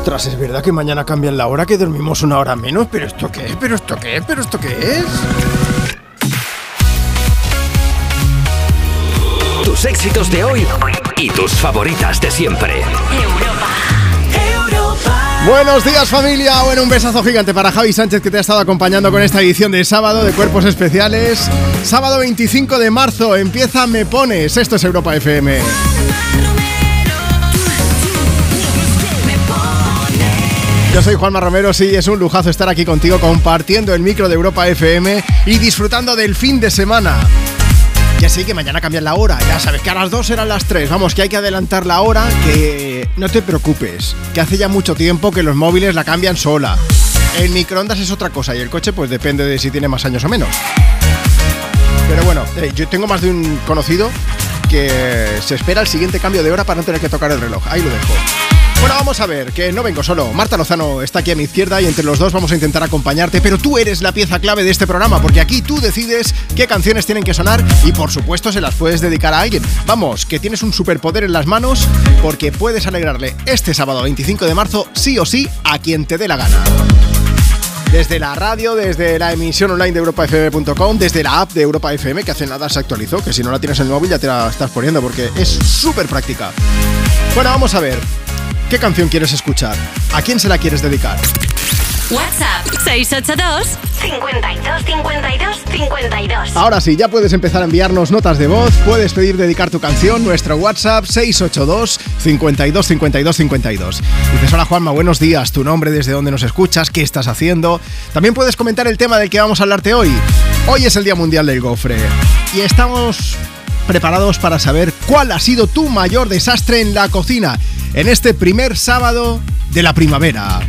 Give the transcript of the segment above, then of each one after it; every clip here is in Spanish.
Ostras, es verdad que mañana cambian la hora, que dormimos una hora menos, pero ¿esto qué es? ¿Pero esto qué es? ¿Pero esto qué es? Tus éxitos de hoy y tus favoritas de siempre. Buenos días familia, bueno un besazo gigante para Javi Sánchez que te ha estado acompañando con esta edición de sábado de Cuerpos Especiales. Sábado 25 de marzo empieza Me Pones, esto es Europa FM. Yo soy Juanma Romero, sí, es un lujazo estar aquí contigo compartiendo el micro de Europa FM y disfrutando del fin de semana. Ya sé que mañana cambian la hora, ya sabes que a las 2 eran las 3, vamos, que hay que adelantar la hora, que no te preocupes, que hace ya mucho tiempo que los móviles la cambian sola. El microondas es otra cosa y el coche pues depende de si tiene más años o menos. Pero bueno, eh, yo tengo más de un conocido que se espera el siguiente cambio de hora para no tener que tocar el reloj. Ahí lo dejo. Bueno, vamos a ver, que no vengo solo. Marta Lozano está aquí a mi izquierda y entre los dos vamos a intentar acompañarte, pero tú eres la pieza clave de este programa, porque aquí tú decides qué canciones tienen que sonar y por supuesto se las puedes dedicar a alguien. Vamos, que tienes un superpoder en las manos porque puedes alegrarle este sábado 25 de marzo sí o sí a quien te dé la gana desde la radio, desde la emisión online de europafm.com, desde la app de Europa FM, que hace nada se actualizó, que si no la tienes en el móvil ya te la estás poniendo porque es súper práctica. Bueno, vamos a ver. ¿Qué canción quieres escuchar? ¿A quién se la quieres dedicar? WhatsApp 682 52 52 52. Ahora sí, ya puedes empezar a enviarnos notas de voz, puedes pedir dedicar tu canción, nuestro WhatsApp 682 52 52 52. Dices, hola Juanma, buenos días, tu nombre, desde dónde nos escuchas, qué estás haciendo. También puedes comentar el tema del que vamos a hablarte hoy. Hoy es el Día Mundial del Gofre y estamos preparados para saber cuál ha sido tu mayor desastre en la cocina en este primer sábado de la primavera.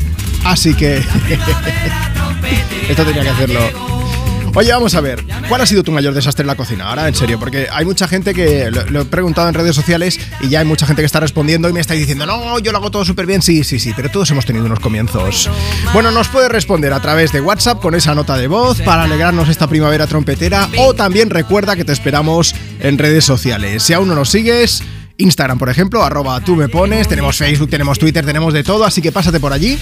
Así que... Esto tenía que hacerlo. Oye, vamos a ver, ¿cuál ha sido tu mayor desastre en la cocina? Ahora, en serio, porque hay mucha gente que lo, he preguntado en redes sociales y ya hay mucha gente que está respondiendo y me está diciendo, no, yo lo hago todo súper bien. Sí, sí, sí, pero todos hemos tenido unos comienzos. Bueno, nos puedes responder a través de WhatsApp con esa nota de voz para alegrarnos esta primavera trompetera o también recuerda que te esperamos en redes sociales. Si aún no nos sigues, Instagram, por ejemplo, arroba tú me pones, tenemos Facebook, tenemos Twitter, tenemos de todo, así que pásate por allí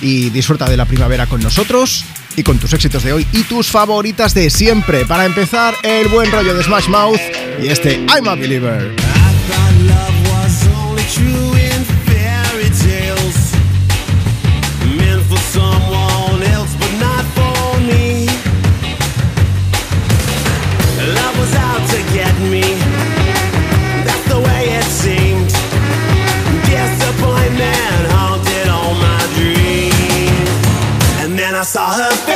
y disfruta de la primavera con nosotros y con tus éxitos de hoy y tus favoritas de siempre. Para empezar, el buen rollo de Smash Mouth y este I'm a Believer. I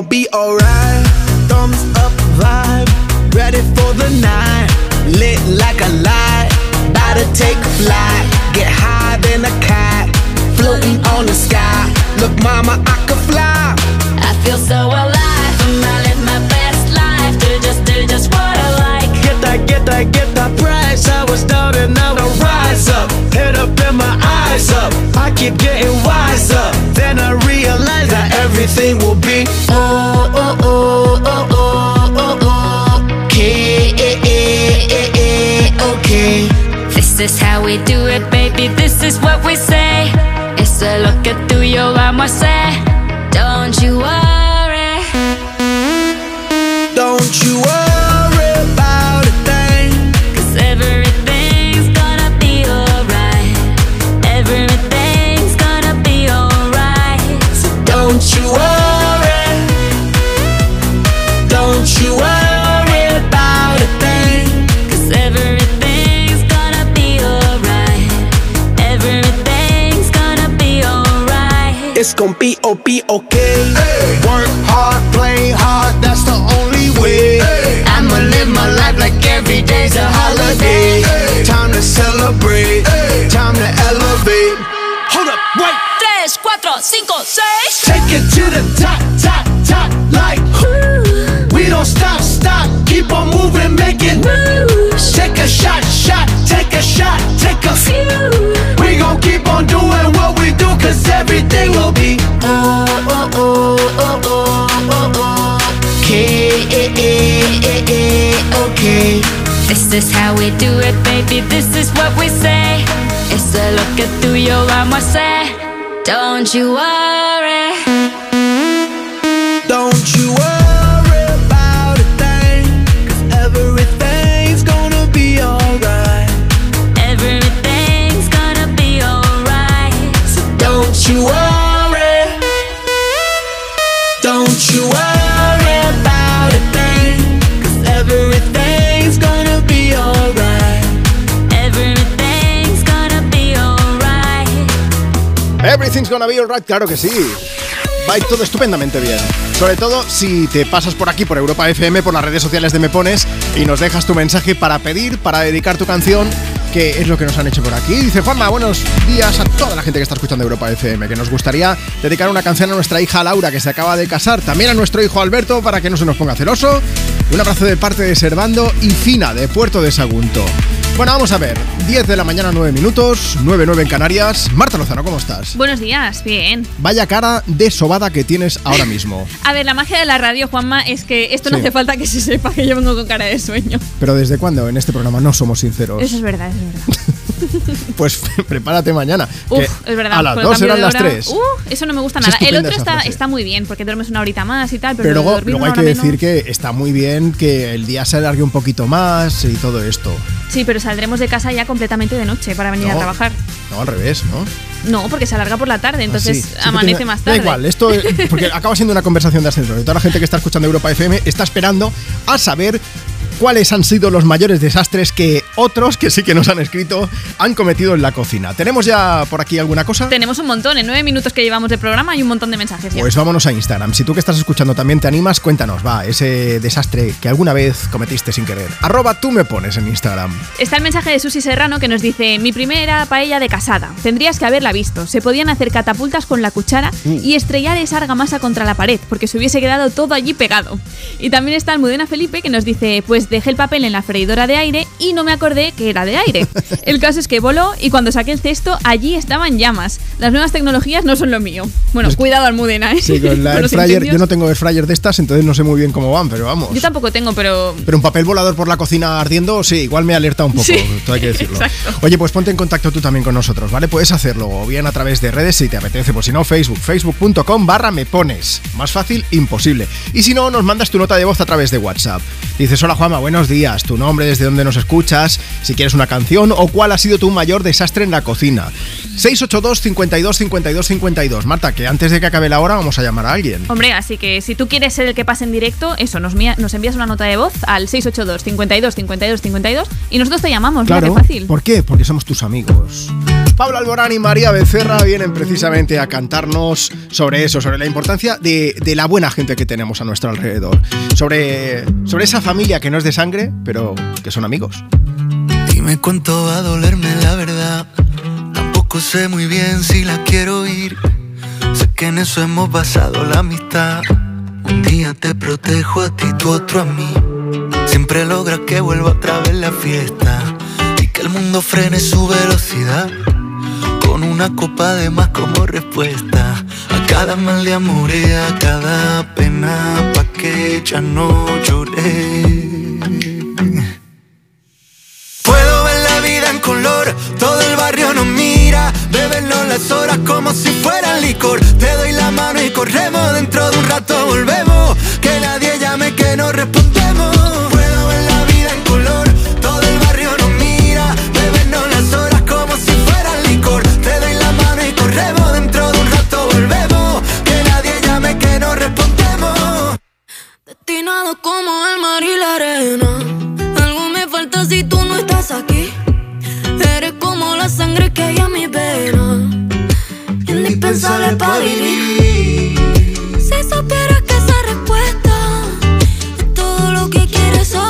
gonna be all be alright. Is how we do it, baby. This is what we say. It's a lo que tú y yo vamos a This is how we do it, baby. This is what we say. It's a look que tú y yo vamos a. Don't you worry. Everything's gonna be alright, claro que sí. Va todo estupendamente bien. Sobre todo si te pasas por aquí, por Europa FM, por las redes sociales de Me Pones y nos dejas tu mensaje para pedir, para dedicar tu canción, que es lo que nos han hecho por aquí. Dice Juanma, buenos días a toda la gente que está escuchando Europa FM, que nos gustaría dedicar una canción a nuestra hija Laura, que se acaba de casar, también a nuestro hijo Alberto, para que no se nos ponga celoso. Un abrazo de parte de Servando y Fina, de Puerto de Sagunto. Bueno, vamos a ver. 10 de la mañana, 9 minutos, 9-9 en Canarias. Marta Lozano, ¿cómo estás? Buenos días, bien. Vaya cara de sobada que tienes ahora mismo. A ver, la magia de la radio, Juanma, es que esto no Sí. hace falta que se sepa que yo vengo con cara de sueño. Pero ¿desde cuándo en este programa no somos sinceros? Eso es verdad, es verdad. Pues prepárate mañana. Uf, es verdad. A las con el 2 cambio serán de las hora- 3. Uh, eso no me gusta nada. El otro está, está muy bien, porque duermes una horita más y tal, pero, luego, hay que decir que está muy bien que el día se alargue un poquito más y todo esto. Sí, pero saldremos de casa ya completamente de noche para venir a trabajar. No, al revés, ¿no? No, porque se alarga por la tarde, entonces Ah, sí. Siempre amanece más tarde. Da igual, esto porque acaba siendo una conversación de ascensor. Y toda la gente que está escuchando Europa FM está esperando a saber cuáles han sido los mayores desastres que otros, que sí que nos han escrito, han cometido en la cocina. ¿Tenemos ya por aquí alguna cosa? Tenemos un montón, en nueve minutos que llevamos de programa hay un montón de mensajes ya. Pues vámonos a Instagram. Si tú que estás escuchando también te animas, cuéntanos, va, ese desastre que alguna vez cometiste sin querer. Arroba tú me pones en Instagram. Está el mensaje de Susi Serrano que nos dice: Mi primera paella de casada. Tendrías que haberla visto. Se podían hacer catapultas con la cuchara Mm. y estrellar esa argamasa contra la pared, porque se hubiese quedado todo allí pegado. Y también está Almudena Felipe que nos dice: Pues dejé el papel en la freidora de aire y no me acordé que era de aire. El caso es que voló y cuando saqué el cesto allí estaban llamas. Las nuevas tecnologías no son lo mío. Bueno, cuidado Almudena, ¿eh? Sí, con la Con fryer, yo no tengo air fryer de estas, entonces no sé muy bien cómo van, pero vamos. Yo tampoco tengo, pero Pero un papel volador por la cocina ardiendo, sí, igual me alerta un poco, Sí, esto hay que decirlo. exacto. Oye, pues ponte en contacto tú también con nosotros, ¿vale? Puedes hacerlo o bien a través de redes si te apetece, pues si no, Facebook, facebook.com barra me pones. Más fácil, imposible. Y si no, nos mandas tu nota de voz a través de WhatsApp. Dices, hola Juanma, buenos días, tu nombre, desde dónde nos escuchas, si quieres una canción o cuál ha sido tu mayor desastre en la cocina. 682 52 52 52. Marta, que antes de que acabe la hora vamos a llamar a alguien. Hombre, así que si tú quieres ser el que pase en directo, eso, nos, nos envías una nota de voz al 682 52 52 52 y nosotros te llamamos, mira Claro. qué fácil. ¿Por qué? Porque somos tus amigos. Pablo Alborán y María Becerra vienen precisamente a cantarnos sobre eso, sobre la importancia de, de la buena gente que tenemos a nuestro alrededor, sobre, sobre esa familia que no es de sangre, pero que son amigos. Dime cuánto va a dolerme la verdad. Tampoco sé muy bien si la quiero oír. Sé que en eso hemos basado la amistad. Un día te protejo a ti, tú otro a mí. Siempre logra que vuelva otra vez la fiesta. Y que el mundo frene su velocidad. Con una copa de más como respuesta. A cada mal de amor y a cada pena. Pa' que ya no lloré. Puedo ver la vida en color, todo el barrio nos mira, bebernos las horas como si fueran licor. Te doy la mano y corremos, dentro de un rato volvemos, que nadie llame que no respondemos. Destinado como el mar y la arena. Algo me falta si tú no estás aquí. Eres como la sangre que hay en mi vena. Indispensable para vivir. Si supieras que esa respuesta es todo lo que quieres oír.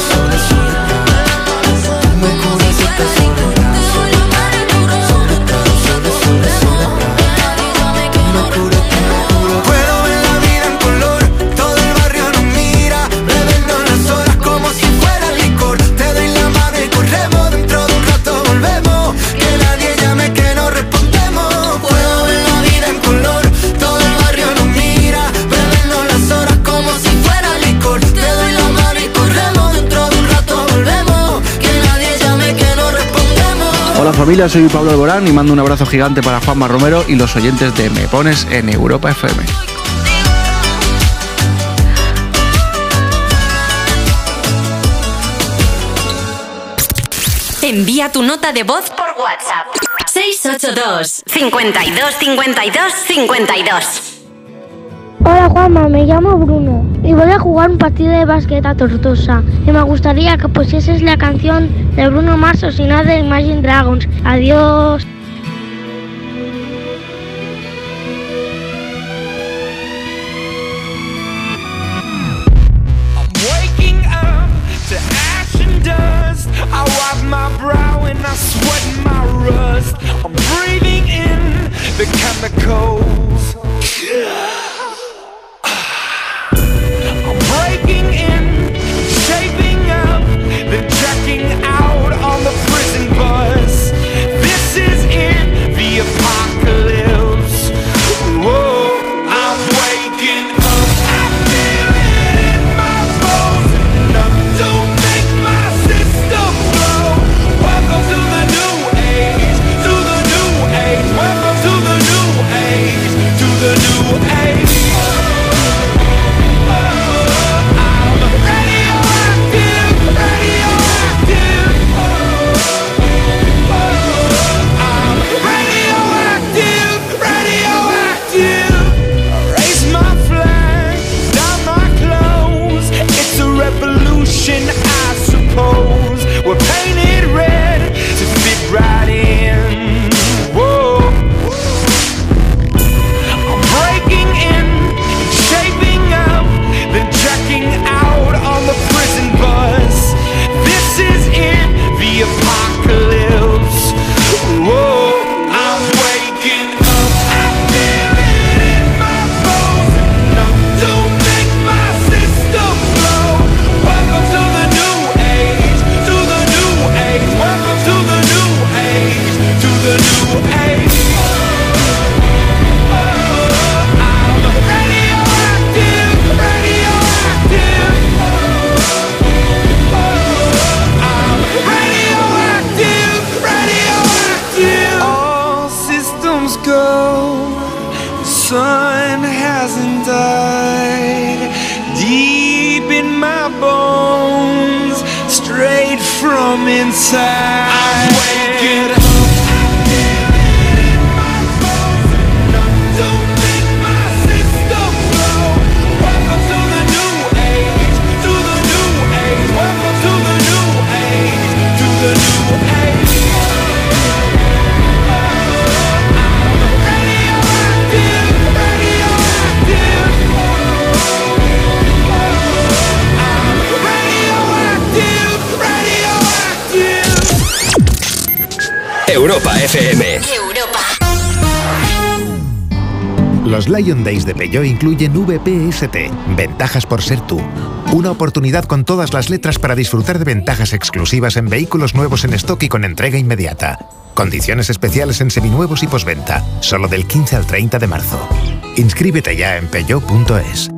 sole, sole, familia, soy Pablo Alborán y mando un abrazo gigante para Juanma Romero y los oyentes de Me Pones en Europa FM. Envía tu nota de voz por WhatsApp. 682 52 52 52 Hola Juanma, me llamo Jugar un partido de básquet Tortosa. Y me gustaría que pusieses la canción de Bruno Mars o si no de Imagine Dragons. Adiós. Peugeot incluyen VPST, ventajas por ser tú. Una oportunidad con todas las letras para disfrutar de ventajas exclusivas en vehículos nuevos en stock y con entrega inmediata. Condiciones especiales en seminuevos y posventa, solo del 15 al 30 de marzo. Inscríbete ya en peugeot.es.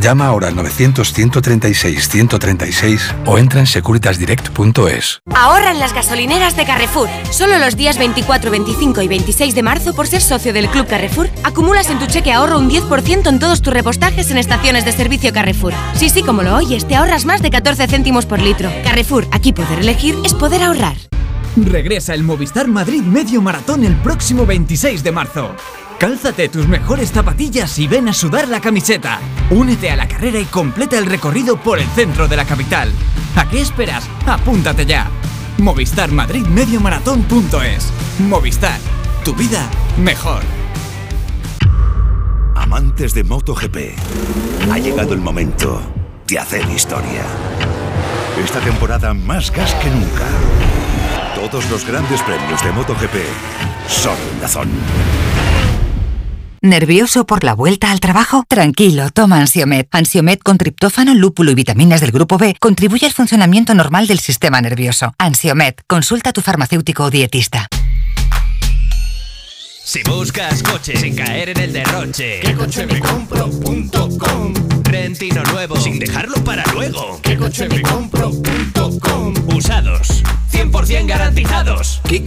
Llama ahora al 900-136-136 o entra en securitasdirect.es. Ahorra en las gasolineras de Carrefour. Solo los días 24, 25 y 26 de marzo, por ser socio del Club Carrefour, acumulas en tu cheque ahorro un 10% en todos tus repostajes en estaciones de servicio Carrefour. Sí, sí, como lo oyes, te ahorras más de 14 céntimos por litro. Carrefour, aquí poder elegir es poder ahorrar. Regresa el Movistar Madrid Medio Maratón el próximo 26 de marzo. Cálzate tus mejores zapatillas y ven a sudar la camiseta. Únete a la carrera y completa el recorrido por el centro de la capital. ¿A qué esperas? Apúntate ya. Movistar. Movistar, tu vida mejor. Amantes de MotoGP, ha llegado el momento de hacer historia. Esta temporada más gas que nunca. Todos los grandes premios de MotoGP son en Dazón. ¿Nervioso por la vuelta al trabajo? Tranquilo, toma Ansiomet. Ansiomet con triptófano, lúpulo y vitaminas del grupo B contribuye al funcionamiento normal del sistema nervioso. Ansiomet, consulta a tu farmacéutico o dietista. Si buscas coche sin caer en el derroche, ¿qué coche me compro.com? Rentino nuevo sin dejarlo para luego, ¿qué coche me compro.com? Usados, 100% garantizados, ¿Qué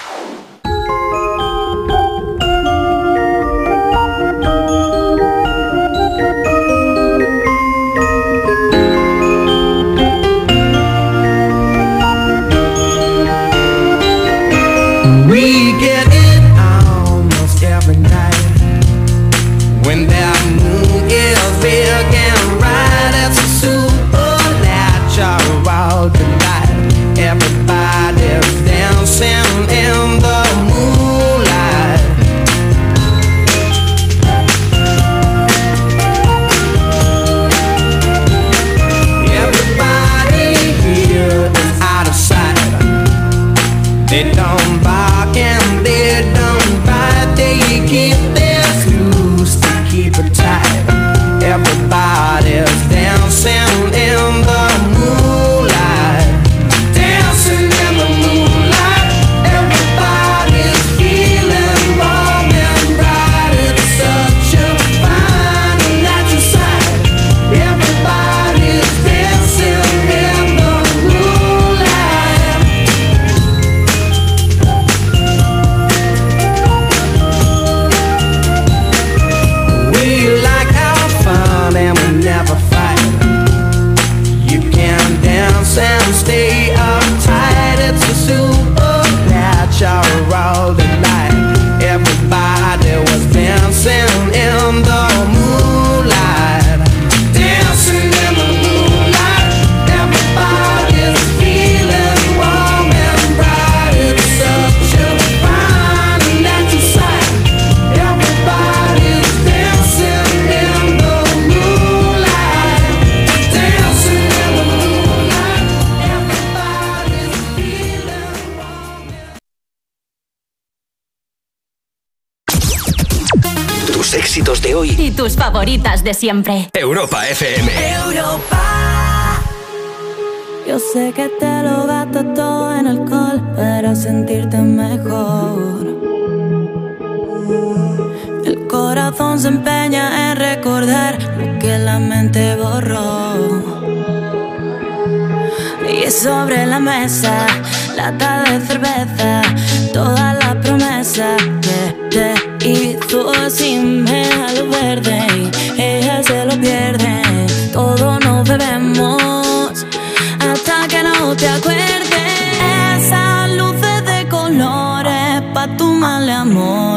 y tus favoritas de siempre. Europa FM. Europa. Yo sé que te lo gasto todo en alcohol para sentirte mejor. El corazón se empeña en recordar lo que la mente borró. Y sobre la mesa, lata de cerveza, toda la promesa de, de y tú así me lo verde, ella se lo pierde. Todo nos bebemos hasta que no te acuerdes. Esas luces de colores pa' tu mal amor.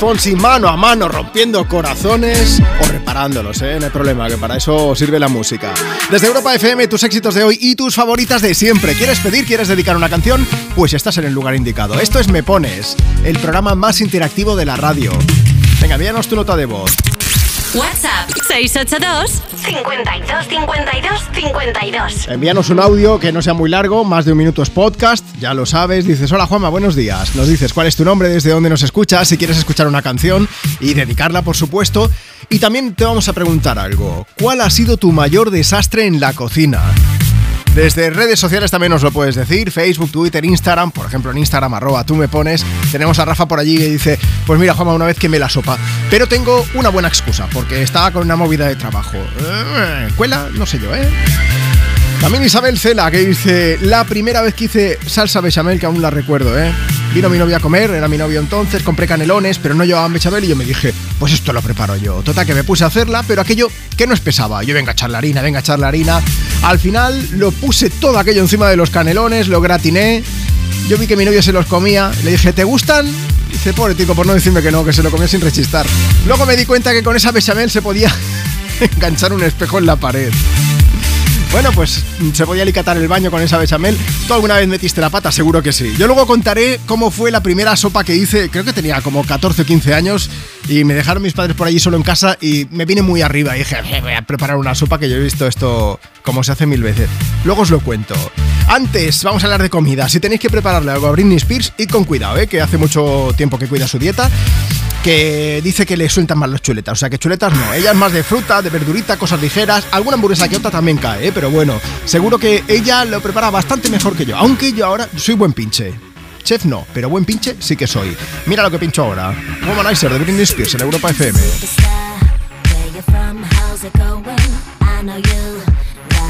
Fonsi mano a mano rompiendo corazones o reparándolos, ¿eh? No hay problema, que para eso sirve la música. Desde Europa FM, tus éxitos de hoy y tus favoritas de siempre. ¿Quieres pedir, quieres dedicar una canción? Pues estás en el lugar indicado. Esto es Me Pones, el programa más interactivo de la radio. Venga, envíanos tu nota de voz. WhatsApp 682 52 52 52. Envíanos un audio que no sea muy largo, más de un minuto es podcast, ya lo sabes. Dices, hola Juanma, buenos días. Nos dices cuál es tu nombre, desde dónde nos escuchas, si quieres escuchar una canción y dedicarla, por supuesto. Y también te vamos a preguntar algo. ¿Cuál ha sido tu mayor desastre en la cocina? Desde redes sociales también nos lo puedes decir, Facebook, Twitter, Instagram, por ejemplo en Instagram, arroba tú me pones. Tenemos a Rafa por allí que dice, pues mira Juanma, una vez que me la sopa, pero tengo una buena excusa, porque estaba con una movida de trabajo. Eh, ¿Cuela? No sé yo, ¿eh? También Isabel Cela, que dice, la primera vez que hice salsa bechamel, que aún la recuerdo, ¿eh? Vino mi novia a comer, era mi novio entonces, compré canelones, pero no llevaban bechamel y yo me dije, pues esto lo preparo yo. Total, que me puse a hacerla, pero aquello que no espesaba. Yo venga a echar la harina, venga a echar la harina. Al final lo puse todo aquello encima de los canelones, lo gratiné. Yo vi que mi novio se los comía, le dije, ¿te gustan? Dice, pobre tico, por no decirme que no, que se lo comía sin rechistar. Luego me di cuenta que con esa bechamel se podía enganchar un espejo en la pared. Bueno, pues se podía alicatar el baño con esa bechamel. ¿Tú alguna vez metiste la pata? Seguro que sí. Yo luego contaré cómo fue la primera sopa que hice, creo que tenía como 14 o 15 años, y me dejaron mis padres por allí solo en casa y me vine muy arriba y dije, "Eh, voy a preparar una sopa que yo he visto esto como se hace mil veces. Luego os lo cuento. Antes, vamos a hablar de comida. Si tenéis que prepararle algo a Britney Spears, id con cuidado, ¿eh? que hace mucho tiempo que cuida su dieta que dice que le sueltan más las chuletas. O sea, que chuletas no. Ella es más de fruta, de verdurita, cosas ligeras. Alguna hamburguesa que otra también cae, ¿eh? pero bueno, seguro que ella lo prepara bastante mejor que yo. Aunque yo ahora soy buen pinche. Chef no, pero buen pinche sí que soy. Mira lo que pincho ahora. Womanizer de en Europa FM.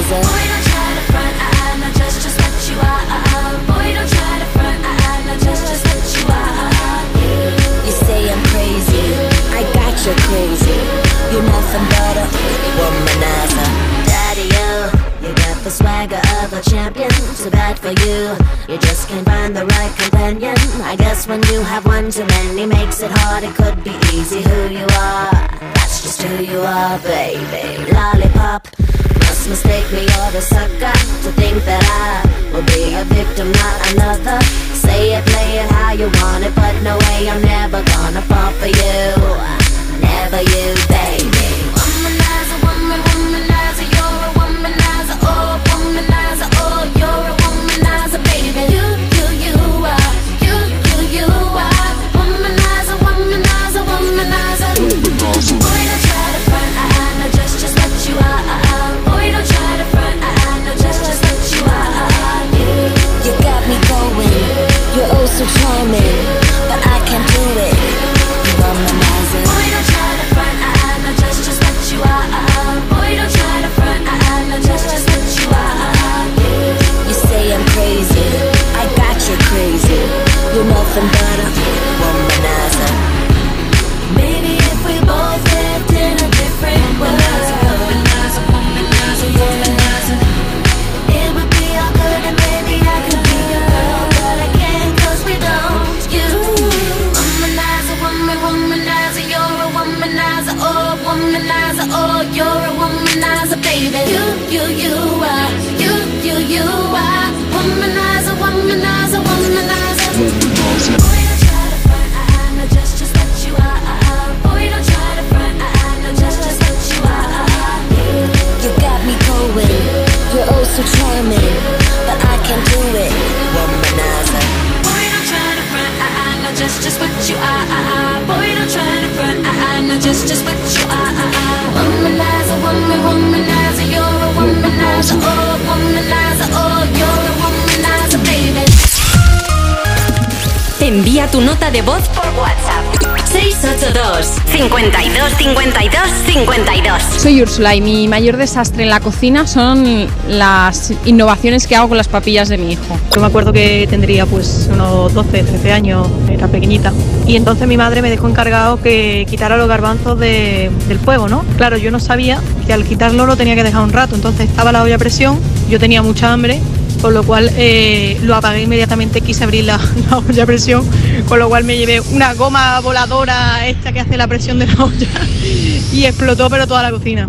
Boy, don't try to front, I, I know just, just what you are. Uh, uh. Boy, don't try to front, I, I know just, just what you are. Uh, you say I'm crazy, I got you crazy. You're nothing but a womanizer. Daddy, you, you got the swagger of a champion. Too bad for you, you just can't find the right companion. I guess when you have one too many makes it hard. It could be easy who you are. That's just who you are, baby. Lollipop. Must mistake me or the sucker to think that I will be a victim, not another. Say it, play it how you want it, but no way I'm never gonna fall for you. Never you, baby. Úrsula y mi mayor desastre en la cocina son las innovaciones que hago con las papillas de mi hijo. Yo me acuerdo que tendría pues unos 12, 13 años, era pequeñita. Y entonces mi madre me dejó encargado que quitara los garbanzos de- del fuego, ¿no? Claro, yo no sabía que al quitarlo lo tenía que dejar un rato. Entonces estaba la olla a presión, yo tenía mucha hambre, con lo cual eh, lo apagué inmediatamente, quise abrir la, la olla a presión, con lo cual me llevé una goma voladora esta que hace la presión de la olla y explotó pero toda la cocina.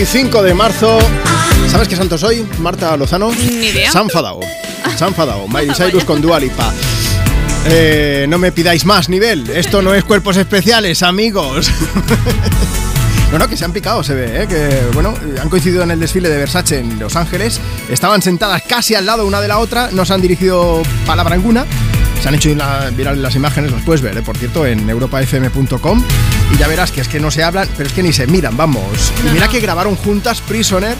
25 de marzo. ¿Sabes qué santo soy? Marta Lozano. Ni idea. San Fadao. San Fadao. Miley Cyrus con Dua Lipa. Eh, no me pidáis más nivel. Esto no es cuerpos especiales, amigos. Bueno, que se han picado, se ve, ¿eh? que bueno, han coincidido en el desfile de Versace en Los Ángeles, estaban sentadas casi al lado una de la otra, no se han dirigido palabra alguna, se han hecho la- viral las imágenes, las puedes ver, ¿eh? por cierto, en europafm.com, y ya verás que es que no se hablan, pero es que ni se miran, vamos. Y mira que grabaron juntas Prisoner,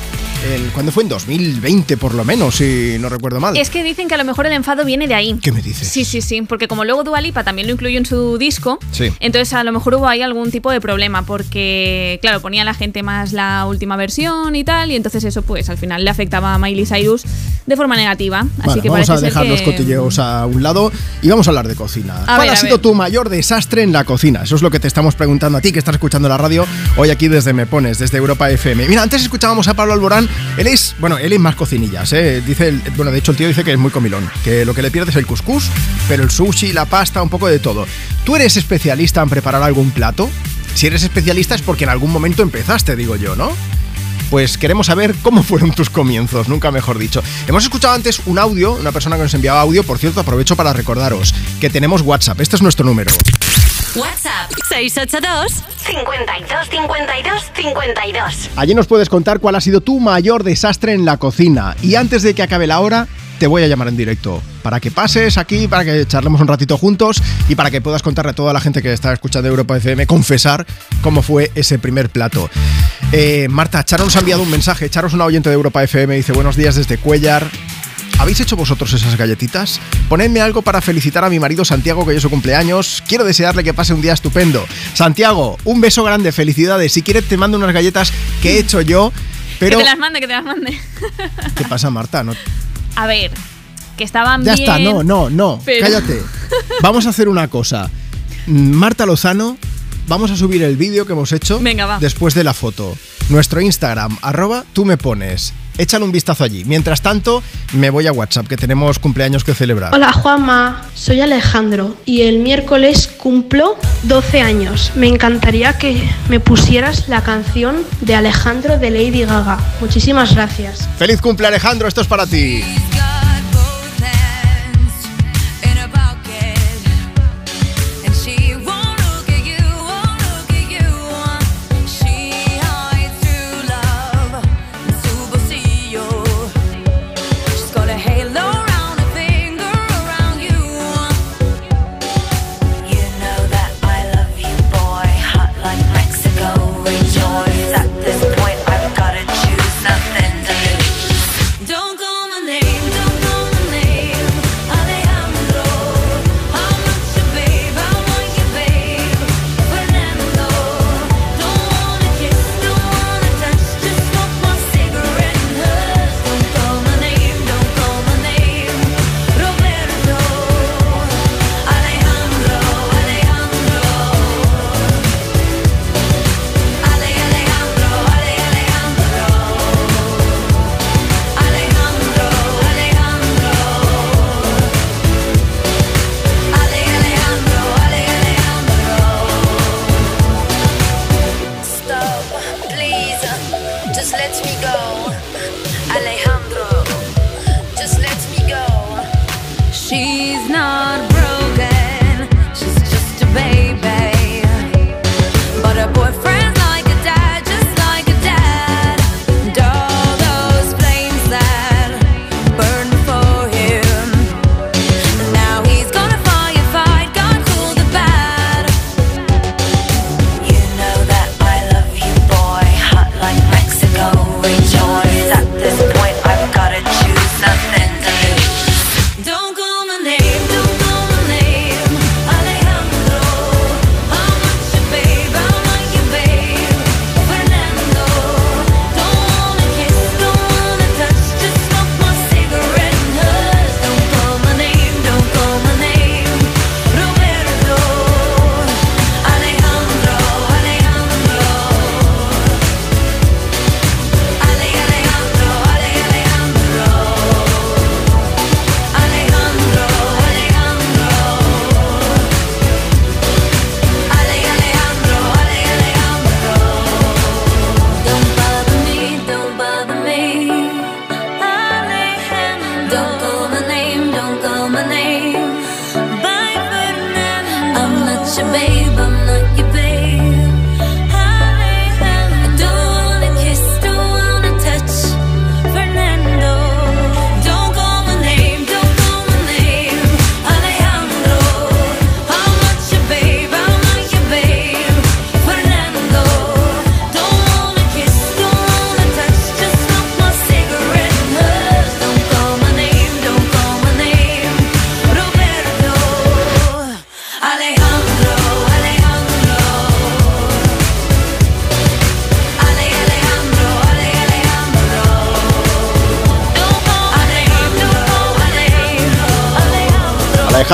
el, cuando fue en 2020 por lo menos, si no recuerdo mal. Es que dicen que a lo mejor el enfado viene de ahí. ¿Qué me dices? Sí, sí, sí, porque como luego Dua Lipa también lo incluyó en su disco, Sí. entonces a lo mejor hubo ahí algún tipo de problema, porque claro, ponía la gente más la última versión y tal, y entonces eso pues al final le afectaba a Miley Cyrus de forma negativa. Así Bueno, que vamos a dejar que- los cotilleos a un lado. y vamos a hablar de cocina. A ¿Cuál ver, ha a sido ver. tu mayor desastre en la cocina? Eso es lo que te estamos preguntando a ti que estás escuchando la radio hoy aquí desde Me Pones, desde Europa FM. Mira, antes escuchábamos a Pablo Alborán. Él es, bueno, él es más cocinillas, ¿eh? Dice, bueno, de hecho el tío dice que es muy comilón, que lo que le pierde es el couscous, pero el sushi, la pasta, un poco de todo. ¿Tú eres especialista en preparar algún plato? Si eres especialista es porque en algún momento empezaste, digo yo, ¿no? Pues queremos saber cómo fueron tus comienzos, nunca mejor dicho. Hemos escuchado antes un audio, una persona que nos enviaba audio, por cierto, aprovecho para recordaros que tenemos WhatsApp, este es nuestro número. WhatsApp 682 52 52 52. Allí nos puedes contar cuál ha sido tu mayor desastre en la cocina. Y antes de que acabe la hora, te voy a llamar en directo. Para que pases aquí, para que charlemos un ratito juntos y para que puedas contarle a toda la gente que está escuchando Europa FM, confesar cómo fue ese primer plato. Eh, Marta, Charo nos ha enviado un mensaje. Charo es una oyente de Europa FM. Dice: Buenos días desde Cuellar. ¿Habéis hecho vosotros esas galletitas? Ponedme algo para felicitar a mi marido Santiago, que hoy es su cumpleaños. Quiero desearle que pase un día estupendo. Santiago, un beso grande, felicidades. Si quieres, te mando unas galletas que he hecho yo. Pero. Que te las mande, que te las mande. ¿Qué pasa, Marta? No- A ver, que estaban Ya bien. está, no, no, no. pero- Cállate. Vamos a hacer una cosa. Mm, Marta Lozano, vamos a subir el vídeo que hemos hecho Venga, va. después de la foto. Nuestro Instagram, arroba tú me pones. Échale un vistazo allí. Mientras tanto, me voy a WhatsApp, que tenemos cumpleaños que celebrar. Hola Juanma, soy Alejandro y el miércoles cumplo 12 años. Me encantaría que me pusieras la canción de Alejandro de Lady Gaga. Muchísimas gracias. ¡Feliz cumple, Alejandro! Esto es para ti.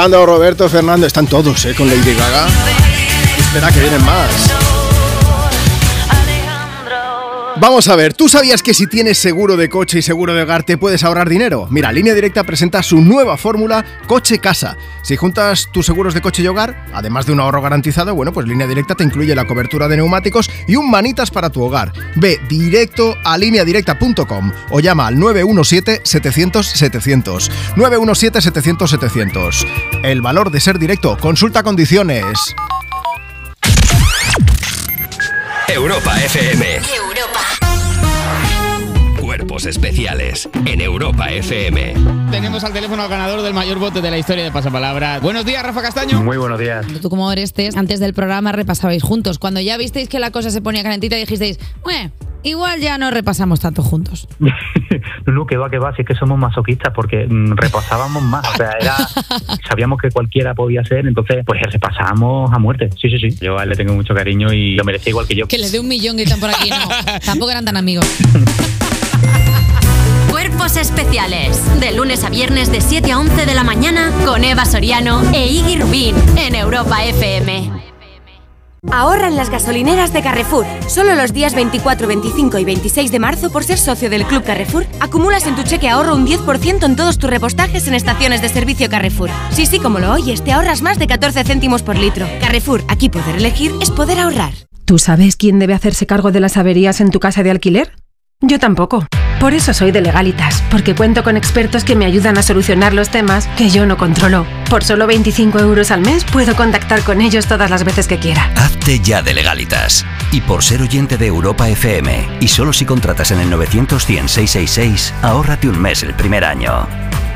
Alejandro, Roberto, Fernando, están todos eh, con Lady Gaga. Espera que vienen más. Vamos a ver, ¿tú sabías que si tienes seguro de coche y seguro de hogar te puedes ahorrar dinero? Mira, Línea Directa presenta su nueva fórmula Coche-Casa. Si juntas tus seguros de coche y hogar, además de un ahorro garantizado, bueno, pues Línea Directa te incluye la cobertura de neumáticos y un manitas para tu hogar. Ve directo a lineadirecta.com o llama al 917-700-700. 917-700-700. El valor de ser directo. Consulta condiciones. Europa FM. Especiales en Europa FM. Tenemos al teléfono al ganador del mayor bote de la historia de Pasapalabra. Buenos días, Rafa Castaño. Muy buenos días. Tú como Orestes, antes del programa repasabais juntos. Cuando ya visteis que la cosa se ponía calentita, dijisteis, bueno, igual ya no repasamos tanto juntos. No, no, que va, que va, si es que somos masoquistas porque mm, repasábamos más. O sea, era, sabíamos que cualquiera podía ser, entonces pues repasábamos a muerte. Sí, sí, sí. Yo a él le tengo mucho cariño y lo merecía igual que yo. Que le dé un millón gritan por aquí, no. Tampoco eran tan amigos. Especiales. De lunes a viernes de 7 a 11 de la mañana con Eva Soriano e Iggy Rubín en Europa FM. Ahorra en las gasolineras de Carrefour. Solo los días 24, 25 y 26 de marzo por ser socio del Club Carrefour, acumulas en tu cheque ahorro un 10% en todos tus repostajes en estaciones de servicio Carrefour. Sí, sí, como lo oyes, te ahorras más de 14 céntimos por litro. Carrefour, aquí poder elegir es poder ahorrar. ¿Tú sabes quién debe hacerse cargo de las averías en tu casa de alquiler? Yo tampoco. Por eso soy de Legalitas, porque cuento con expertos que me ayudan a solucionar los temas que yo no controlo. Por solo 25 euros al mes puedo contactar con ellos todas las veces que quiera. Hazte ya de legalitas. Y por ser oyente de Europa FM, y solo si contratas en el 900 100 666, ahórrate un mes el primer año.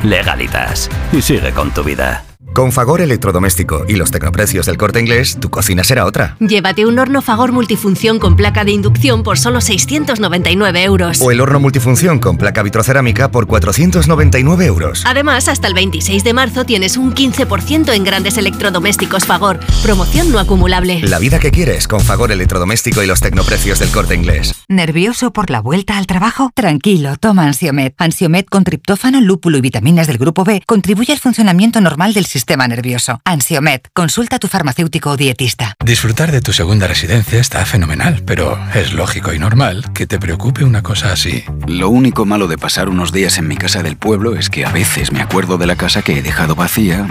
Legalitas. Y sigue con tu vida. Con Fagor Electrodoméstico y los tecnoprecios del corte inglés, tu cocina será otra. Llévate un horno Fagor multifunción con placa de inducción por solo 699 euros. O el horno multifunción con placa vitrocerámica por 499 euros. Además, hasta el 26 de marzo tienes un 15% en grandes electrodomésticos Fagor. Promoción no acumulable. La vida que quieres con Fagor Electrodoméstico y los tecnoprecios del corte inglés. ¿Nervioso por la vuelta al trabajo? Tranquilo, toma Ansiomet. Ansiomet con triptófano, lúpulo y vitaminas del grupo B contribuye al funcionamiento normal del sistema nervioso. Ansiomet, consulta a tu farmacéutico o dietista. Disfrutar de tu segunda residencia está fenomenal, pero es lógico y normal que te preocupe una cosa así. Lo único malo de pasar unos días en mi casa del pueblo es que a veces me acuerdo de la casa que he dejado vacía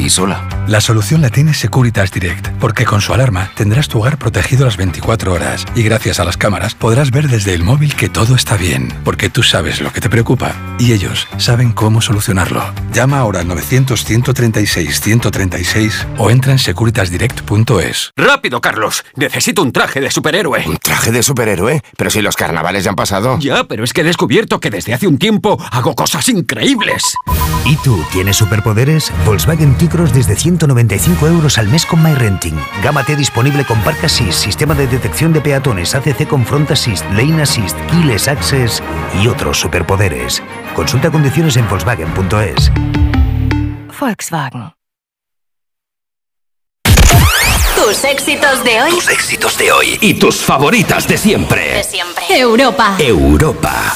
y sola. La solución la tiene Securitas Direct, porque con su alarma tendrás tu hogar protegido las 24 horas y gracias a las cámaras podrás ver desde el móvil que todo está bien, porque tú sabes lo que te preocupa y ellos saben cómo solucionarlo. Llama ahora al 900 136 136 o entra en securitasdirect.es. ¡Rápido, Carlos! Necesito un traje de superhéroe. ¿Un traje de superhéroe? Pero si los carnavales ya han pasado. Ya, pero es que he descubierto que desde hace un tiempo hago cosas increíbles. ¿Y tú tienes superpoderes? Volkswagen T-Cross desde 195 euros al mes con MyRenting. Gama T disponible con Park Assist, sistema de detección de peatones, ACC con Front Assist, Lane Assist, Keyless Access y otros superpoderes. Consulta condiciones en Volkswagen.es. Volkswagen. Tus éxitos de hoy. Tus éxitos de hoy y tus favoritas de siempre. De siempre. Europa. Europa.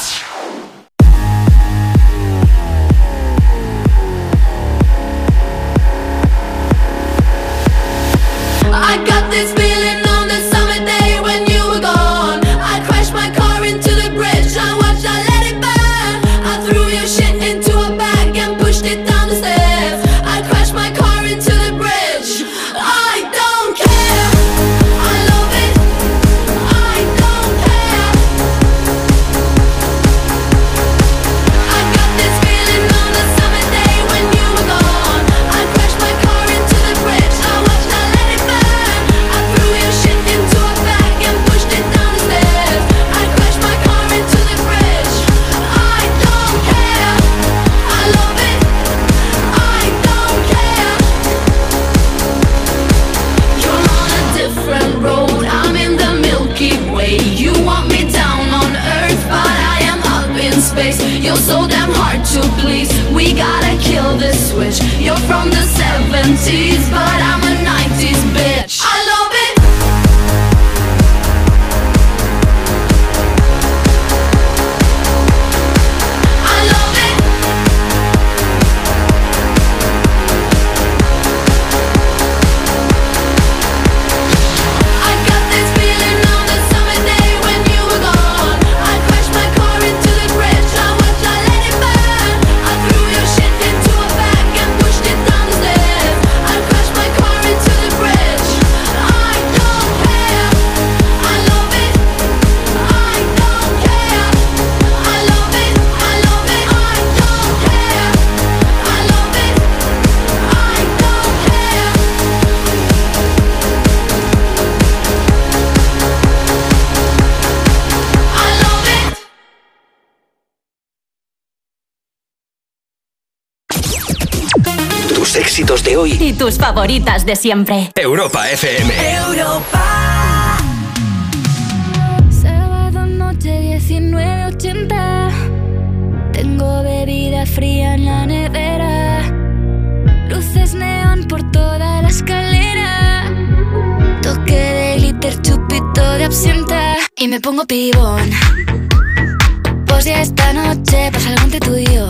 Tus favoritas de siempre. Europa FM. Europa. Sábado noche 1980. Tengo bebida fría en la nevera. Luces neón por toda la escalera. Toque de glitter, chupito de absenta. Y me pongo pibón. Pues ya esta noche pasa algo entre tú y yo.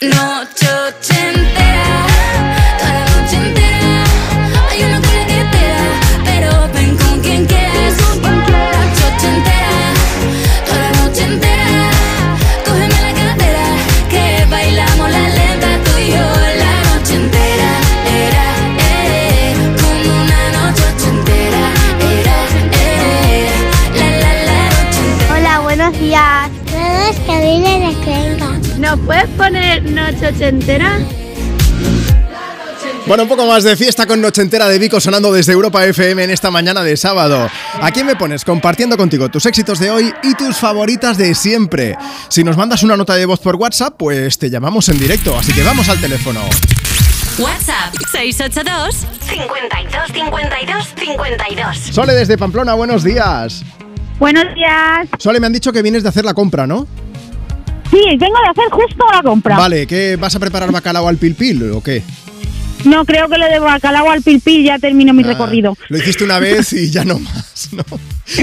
Noche noche ochentera? Bueno, un poco más de fiesta con Noche Entera de Vico sonando desde Europa FM en esta mañana de sábado. ¿A quién me pones? Compartiendo contigo tus éxitos de hoy y tus favoritas de siempre. Si nos mandas una nota de voz por WhatsApp, pues te llamamos en directo, así que vamos al teléfono. WhatsApp 682 52 52 52. Sole desde Pamplona, buenos días. Buenos días. Sole, me han dicho que vienes de hacer la compra, ¿no? Sí, vengo de hacer justo la compra. Vale, ¿qué vas a preparar bacalao al pilpil o qué? No, creo que lo de bacalao al pilpil ya terminó mi Ah, recorrido. Lo hiciste una vez y ya no más, ¿no?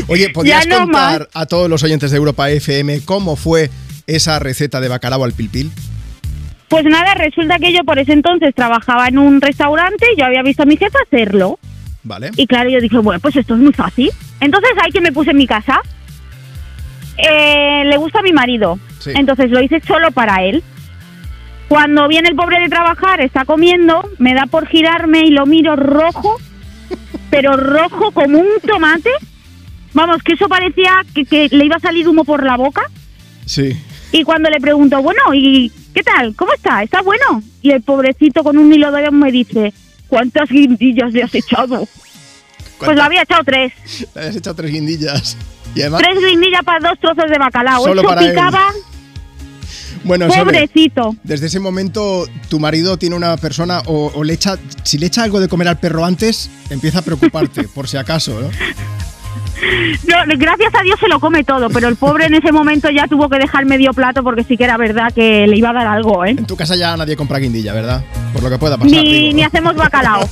Oye, ¿podrías no contar a todos los oyentes de Europa FM cómo fue esa receta de bacalao al pilpil? Pues nada, resulta que yo por ese entonces trabajaba en un restaurante y yo había visto a mi jefa hacerlo. ¿Vale? Y claro, yo dije, bueno, pues esto es muy fácil. Entonces ahí que me puse en mi casa. Eh, le gusta a mi marido. Sí. Entonces lo hice solo para él. Cuando viene el pobre de trabajar, está comiendo, me da por girarme y lo miro rojo, pero rojo como un tomate. Vamos, que eso parecía que, que le iba a salir humo por la boca. Sí. Y cuando le pregunto, bueno, ¿y qué tal? ¿Cómo está? ¿Está bueno? Y el pobrecito con un hilo de me dice, ¿cuántas guindillas le has echado? Pues le había echado tres. Le habías echado tres guindillas. Y además, Tres guindillas para dos trozos de bacalao. Solo Eso para él. Bueno, pobrecito. desde ese momento tu marido tiene una persona o, o le echa, si le echa algo de comer al perro antes, empieza a preocuparte, por si acaso, ¿no? No, gracias a Dios se lo come todo, pero el pobre en ese momento ya tuvo que dejar medio plato porque sí que era verdad que le iba a dar algo, ¿eh? En tu casa ya nadie compra guindilla, ¿verdad? Por lo que pueda pasar. Ni, ni hacemos bacalao.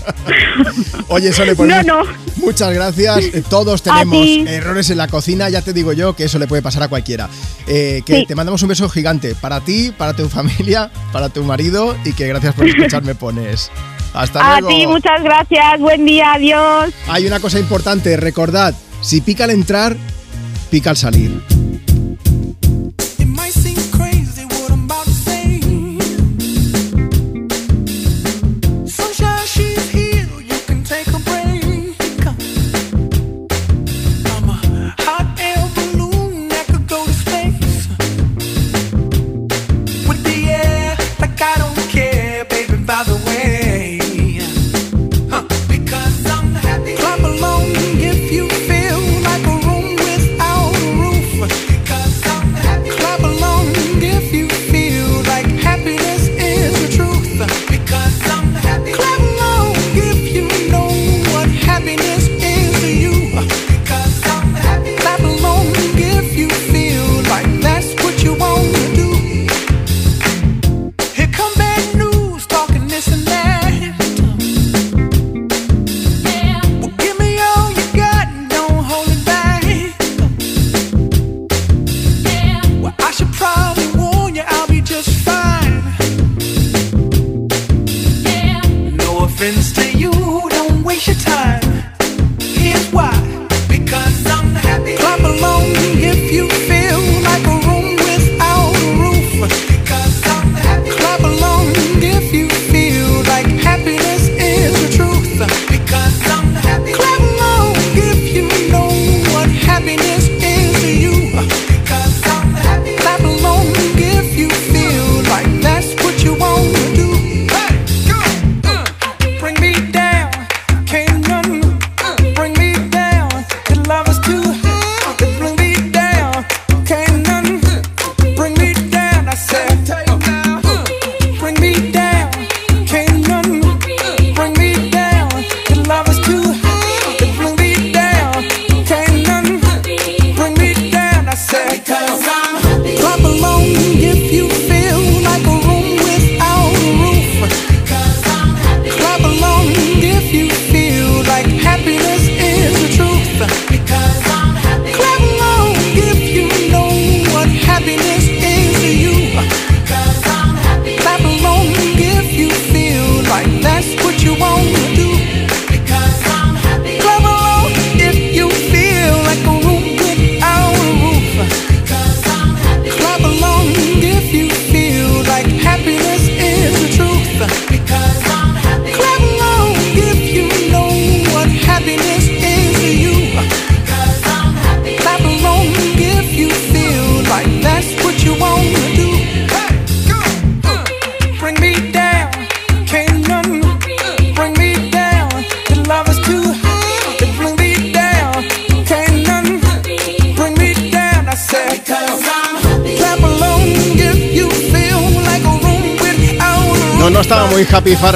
Oye, Sole, pues No, no. muchas gracias. Eh, Todos A tenemos errores en la cocina, ya te digo yo que eso le puede pasar a cualquiera. Eh, que Sí. te mandamos un beso gigante para ti, para tu familia, para tu marido y que gracias por escucharme pones. Hasta A luego. ti, muchas gracias. Buen día, adiós. Hay una cosa importante, recordad, si pica al entrar, pica al salir.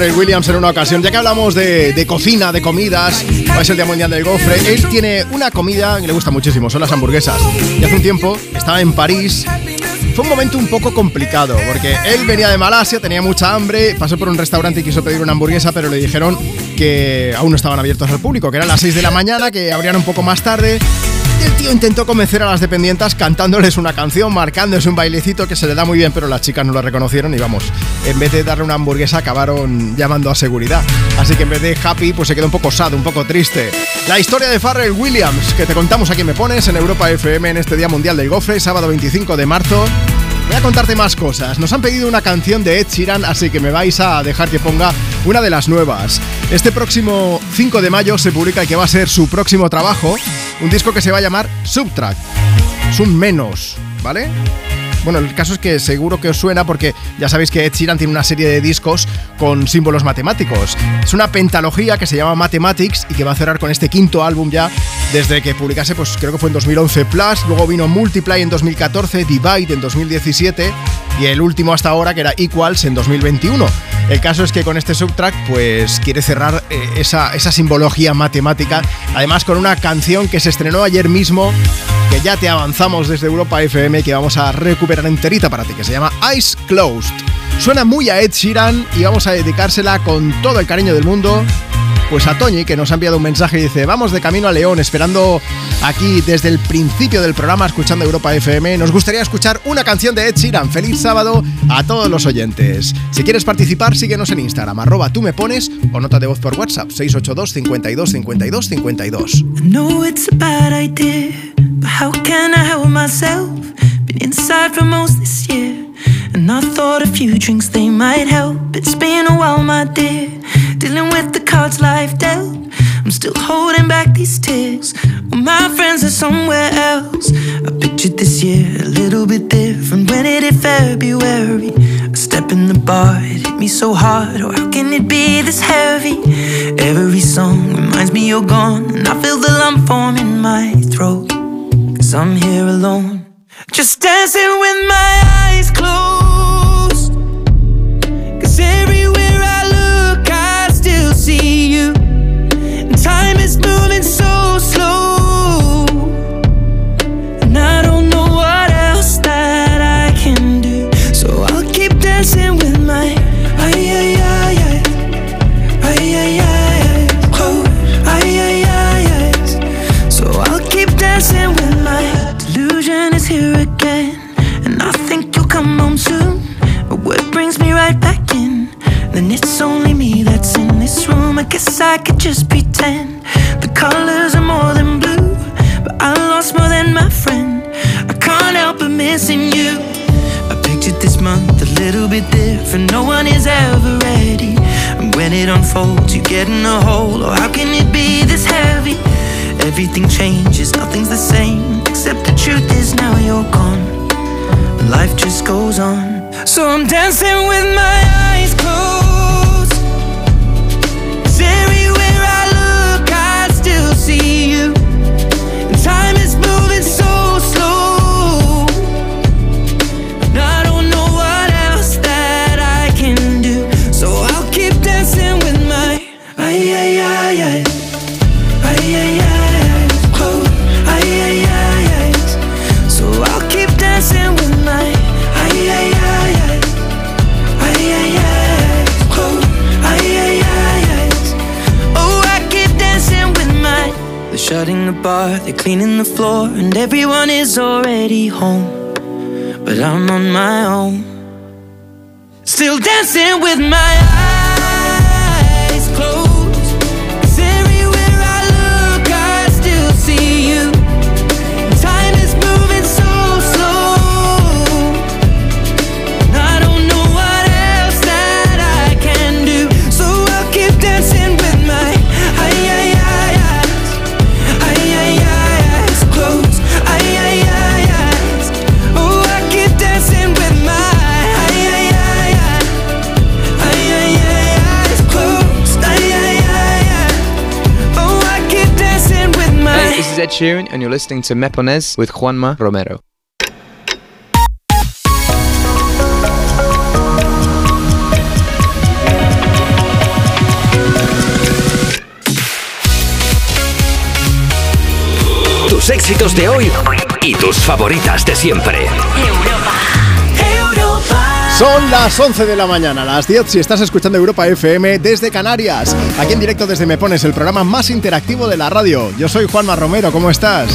Williams en una ocasión. Ya que hablamos de, cocina, de comidas, es el Día Mundial del Gofre. Él tiene una comida que le gusta muchísimo, son las hamburguesas. Y hace un tiempo estaba en París. Fue un momento un poco complicado, porque él venía de Malasia, tenía mucha hambre, pasó por un restaurante y quiso pedir una hamburguesa, pero le dijeron que aún no estaban abiertos al público, que eran las 6 de la mañana, que abrían un poco más tarde. El tío intentó convencer a las dependientas cantándoles una canción, marcándose un bailecito que se le da muy bien, pero las chicas no lo reconocieron y vamos, en vez de darle una hamburguesa acabaron llamando a seguridad. Así que en vez de happy, pues se quedó un poco sad, un poco triste. La historia de Farrell Williams, que te contamos aquí me pones en Europa FM en este Día Mundial del Gofre, sábado 25 de marzo. Voy a contarte más cosas. Nos han pedido una canción de Ed Sheeran, así que me vais a dejar que ponga una de las nuevas. Este próximo 5 de mayo se publica el que va a ser su próximo trabajo, un disco que se va a llamar Subtrack. Es un menos, ¿vale? Bueno, el caso es que seguro que os suena porque ya sabéis que Ed Sheeran tiene una serie de discos con símbolos matemáticos. Es una pentalogía que se llama Mathematics y que va a cerrar con este quinto álbum ya desde que publicase, pues creo que fue en 2011 Plus, luego vino Multiply en 2014, Divide en 2017 y el último hasta ahora que era Equals en 2021. El caso es que con este subtrack, pues quiere cerrar eh, esa, esa simbología matemática. Además, con una canción que se estrenó ayer mismo, que ya te avanzamos desde Europa FM, que vamos a recuperar enterita para ti, que se llama Eyes Closed. Suena muy a Ed Sheeran y vamos a dedicársela con todo el cariño del mundo pues a Toñi, que nos ha enviado un mensaje y dice, vamos de camino a León, esperando aquí desde el principio del programa, escuchando Europa FM. Nos gustaría escuchar una canción de Ed Sheeran. Feliz sábado a todos los oyentes. Si quieres participar, síguenos en Instagram, arroba tú me pones o nota de voz por WhatsApp, 682 52 52 52. know it's a bad idea, but how can I help myself? Been inside for most this year, and I thought a few drinks they might help. It's been a while, my dear, dealing with the cards life dealt. I'm still holding back these tears. Somewhere else. I pictured this year a little bit different when it hit February. A step in the bar, it hit me so hard. Oh, how can it be this heavy? Every song reminds me you're gone, and I feel the lump form in my throat. Cause I'm here alone, to Me Pones with Juanma Romero. Tus éxitos de hoy y tus favoritas de siempre. Son las 11 de la mañana, las 10 si estás escuchando Europa FM desde Canarias. Aquí en directo desde Me Pones, el programa más interactivo de la radio. Yo soy Juanma Romero, ¿cómo estás?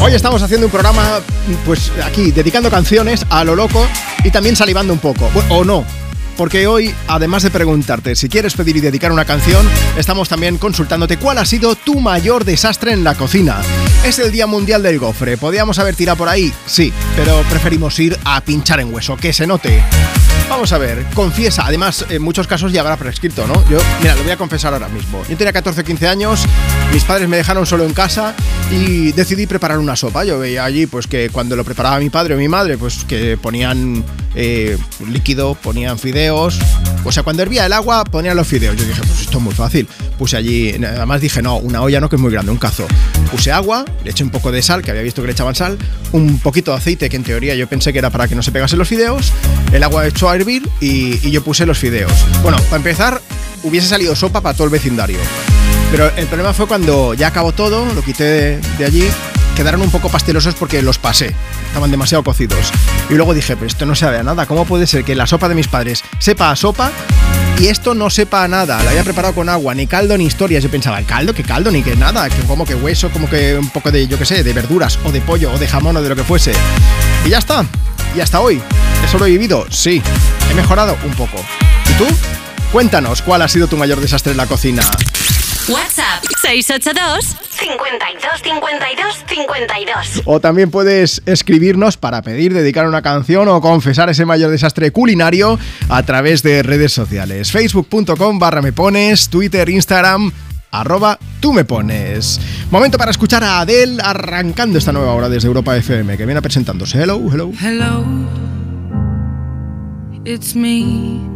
Hoy estamos haciendo un programa, pues aquí, dedicando canciones a lo loco y también salivando un poco. O no, porque hoy, además de preguntarte si quieres pedir y dedicar una canción, estamos también consultándote cuál ha sido tu mayor desastre en la cocina. Es el Día Mundial del Gofre. ¿Podíamos haber tirado por ahí? Sí, pero preferimos ir a pinchar en hueso, que se note. Vamos a ver, confiesa. Además, en muchos casos ya habrá prescrito, ¿no? Yo, mira, lo voy a confesar ahora mismo. Yo tenía 14 15 años, mis padres me dejaron solo en casa y decidí preparar una sopa. Yo veía allí, pues que cuando lo preparaba mi padre o mi madre, pues que ponían eh, líquido, ponían fideos. O sea, cuando hervía el agua, ponían los fideos. Yo dije, pues esto es muy fácil. Puse allí, además dije, no, una olla no, que es muy grande, un cazo. Puse agua, le eché un poco de sal, que había visto que le echaban sal, un poquito de aceite, que en teoría yo pensé que era para que no se pegasen los fideos. El agua echó a hervir y, yo puse los fideos. Bueno, para empezar, hubiese salido sopa para todo el vecindario. Pero el problema fue cuando ya acabó todo, lo quité de allí, quedaron un poco pastelosos porque los pasé, estaban demasiado cocidos. Y luego dije, pero esto no sabe a nada, ¿cómo puede ser que la sopa de mis padres sepa a sopa y esto no sepa a nada? La había preparado con agua, ni caldo ni historias. Yo pensaba, ¿el caldo? ¿Qué caldo? Ni que nada, que como que hueso, como que un poco de, yo qué sé, de verduras o de pollo o de jamón o de lo que fuese. Y ya está, y hasta hoy. ¿He sobrevivido? Sí. ¿He mejorado? Un poco. ¿Y tú? Cuéntanos, ¿cuál ha sido tu mayor desastre en la cocina? WhatsApp 682 52 52 52. O también puedes escribirnos para pedir, dedicar una canción o confesar ese mayor desastre culinario a través de redes sociales. Facebook.com barra me pones, Twitter, Instagram, arroba tú me pones. Momento para escuchar a Adele arrancando esta nueva hora desde Europa FM, que viene presentándose. Hello, hello. Hello, it's me.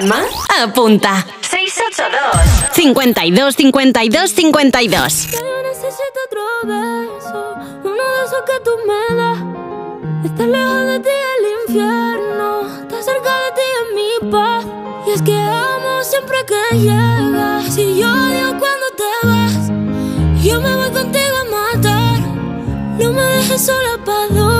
Juanma? Apunta. 682 52 52 52. necesito otro beso, uno de esos que tú me das. Estar lejos de ti el infierno, estar cerca de ti es mi paz. Y es que amo siempre que llegas, y yo odio cuando te vas. Yo me voy contigo a matar, no me dejes sola, ¿pa'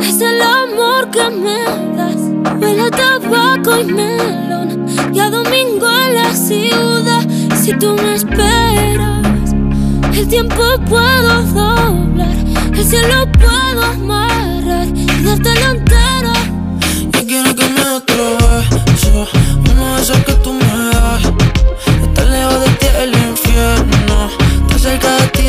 es el amor que me das. Huele tabaco y melón y a domingo en la ciudad. Si tú me esperas, el tiempo puedo doblar, el cielo puedo amarrar y dártelo entero. Yo quiero que me otro beso, uno de esos que tú me das. Estar lejos de ti el infierno, estar cerca de ti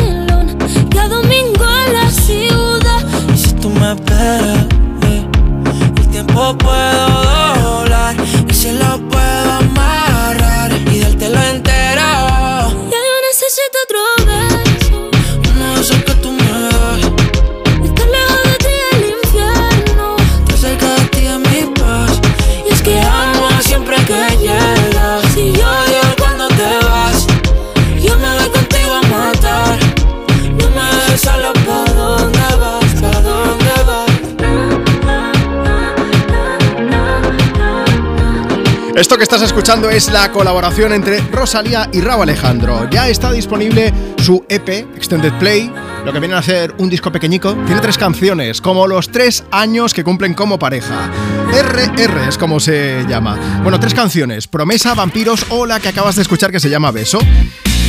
Esto que estás escuchando es la colaboración entre Rosalía y Raúl Alejandro. Ya está disponible su EP, Extended Play, lo que viene a ser un disco pequeñico. Tiene tres canciones, como los tres años que cumplen como pareja. RR es como se llama. Bueno, tres canciones, Promesa, Vampiros o la que acabas de escuchar que se llama Beso.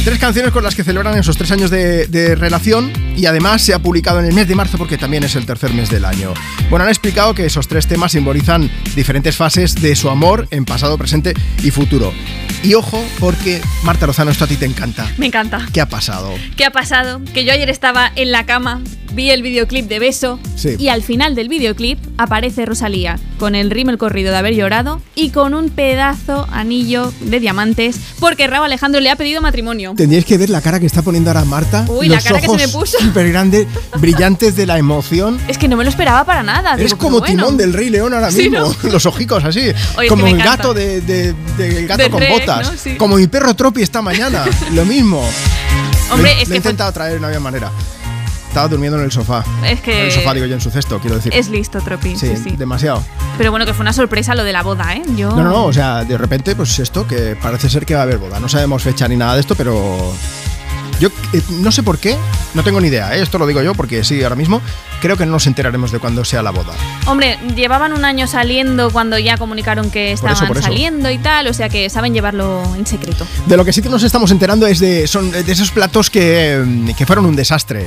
Tres canciones con las que celebran esos tres años de, de relación y además se ha publicado en el mes de marzo porque también es el tercer mes del año. Bueno, han explicado que esos tres temas simbolizan diferentes fases de su amor en pasado, presente y futuro. Y ojo, porque Marta Lozano, esto a ti te encanta. Me encanta. ¿Qué ha pasado? ¿Qué ha pasado? Que yo ayer estaba en la cama, vi el videoclip de Beso Sí. y al final del videoclip aparece Rosalía con el rímel corrido de haber llorado y con un pedazo anillo de diamantes porque Raúl Alejandro le ha pedido matrimonio. Tendríais que ver la cara que está poniendo ahora Marta. Uy, la los cara que se ojos me puso. Súper grandes, brillantes de la emoción. Es que no me lo esperaba para nada. Es como bueno. Timón del Rey León ahora Sí, mismo. Los ojicos así. Oye, como que el me gato de, de- de- el gato De con Shrek, botas. ¿no? Sí. Como mi perro Tropi esta mañana. Lo mismo. Hombre, Lo he- es lo he que fue- intentado traer, no había manera. Estaba durmiendo en el sofá. Es que En el sofá, digo yo, en su cesto, quiero decir. es listo, Tropi. Sí, Sí, sí. demasiado. Pero bueno, que fue una sorpresa lo de la boda, ¿eh? Yo... No, no, no, o sea, de repente, pues esto, que parece ser que va a haber boda. No sabemos fecha ni nada de esto, pero. Yo eh, no sé por qué, no tengo ni idea, ¿eh? esto lo digo yo porque sí, ahora mismo creo que no nos enteraremos de cuándo sea la boda. Hombre, llevaban un año saliendo cuando ya comunicaron que Por eso, estaban por eso. saliendo y tal, o sea que saben llevarlo en secreto. De lo que sí que nos estamos enterando es de, son de esos platos que, mm, que fueron un desastre.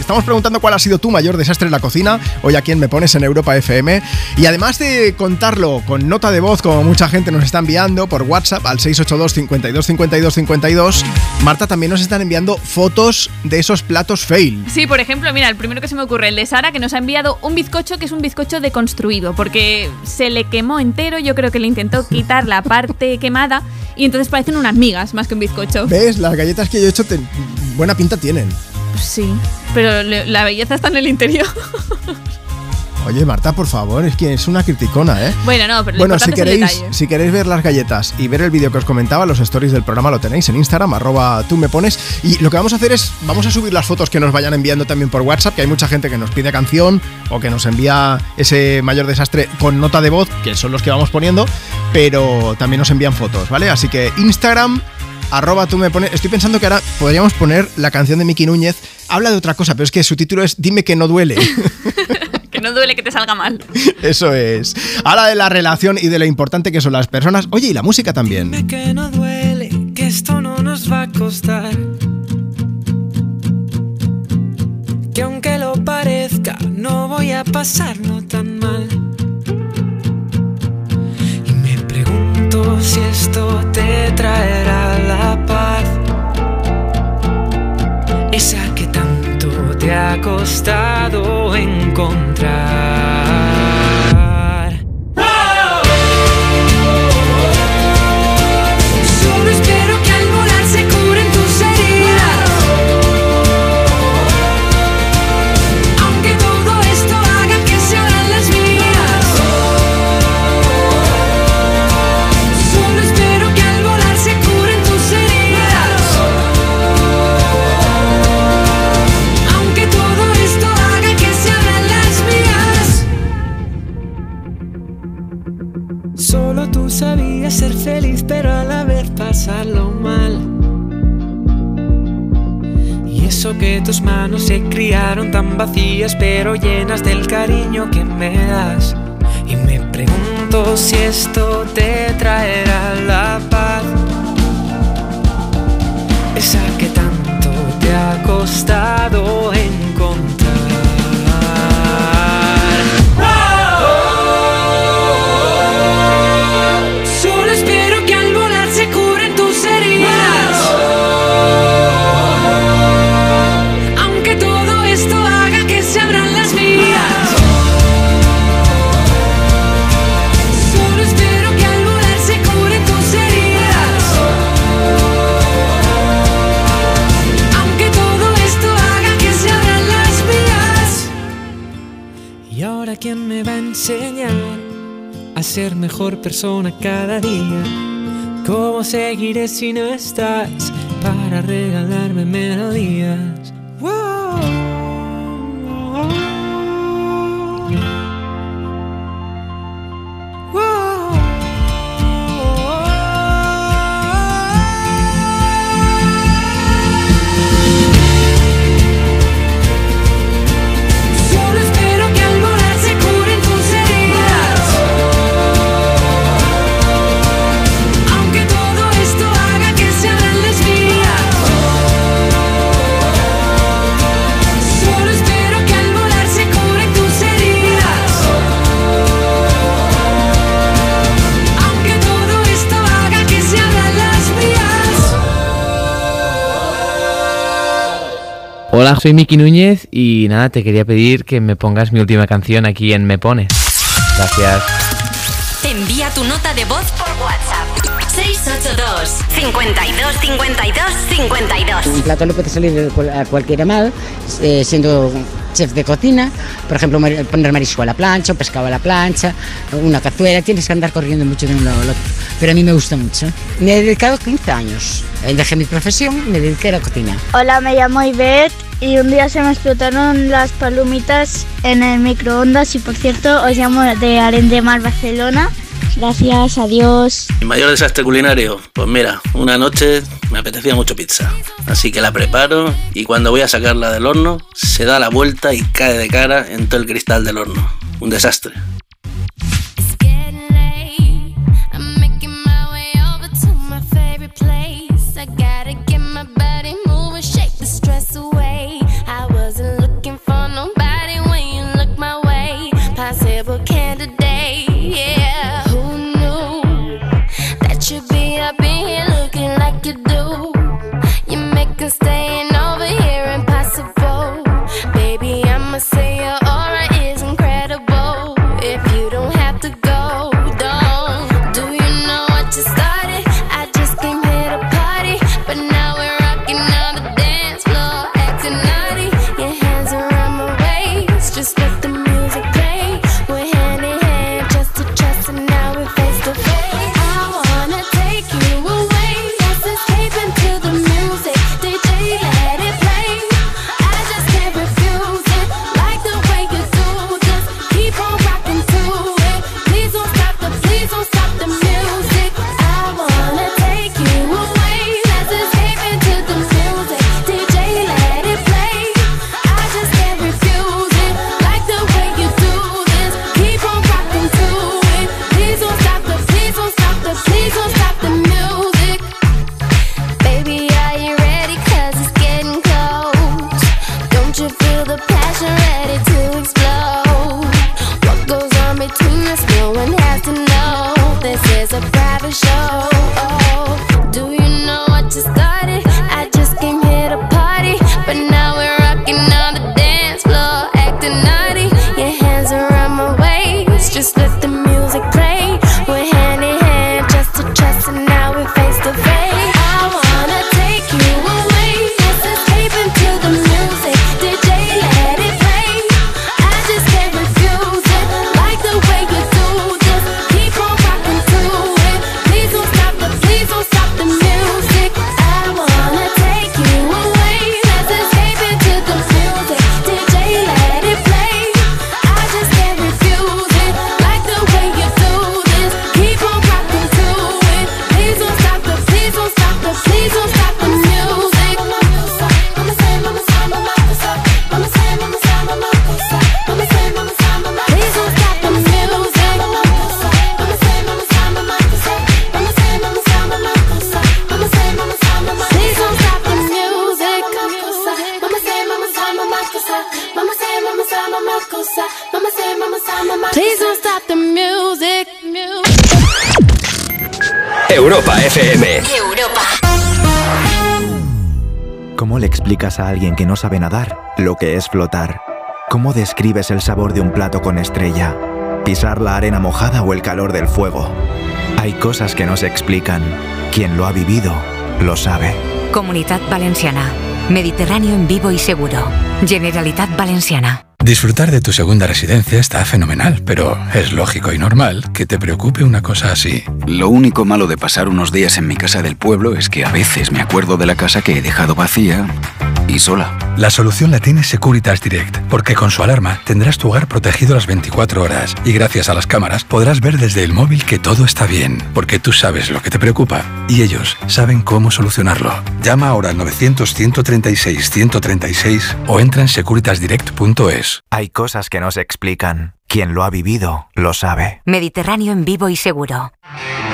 Estamos preguntando cuál ha sido tu mayor desastre en la cocina, hoy aquí en Me Pones en Europa FM. Y además de contarlo con nota de voz, como mucha gente nos está enviando por WhatsApp al 682 52 52 52, Marta también nos están enviando fotos de esos platos fail. Sí, por ejemplo, mira, el primero que se me ocurre, el de Sara, que nos ha enviado un bizcocho que es un bizcocho deconstruido, porque se le quemó entero, yo creo que le intentó quitar la parte quemada y entonces parecen unas migas más que un bizcocho. ¿Ves? Las galletas que yo he hecho te- buena pinta tienen. Sí, pero la belleza está en el interior. Oye, Marta, por favor, es que es una criticona, ¿eh? Bueno, no, pero Bueno, si queréis, si queréis ver las galletas y ver el vídeo que os comentaba, los stories del programa lo tenéis en Instagram, arroba tú me pones. Y lo que vamos a hacer es, vamos a subir las fotos que nos vayan enviando también por WhatsApp, que hay mucha gente que nos pide canción o que nos envía ese mayor desastre con nota de voz, que son los que vamos poniendo, pero también nos envían fotos, ¿vale? Así que Instagram, arroba tú me pones. Estoy pensando que ahora podríamos poner la canción de Miki Núñez. Habla de otra cosa, pero es que su título es Dime que no duele. Que no duele que te salga mal. Eso es. Habla de la relación y de lo importante que son las personas. Oye, y la música también. que no duele, que esto no nos va a costar. Que aunque lo parezca, no voy a pasarlo tan mal. Y me pregunto si esto te traerá la paz. Esa que tanto te ha costado encontrar. Feliz, pero a la vez pasarlo mal. Y eso que tus manos se criaron tan vacías, pero llenas del cariño que me das. Y me pregunto si esto te traerá la paz. Esa que tanto te ha costado ser mejor persona cada día? ¿Cómo seguiré si no estás para regalarme melodías? Hola, soy Miki Núñez y nada, te quería pedir que me pongas mi última canción aquí en Me Pones. Gracias. Envía tu nota de voz por WhatsApp. 682 52 52 52 Un plato le puede salir a cualquiera mal, eh, siendo chef de cocina, por ejemplo, poner marisco a la plancha, o pescado a la plancha, una cazuela, tienes que andar corriendo mucho de un lado al otro. Pero a mí me gusta mucho. Me he dedicado 15 años. Eh, Dejé mi profesión me dediqué a la cocina. Hola, me llamo Ivette y un día se me explotaron las palomitas en el microondas y por cierto os llamo de Aren de Mar, Barcelona. Gracias, adiós. Mi mayor desastre culinario, pues mira, una noche me apetecía mucho pizza, así que la preparo y cuando voy a sacarla del horno se da la vuelta y cae de cara en todo el cristal del horno. Un desastre. Alguien que no sabe nadar lo que es flotar? ¿Cómo describes el sabor de un plato con estrella? ¿Pisar la arena mojada o el calor del fuego? Hay cosas que no se explican. Quien lo ha vivido, lo sabe. Comunidad Valenciana. Mediterráneo en vivo y seguro. Generalitat Valenciana. Disfrutar de tu segunda residencia está fenomenal, pero es lógico y normal que te preocupe una cosa así. Lo único malo de pasar unos días en mi casa del pueblo es que a veces me acuerdo de la casa que he dejado vacía y sola. La solución la tiene Securitas Direct, porque con su alarma tendrás tu hogar protegido las 24 horas y gracias a las cámaras podrás ver desde el móvil que todo está bien, porque tú sabes lo que te preocupa y ellos saben cómo solucionarlo. Llama ahora al 900-136-136 o entra en securitasdirect.es. Hay cosas que no se explican. Quien lo ha vivido, lo sabe. Mediterráneo en vivo y seguro.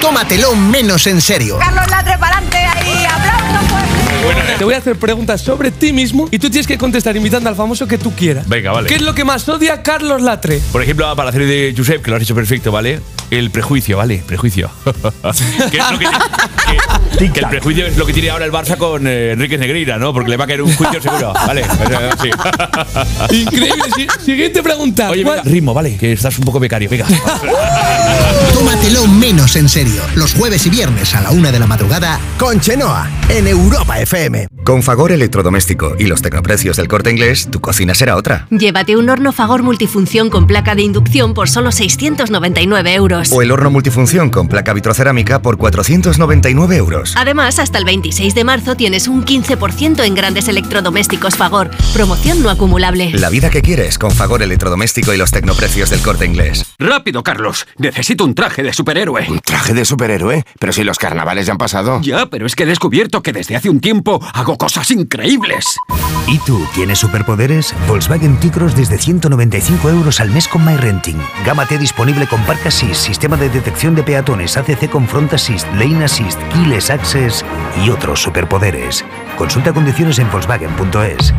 Tómatelo menos en serio. Carlos Latre para Te voy a hacer preguntas sobre ti mismo y tú tienes que contestar imitando al famoso que tú quieras. Venga, vale. ¿Qué es lo que más odia Carlos Latre? Por ejemplo, para hacer de Josep, que lo has hecho perfecto, ¿vale? El prejuicio, ¿vale? Prejuicio. que, es lo que, que- que el prejuicio es lo que tiene ahora el Barça con eh, Enrique Negreira, ¿no? Porque le va a caer un juicio seguro. Vale. O sea, sí. Increíble. Si- Siguiente pregunta. Oye, venga, ritmo, ¿vale? Que estás un poco becario. Venga. Tómatelo menos en serio. Los jueves y viernes a la una de la madrugada con Chenoa en Europa FM. Con Fagor Electrodoméstico y los tecnoprecios del corte inglés, tu cocina será otra. Llévate un horno Fagor multifunción con placa de inducción por solo 699 euros. O el horno multifunción con placa vitrocerámica por 499 euros. Además, hasta el 26 de marzo tienes un 15% en grandes electrodomésticos Fagor. Promoción no acumulable. La vida que quieres con Fagor Electrodoméstico y los tecnoprecios del corte inglés. Rápido, Carlos. Necesito un traje de superhéroe. ¿Un traje de superhéroe? Pero si los carnavales ya han pasado. Ya, pero es que he descubierto que desde hace un tiempo hago cosas increíbles. ¿Y tú tienes superpoderes? Volkswagen T-Cross desde 195 euros al mes con MyRenting. Gama T disponible con Park Assist, sistema de detección de peatones, ACC con Front Assist, Lane Assist, Keyless Access y otros superpoderes. Consulta condiciones en Volkswagen.es.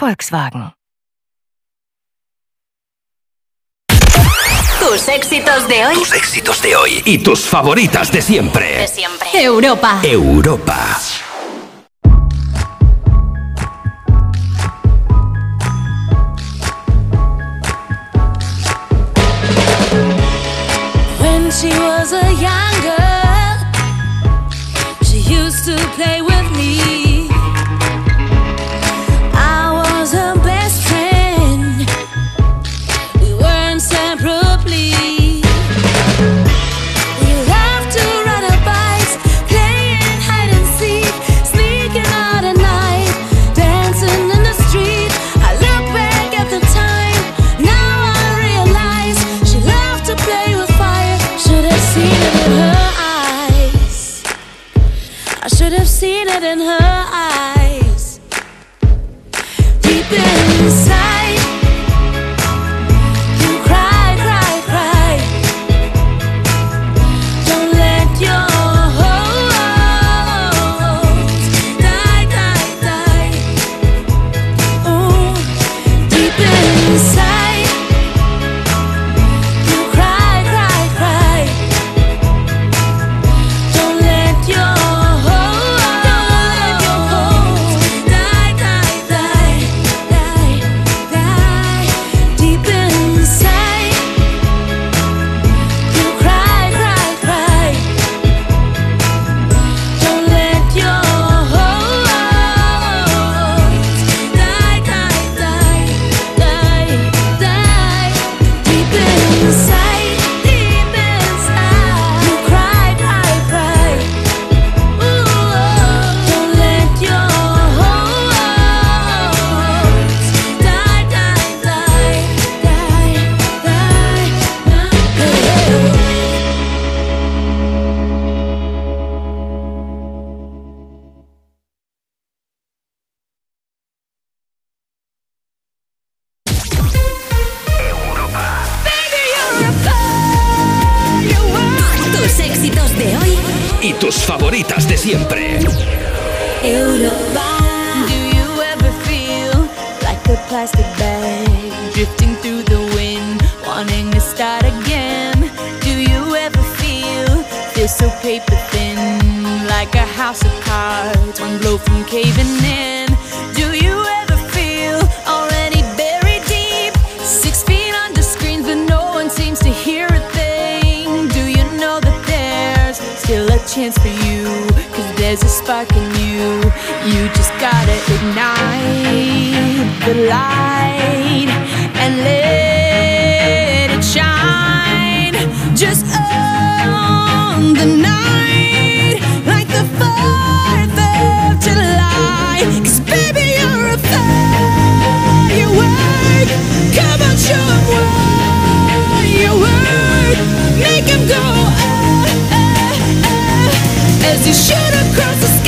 Volkswagen. Tus éxitos de hoy. Tus éxitos de hoy y tus favoritas de siempre. De siempre. Europa. Europa. She was a young girl, she used to play with seen it in her eyes. Deep inside, tus favoritas de siempre. Europa. Do you ever feel like a plastic bag drifting through the wind, wanting to start again? Do you ever feel feel so paper thin, like a house of cards, one blow from caving in? There's a spark in you. You just gotta ignite the light and let it shine. Just on the night, like the 4th of July. Cause baby, you're a firework. Come on, show 'em what you work. Make 'em go, as you shoot across the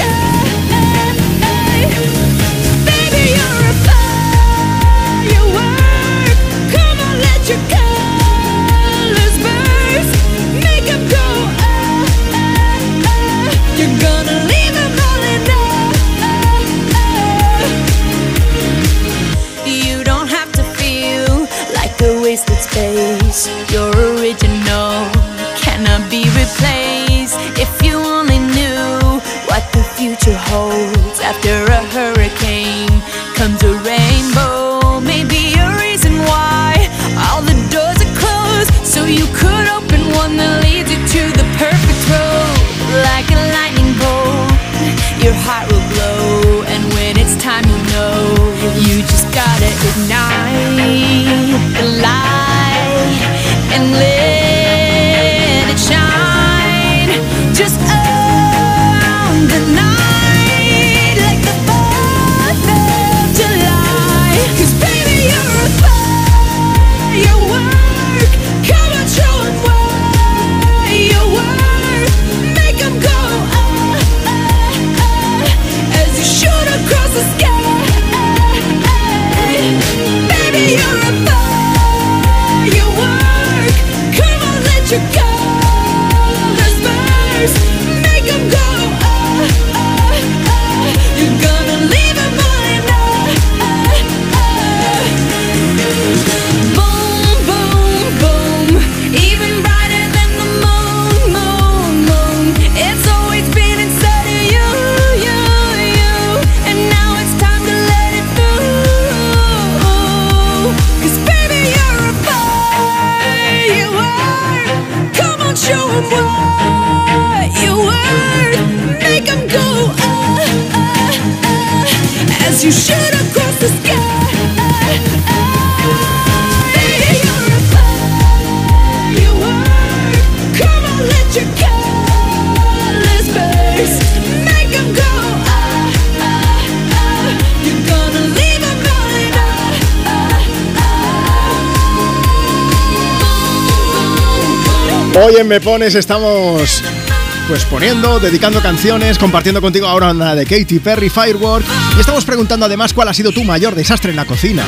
Hoy en Me Pones estamos pues poniendo, dedicando canciones, compartiendo contigo ahora una de Katy Perry Firework y estamos preguntando además cuál ha sido tu mayor desastre en la cocina.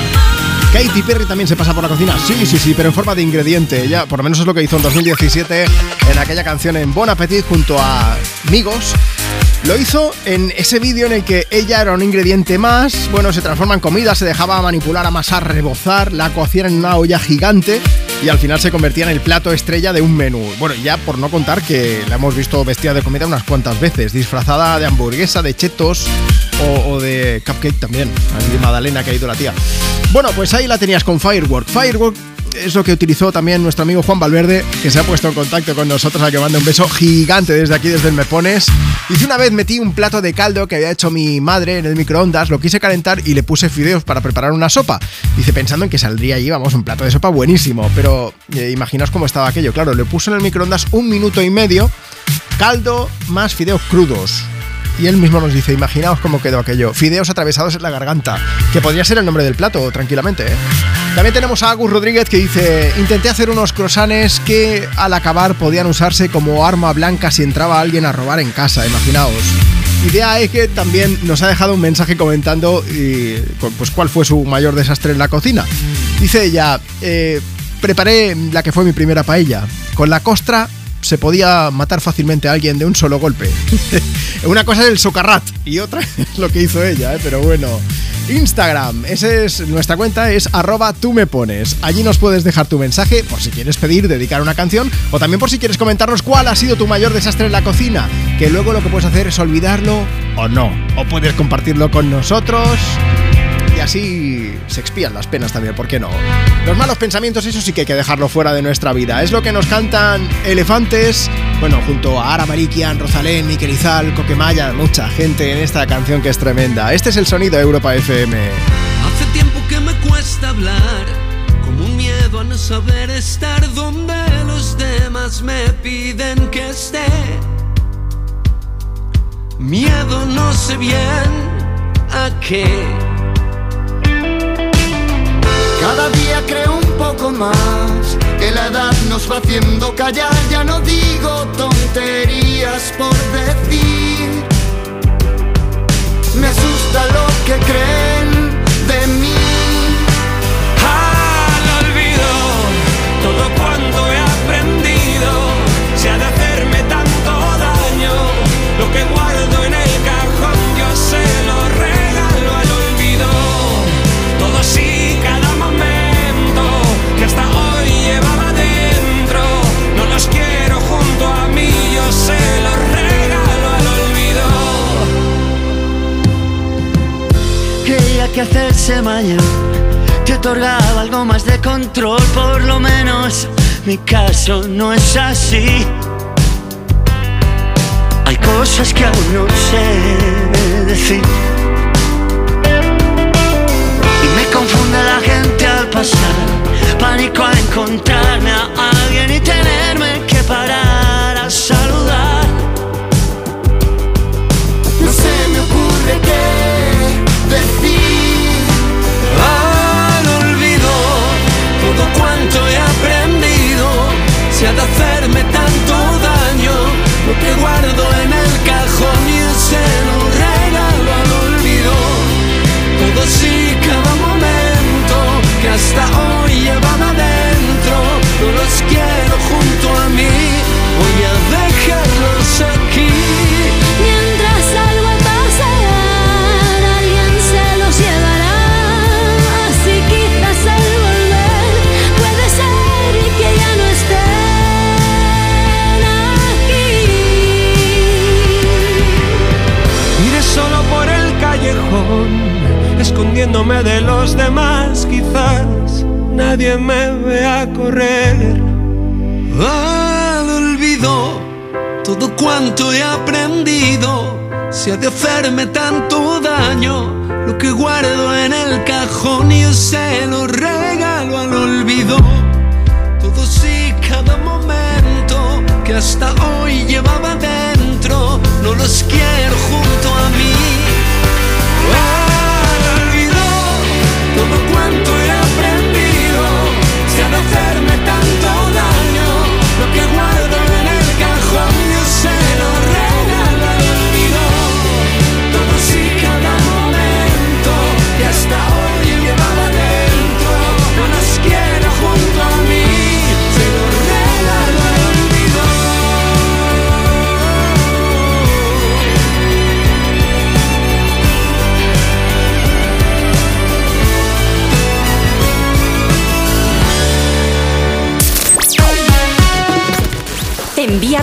Katy Perry también se pasa por la cocina, sí, sí, sí, pero en forma de ingrediente. Ella, por lo menos es lo que hizo en 2017 en aquella canción en Bon Appetit junto a Migos. Lo hizo en ese vídeo en el que ella era un ingrediente más, bueno, se transforma en comida, se dejaba manipular, amasar, rebozar, la cocían en una olla gigante y al final se convertía en el plato estrella de un menú. Bueno, ya por no contar que la hemos visto vestida de comida unas cuantas veces, disfrazada de hamburguesa, de chetos o, de cupcake también, de Madalena que ha ido la tía. Bueno, pues ahí la tenías con Firework. Firework es lo que utilizó también nuestro amigo Juan Valverde, que se ha puesto en contacto con nosotros, al que manda un beso gigante desde aquí, desde el Me Pones. Dice una vez metí un plato de caldo que había hecho mi madre en el microondas, lo quise calentar y le puse fideos para preparar una sopa. Dice, pensando en que saldría allí, vamos, un plato de sopa buenísimo, pero eh, imaginaos cómo estaba aquello. Claro, le puso en el microondas un minuto y medio, caldo más fideos crudos. Y él mismo nos dice, imaginaos cómo quedó aquello. Fideos atravesados en la garganta, que podría ser el nombre del plato, tranquilamente. ¿eh? También tenemos a Agus Rodríguez que dice, intenté hacer unos croissants que al acabar podían usarse como arma blanca si entraba alguien a robar en casa, imaginaos. Idea es que también nos ha dejado un mensaje comentando y, pues, cuál fue su mayor desastre en la cocina. Dice ella, eh, preparé la que fue mi primera paella, con la costra se podía matar fácilmente a alguien de un solo golpe. Una cosa es el socarrat y otra es lo que hizo ella, ¿eh? pero bueno. Instagram, esa es nuestra cuenta, es arroba tú me pones. Allí nos puedes dejar tu mensaje por si quieres pedir, dedicar una canción o también por si quieres comentarnos cuál ha sido tu mayor desastre en la cocina, que luego lo que puedes hacer es olvidarlo o no. O puedes compartirlo con nosotros y así se expían las penas también, ¿por qué no? Los malos pensamientos, eso sí que hay que dejarlo fuera de nuestra vida. Es lo que nos cantan Elefantes, bueno, junto a Ara Marikian, Rosalén, Miquel Izal, Coquemaya, mucha gente en esta canción que es tremenda. Este es el sonido de Europa FM. Hace tiempo que me cuesta hablar, como un miedo a no saber estar donde los demás me piden que esté. Miedo no sé bien a qué. Cada día creo un poco más que la edad nos va haciendo callar. Ya no digo tonterías por decir. Me asusta lo que creen de mí. Hacerse mayor te otorgaba algo más de control, por lo menos mi caso no es así. Hay cosas que aún no sé decir. Y me confunde la gente al pasar, pánico a encontrarme a alguien y tenerme que parar a saludar. Cuanto he aprendido se ha de hacerme tanto daño. Lo que guardo en el cajón y se lo correr. Al olvido todo cuanto he aprendido, se ha de hacerme tanto daño. Lo que guardo en el cajón yo se lo regalo al olvido. Todo sí, cada momento que hasta hoy llevaba dentro, no los quiero junto a mí.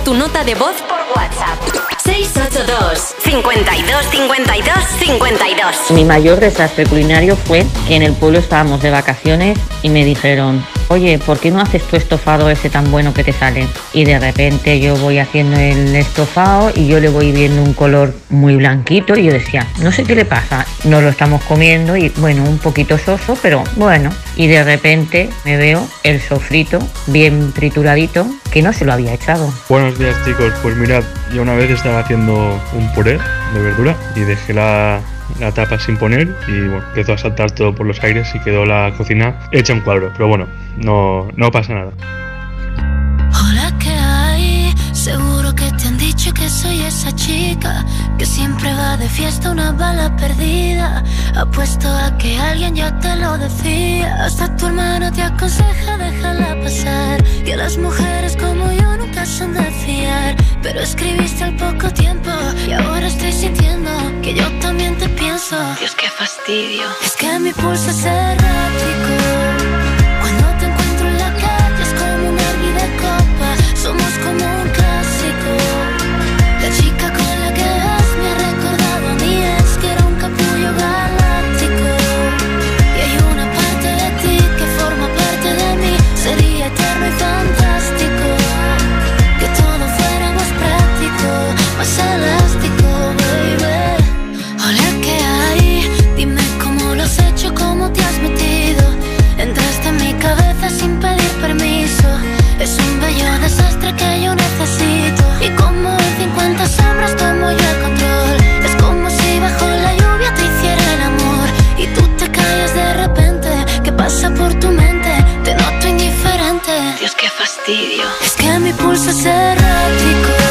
Tu nota de voz por WhatsApp. 682 52 52 52 Mi mayor desastre culinario fue que en el pueblo estábamos de vacaciones y me dijeron, oye, ¿por qué no haces tu estofado ese tan bueno que te sale? Y de repente yo voy haciendo el estofado y yo le voy viendo un color muy blanquito y yo decía, no sé qué le pasa, nos lo estamos comiendo y bueno, un poquito soso, pero bueno. Y de repente me veo el sofrito bien trituradito que no se lo había echado. Buenos días chicos, pues mirad, yo una vez estaba haciendo un puré de verdura y dejé la, la tapa sin poner y bueno, empezó a saltar todo por los aires y quedó la cocina hecha un cuadro, pero bueno, no, no pasa nada. Hola, ¿qué hay? Seguro que te han dicho que soy esa chica que siempre va de fiesta una bala perdida. Apuesto a que alguien ya te lo decía. Hasta tu hermano te aconseja déjala pasar. Que las mujeres como yo pero escribiste al poco tiempo. Y ahora estoy sintiendo que yo también te pienso. Dios, qué fastidio. Es que mi pulso es errático. Es que mi pulso es errático.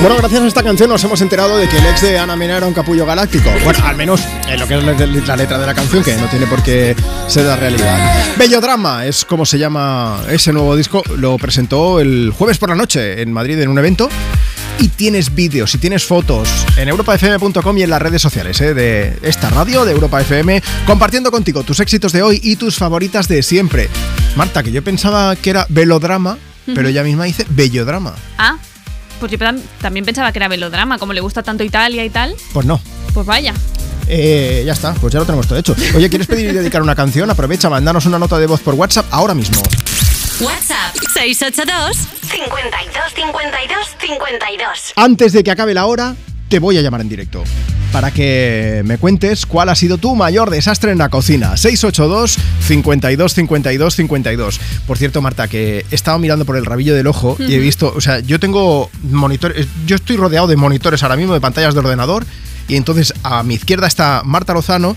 Bueno, gracias a esta canción nos hemos enterado de que el ex de Ana Mena era un capullo galáctico. Bueno, al menos en lo que es la letra de la canción, que no tiene por qué ser la realidad. Bello Drama es como se llama ese nuevo disco. Lo presentó el jueves por la noche en Madrid en un evento. Y tienes vídeos y tienes fotos en europafm.com y en las redes sociales ¿eh? de esta radio, de Europa FM, compartiendo contigo tus éxitos de hoy y tus favoritas de siempre. Marta, que yo pensaba que era velodrama, pero ella misma dice bellodrama. Ah, pues yo tam- también pensaba que era velodrama, como le gusta tanto Italia y tal. Pues no. Pues vaya. Eh, ya está, pues ya lo tenemos todo hecho. Oye, ¿quieres pedir y dedicar una canción? Aprovecha, mandanos una nota de voz por WhatsApp ahora mismo. WhatsApp 682 52 52 52. Antes de que acabe la hora, te voy a llamar en directo. Para que me cuentes cuál ha sido tu mayor desastre en la cocina. 682 52 52 52. Por cierto, Marta, que he estado mirando por el rabillo del ojo y he visto, o sea, yo tengo monitores, yo estoy rodeado de monitores ahora mismo, de pantallas de ordenador, y entonces a mi izquierda está Marta Lozano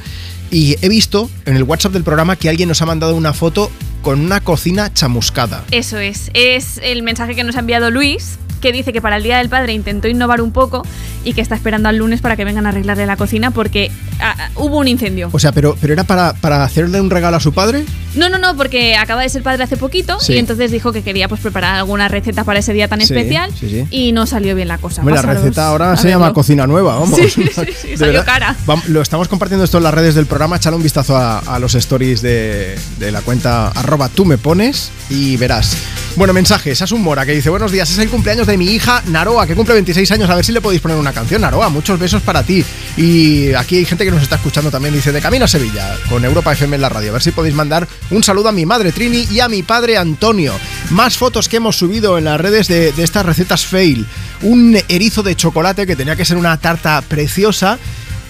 y he visto en el WhatsApp del programa que alguien nos ha mandado una foto con una cocina chamuscada. Eso es. Es el mensaje que nos ha enviado Luis, que dice que para el Día del Padre intentó innovar un poco y que está esperando al lunes para que vengan a arreglarle la cocina porque ah, ah, hubo un incendio. O sea, pero, pero era para, para hacerle un regalo a su padre. No, no, no, porque acaba de ser padre hace poquito Sí. y entonces dijo que quería pues preparar alguna receta para ese día tan Sí, especial sí, y no salió bien la cosa. Hombre, la receta ahora se llama cocina nueva, vamos. Sí, sí, sí, salió cara. Lo estamos compartiendo esto en las redes del programa. Échale un vistazo a, a los stories de, de la cuenta arroba tú me pones y verás. Bueno, mensajes. Asun Mora que dice: Buenos días, es el cumpleaños de mi hija Naroa, que cumple 26 años. A ver si le podéis poner una canción, Naroa. Muchos besos para ti. Y aquí hay gente que nos está escuchando también. Dice: De camino a Sevilla, con Europa FM en la radio. A ver si podéis mandar un saludo a mi madre Trini y a mi padre Antonio. Más fotos que hemos subido en las redes de, de estas recetas fail. Un erizo de chocolate que tenía que ser una tarta preciosa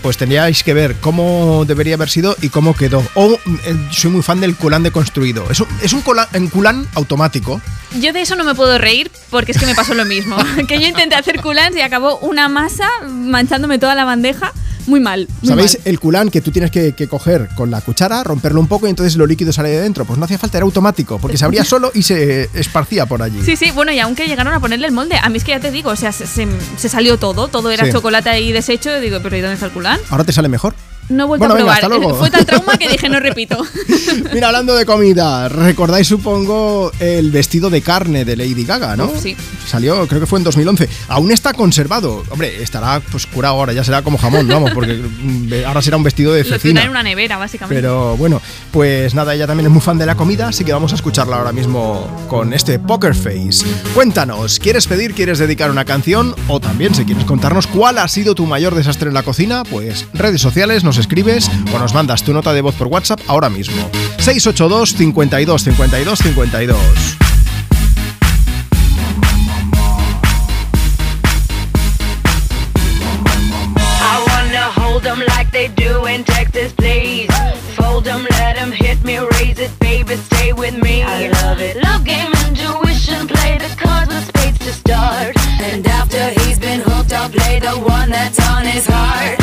pues tendríais que ver cómo debería haber sido y cómo quedó. O eh, soy muy fan del culán deconstruido. Es un, es un, un culán automático. Yo de eso no me puedo reír porque es que me pasó lo mismo. que yo intenté hacer culans y acabó una masa manchándome toda la bandeja. Muy mal. muy ¿Sabéis mal. el culán que tú tienes que, que coger con la cuchara, romperlo un poco y entonces lo líquido sale de dentro? Pues no hacía falta, era automático, porque se abría solo y se esparcía por allí. Sí, sí, bueno, y aunque llegaron a ponerle el molde, a mí es que ya te digo, o sea, se, se- se salió todo, todo era Sí. chocolate ahí deshecho, y digo, pero ¿y dónde está el culán? ¿Ahora te sale mejor? No he vuelto Bueno, a probar. Fue tal trauma que dije no repito. Mira, hablando de comida, recordáis supongo el vestido de carne de Lady Gaga, ¿no? Sí. Salió, creo que fue en 2011. Aún está conservado. Hombre, estará pues curado ahora, ya será como jamón, vamos, porque mm, ahora será un vestido de Lo cecina. en una nevera, básicamente. Pero bueno, pues nada, ella también es muy fan de la comida, así que vamos a escucharla ahora mismo con este Poker Face. Cuéntanos, ¿quieres pedir, quieres dedicar una canción? O también, si quieres contarnos cuál ha sido tu mayor desastre en la cocina, pues redes sociales, nos escribes o nos mandas tu nota de voz por WhatsApp ahora mismo. 682 52 52 52. I wanna hold 'em like they do in Texas, please. Fold 'em, let 'em hit me, raise it, baby, stay with me. I love it. Love game, intuition, play the cards with spades to start. And after he's been hooked, I'll play the one that's on his heart.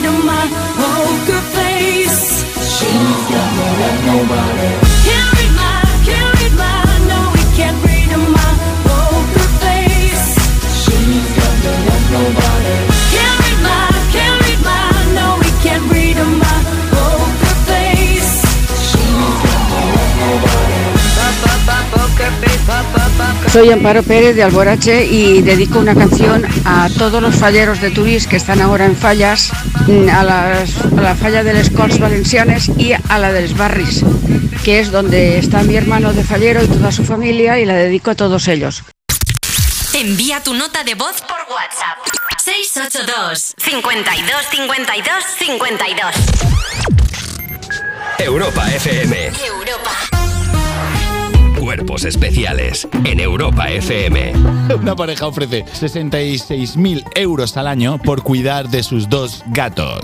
can't my poker face. She's got no love, nobody. Soy Amparo Pérez de Alborache y dedico una canción a todos los falleros de Turís que están ahora en fallas, mm, a, las- a la falla de les Corts Valencianes y a la de les Barris, que es donde está mi hermano de fallero y toda su familia y la dedico a todos ellos. Envía tu nota de voz por WhatsApp. 682 52 52 52. Europa FM. Europa. Cuerpos especiales en Europa FM. Una pareja ofrece 66.000 euros al año por cuidar de sus dos gatos.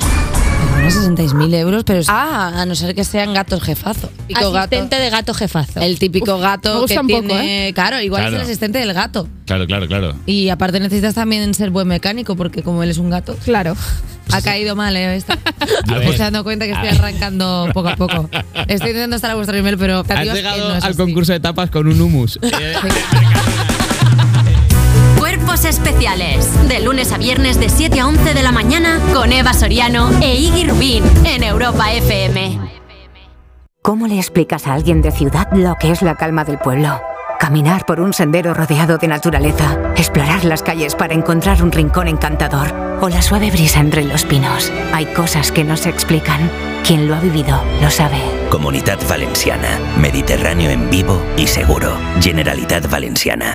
Unos 66.000 euros, pero es- ah, a no ser que sean gatos jefazo. Típico Asistente de gato jefazo. El típico Uf, gato me gusta que un poco, tiene, ¿eh? claro, igual Claro. es el asistente del gato. Claro, claro, claro. Y aparte necesitas también ser buen mecánico porque como él es un gato, claro. Ha caído mal, ¿eh? Esta. Me ver. estoy dando cuenta que estoy arrancando poco a poco. Estoy intentando estar a vuestro nivel, pero Has Dios, que llegado no es al así. concurso de tapas con un humus. Cuerpos especiales. De lunes a viernes de 7 a 11 de la mañana con Eva Soriano e Iggy Rubín en Europa FM. ¿Cómo le explicas a alguien de ciudad lo que es la calma del pueblo? Caminar por un sendero rodeado de naturaleza, explorar las calles para encontrar un rincón encantador o la suave brisa entre los pinos. Hay cosas que no se explican. Quien lo ha vivido lo sabe. Comunidad Valenciana. Mediterráneo en vivo y seguro. Generalitat Valenciana.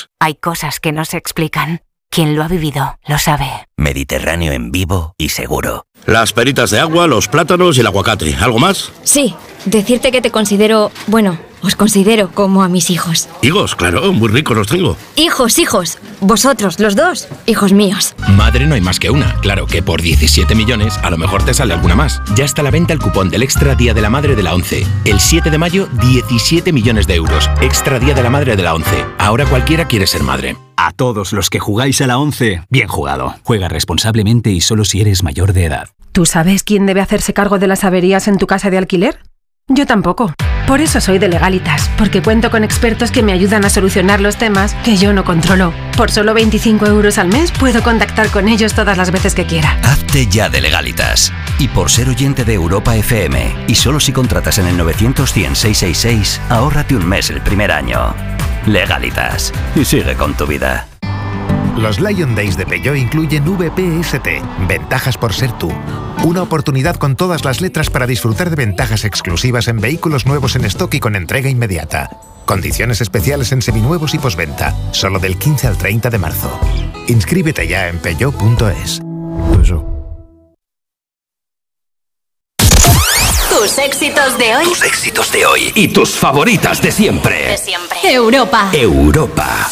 Hay cosas que no se explican. Quien lo ha vivido lo sabe. Mediterráneo en vivo y seguro. Las peritas de agua, los plátanos y el aguacate. ¿Algo más? Sí, decirte que te considero, bueno, os considero como a mis hijos. Higos, claro, muy ricos los tengo. Hijos, hijos. Vosotros, los dos, hijos míos. Madre no hay más que una. Claro que por 17 millones a lo mejor te sale alguna más. Ya está a la venta el cupón del Extra Día de la Madre de la 11. El 7 de mayo, 17 millones de euros. Extra Día de la Madre de la 11. Ahora cualquiera quiere ser madre. A todos los que jugáis a la 11, bien jugado. Juega responsablemente y solo si eres mayor de edad. ¿Tú sabes quién debe hacerse cargo de las averías en tu casa de alquiler? Yo tampoco. Por eso soy de Legalitas, porque cuento con expertos que me ayudan a solucionar los temas que yo no controlo. Por solo 25 euros al mes puedo contactar con ellos todas las veces que quiera. Hazte ya de legalitas. Y por ser oyente de Europa FM, y solo si contratas en el 900 100 666, ahórrate un mes el primer año. Legalitas. Y sigue con tu vida. Los Lion Days de Peugeot incluyen VPST, ventajas por ser tú. Una oportunidad con todas las letras para disfrutar de ventajas exclusivas en vehículos nuevos en stock y con entrega inmediata. Condiciones especiales en seminuevos y posventa, solo del 15 al 30 de marzo. Inscríbete ya en peugeot.es. Tus éxitos de hoy. Tus éxitos de hoy y tus favoritas de siempre. De siempre. Europa. Europa.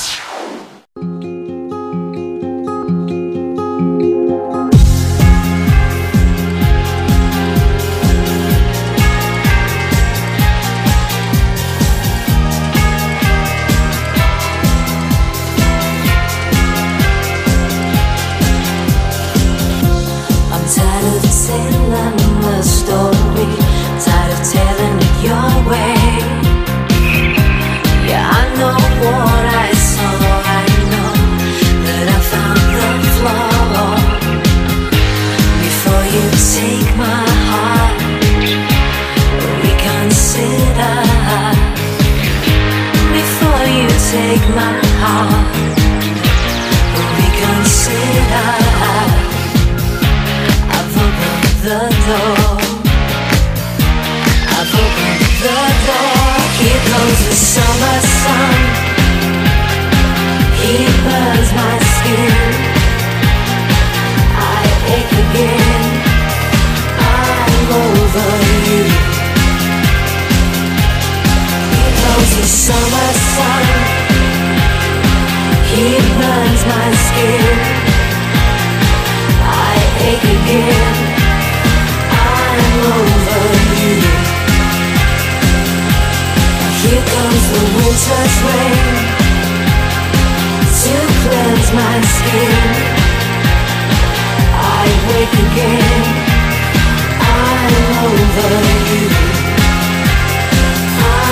Take my heart, reconsider. I've opened the door. I've opened the door. Here comes the summer sun. He burns my skin. I ache again. I'm over you. Comes the summer sun. He burns my skin. I ache again. I'm over you. Here comes the winter's rain to cleanse my skin. I wake again. I'm over you.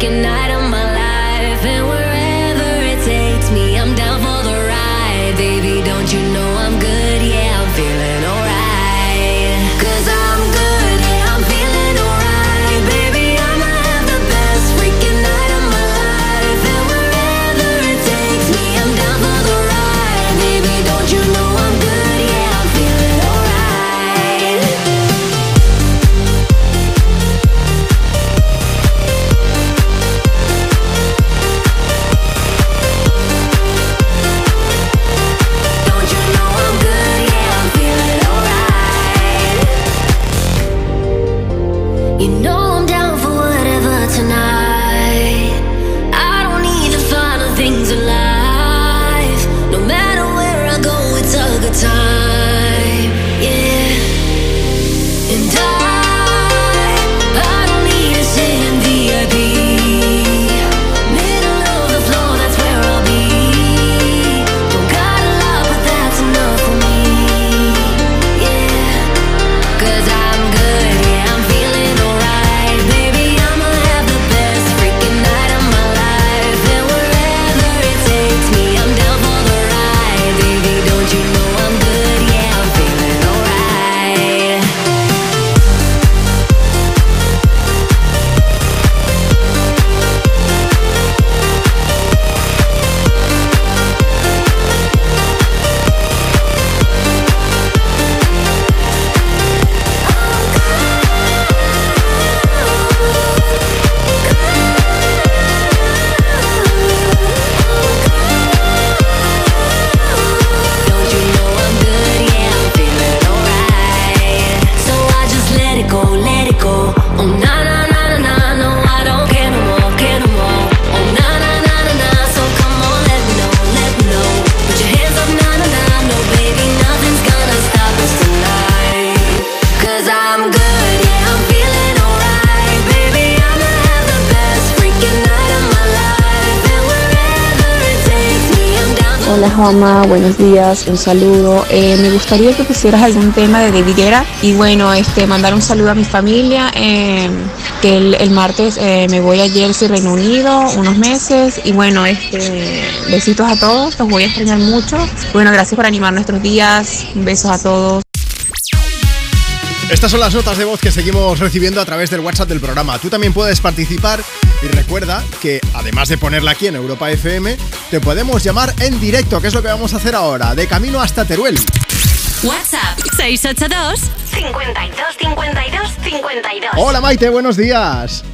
Freaking night of my life. And wherever Juanma, buenos días, un saludo. Eh, me gustaría que pusieras algún tema de David Guerra y bueno, este, mandar un saludo a mi familia, eh, que el, el martes eh, me voy a Jersey, Reino Unido, unos meses y bueno, este, besitos a todos, los voy a extrañar mucho. Bueno, gracias por animar nuestros días, besos a todos. Estas son las notas de voz que seguimos recibiendo a través del WhatsApp del programa. Tú también puedes participar y recuerda que además de ponerla aquí en Europa FM, te podemos llamar en directo, que es lo que vamos a hacer ahora, de camino hasta Teruel. WhatsApp 682 52 52 52. Hola Maite, buenos días.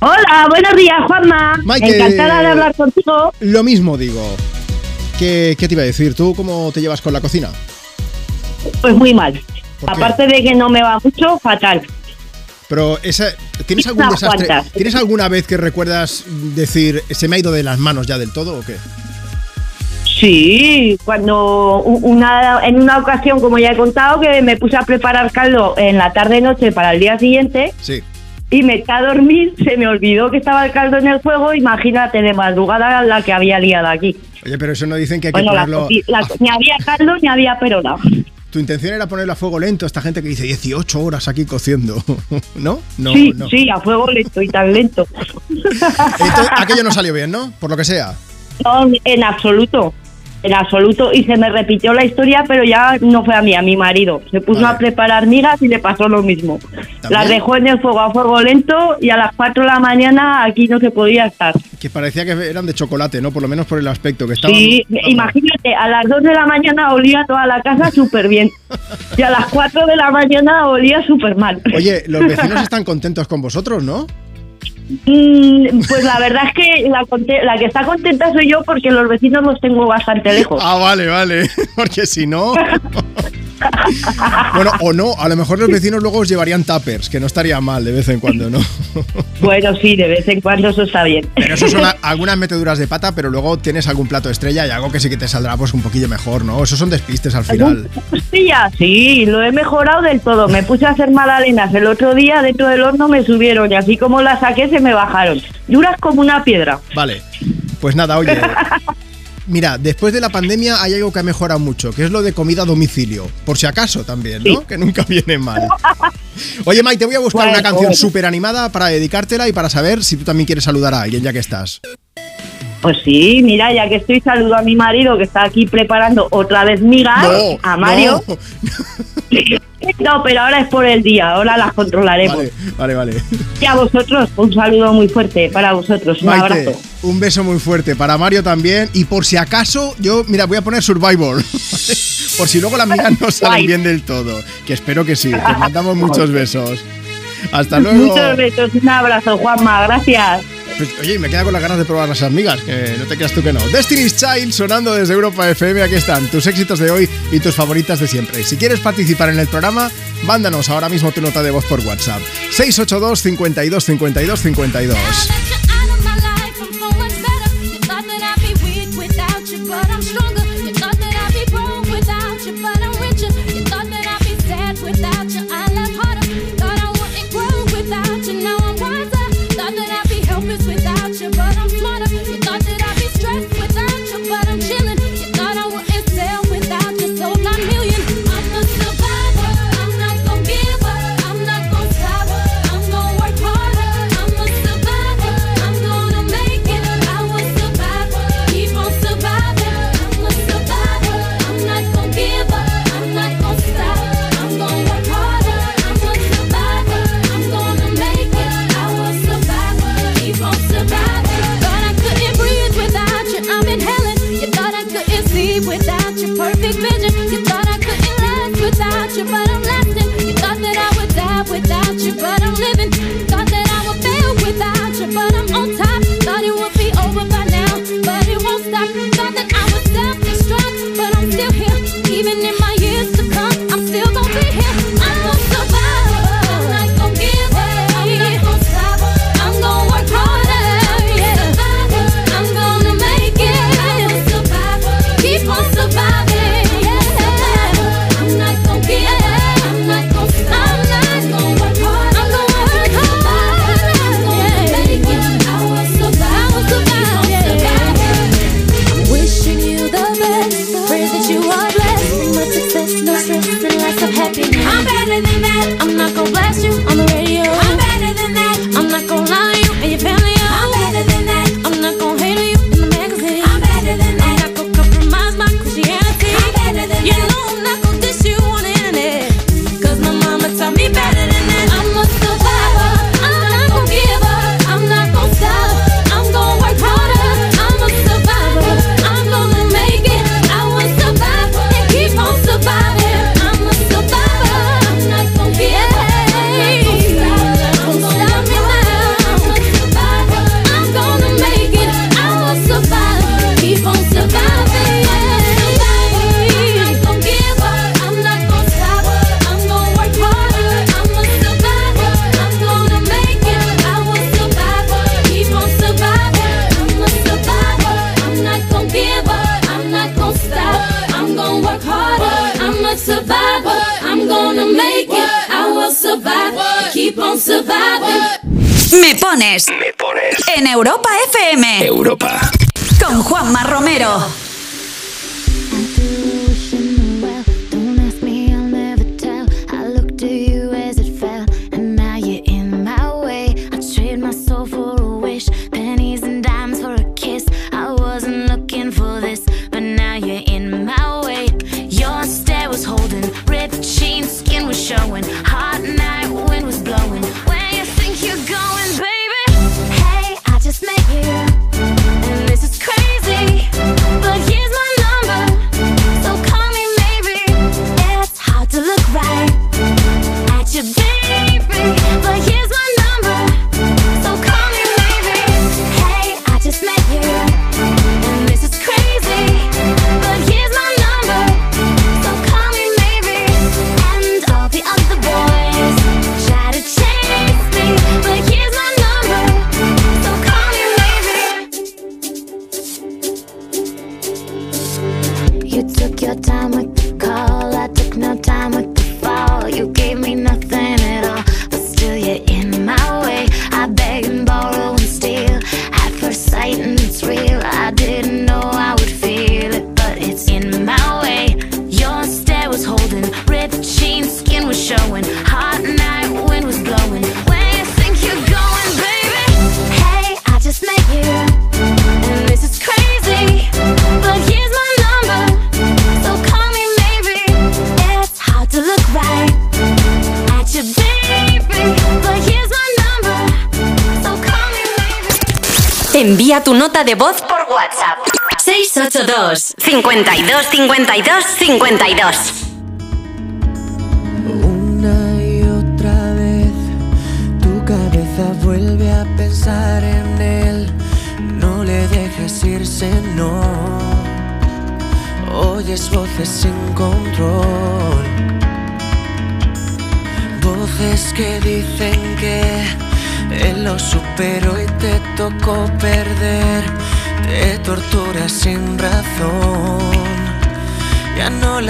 Hola, buenos días, Juanma. Maite. Encantada de hablar contigo. Lo mismo digo. ¿Qué, qué te iba a decir? ¿Tú cómo te llevas con la cocina? Pues muy mal. Aparte de que no me va mucho, fatal. Pero esa, ¿tienes algún desastre? ¿Tienes alguna vez que recuerdas decir se me ha ido de las manos ya del todo o qué? Sí, cuando una, en una ocasión, como ya he contado, que me puse a preparar caldo en la tarde-noche para el día siguiente Sí. y me eché a dormir, se me olvidó que estaba el caldo en el fuego, imagínate de madrugada la que había liado aquí. Oye, pero eso no dicen que hay que Bueno, ponerlo. la- ni había caldo ni había perona. Tu intención era ponerlo a fuego lento, esta gente que dice 18 horas aquí cociendo. ¿No? No, sí, no. sí, a fuego lento y tan lento. Entonces, aquello no salió bien, ¿no? Por lo que sea. No, en absoluto. En absoluto. Y se me repitió la historia, pero ya no fue a mí, a mi marido. Se puso Vale. a preparar migas y le pasó lo mismo. Las dejó en el fuego a fuego lento y a las 4 de la mañana aquí no se podía estar. Que parecía que eran de chocolate, ¿no? Por lo menos por el aspecto que estaban. Sí, imagínate, a las 2 de la mañana olía toda la casa súper bien. Y a las 4 de la mañana olía súper mal. Oye, los vecinos están contentos con vosotros, ¿no? Mm, Pues la verdad es que la, la que está contenta soy yo porque los vecinos los tengo bastante lejos. Ah, vale, vale. Porque si no. Bueno, o no, a lo mejor los vecinos luego os llevarían tuppers, que no estaría mal de vez en cuando, ¿no? Bueno, sí, de vez en cuando eso está bien. Pero eso son algunas meteduras de pata, pero luego tienes algún plato estrella y algo que sí que te saldrá pues un poquillo mejor, ¿no? Esos son despistes al final. Hostia, sí, lo he mejorado del todo. Me puse a hacer magdalenas el otro día, dentro del horno me subieron y así como las saqué se me bajaron. Duras como una piedra. Vale. Pues nada, oye. Mira, después de la pandemia hay algo que ha mejorado mucho, que es lo de comida a domicilio. Por si acaso también, ¿no? Que nunca viene mal. Oye, Mike, te voy a buscar Bueno, una canción bueno. súper animada para dedicártela y para saber si tú también quieres saludar a alguien, ya que estás. Pues sí, mira, ya que estoy, saludo a mi marido que está aquí preparando otra vez migas, No, a Mario. No. pero ahora es por el día, ahora las controlaremos. Vale, vale, vale. Y a vosotros, un saludo muy fuerte para vosotros, un Maite, abrazo. un beso muy fuerte para Mario también. Y por si acaso, yo, mira, voy a poner Survivor. por si luego las migas no salen bien del todo. Que espero que sí. Te mandamos muchos besos. Hasta luego. Muchos besos, un abrazo, Juanma, gracias. Pues, oye, me queda con las ganas de probar las amigas, que no te creas tú que no. Destiny's Child sonando desde Europa FM, aquí están tus éxitos de hoy y tus favoritas de siempre. Si quieres participar en el programa, mándanos ahora mismo tu nota de voz por WhatsApp. 682 52 52 52. 52 52 52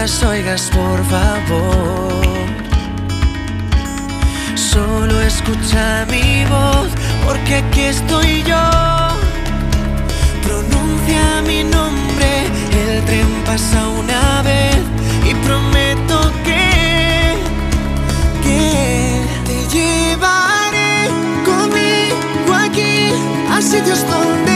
las oigas, por favor. Solo escucha mi voz, porque aquí estoy yo. Pronuncia mi nombre, el tren pasa una vez y prometo que, que te llevaré conmigo aquí a sitios donde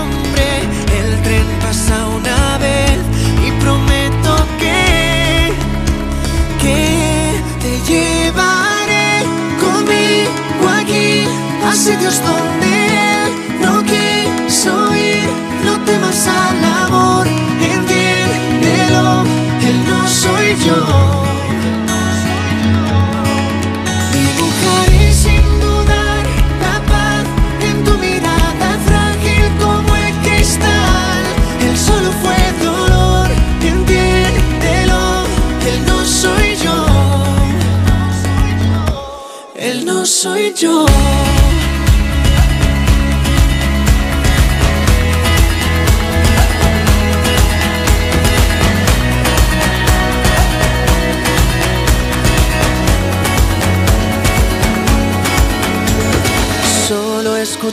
Hace Dios donde él no quiso ir, no temas al la amor. Entiéndelo, él no soy yo. Mi buscaré sin dudar la paz en tu mirada frágil como el cristal. Él solo fue dolor. Entiéndelo, él no soy yo. Él no soy yo. Él no soy yo.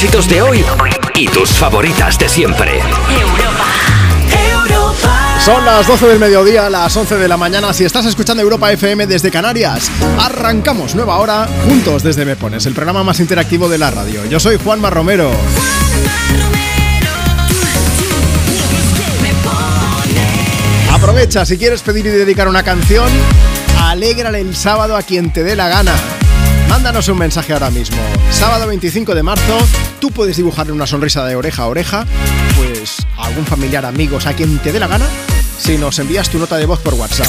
éxitos de hoy y tus favoritas de siempre. Son las 12 del mediodía, las 11 de la mañana. Si estás escuchando Europa FM desde Canarias, arrancamos nueva hora juntos desde Me Pones, el programa más interactivo de la radio. Yo soy Juanma Romero. Aprovecha si quieres pedir y dedicar una canción, alégrale el sábado a quien te dé la gana. Mándanos un mensaje ahora mismo. Sábado 25 de marzo, tú puedes dibujarle una sonrisa de oreja a oreja, pues a algún familiar, amigos, a quien te dé la gana, si nos envías tu nota de voz por WhatsApp.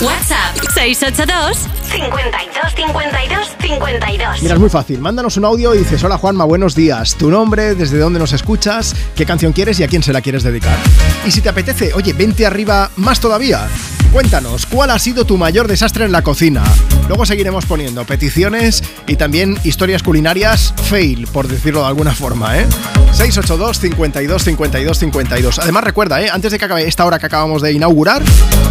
WhatsApp 682 52 52 52. Mira, es muy fácil. Mándanos un audio y dices, hola Juanma, buenos días. Tu nombre, desde dónde nos escuchas, qué canción quieres y a quién se la quieres dedicar. Y si te apetece, oye, vente arriba más todavía. Cuéntanos, ¿cuál ha sido tu mayor desastre en la cocina? Luego seguiremos poniendo peticiones y también historias culinarias fail, por decirlo de alguna forma, ¿eh? 682 52 52 52. Además, recuerda, ¿eh? Antes de que acabe esta hora que acabamos de inaugurar,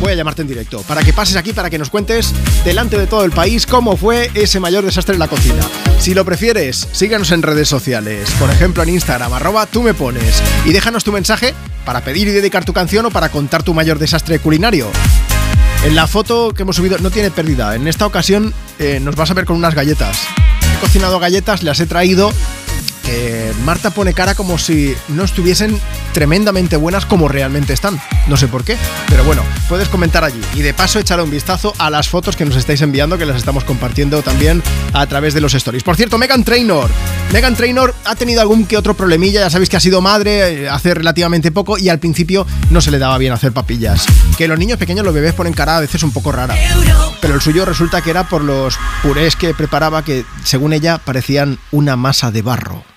voy a llamarte en directo para que pases aquí, para que nos cuentes delante de todo el país cómo fue ese mayor desastre en la cocina. Si lo prefieres, síganos en redes sociales, por ejemplo en Instagram, arroba tú me pones, y déjanos tu mensaje para pedir y dedicar tu canción o para contar tu mayor desastre culinario. En la foto que hemos subido no tiene pérdida. En esta ocasión eh, nos vas a ver con unas galletas. He cocinado galletas, las he traído. Marta pone cara como si no estuviesen tremendamente buenas como realmente están. No sé por qué, pero bueno, puedes comentar allí. Y de paso echar un vistazo a las fotos que nos estáis enviando, que las estamos compartiendo también a través de los stories. Por cierto, Megan Trainor. Megan Trainor ha tenido algún que otro problemilla, ya sabéis que ha sido madre eh, hace relativamente poco y al principio no se le daba bien hacer papillas. Que los niños pequeños, los bebés ponen cara a veces un poco rara. Pero el suyo resulta que era por los purés que preparaba que, según ella, parecían una masa de barro.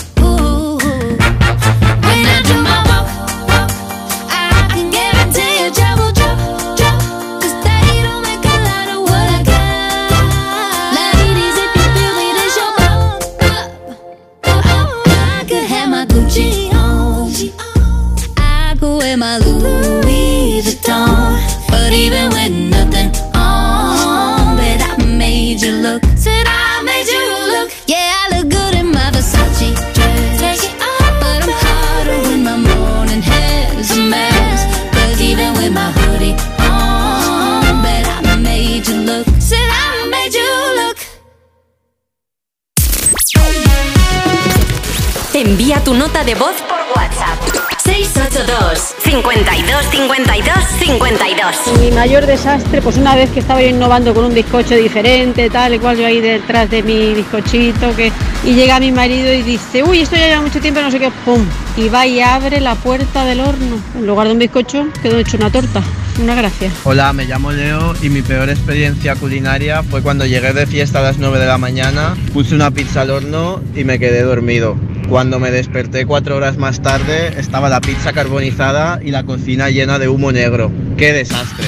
Even with Envía tu nota de voz por WhatsApp. 682 52 52 52 Mi mayor desastre, pues una vez que estaba yo innovando con un bizcocho diferente, tal y cual, yo ahí detrás de mi bizcochito, que y llega mi marido y dice, uy, esto ya lleva mucho tiempo, no sé qué, pum, y va y abre la puerta del horno. En lugar de un bizcocho, quedó hecho una torta. Una gracia. Hola, me llamo Leo y mi peor experiencia culinaria fue cuando llegué de fiesta a las 9 de la mañana, puse una pizza al horno y me quedé dormido. Cuando me desperté cuatro horas más tarde estaba la pizza carbonizada y la cocina llena de humo negro. ¡Qué desastre!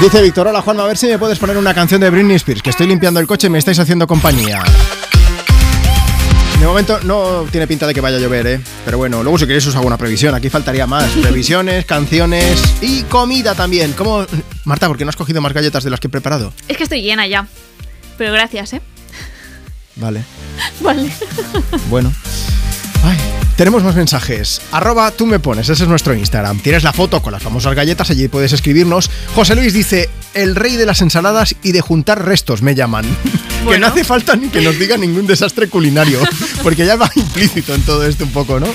Dice Víctor, hola Juan, a ver si me puedes poner una canción de Britney Spears, que estoy limpiando el coche y me estáis haciendo compañía. De momento no tiene pinta de que vaya a llover, ¿eh? Pero bueno, luego si queréis os hago una previsión. Aquí faltaría más. Previsiones, canciones y comida también. ¿Cómo? Marta, ¿por qué no has cogido más galletas de las que he preparado? Es que estoy llena ya. Pero gracias, ¿eh? Vale, Vale. bueno. Tenemos más mensajes. Arroba tú me pones, ese es nuestro Instagram. Tienes la foto con las famosas galletas, allí puedes escribirnos. José Luis dice, el rey de las ensaladas y de juntar restos me llaman. Que no hace falta ni que nos diga ningún desastre culinario, porque ya va implícito en todo esto un poco, ¿no?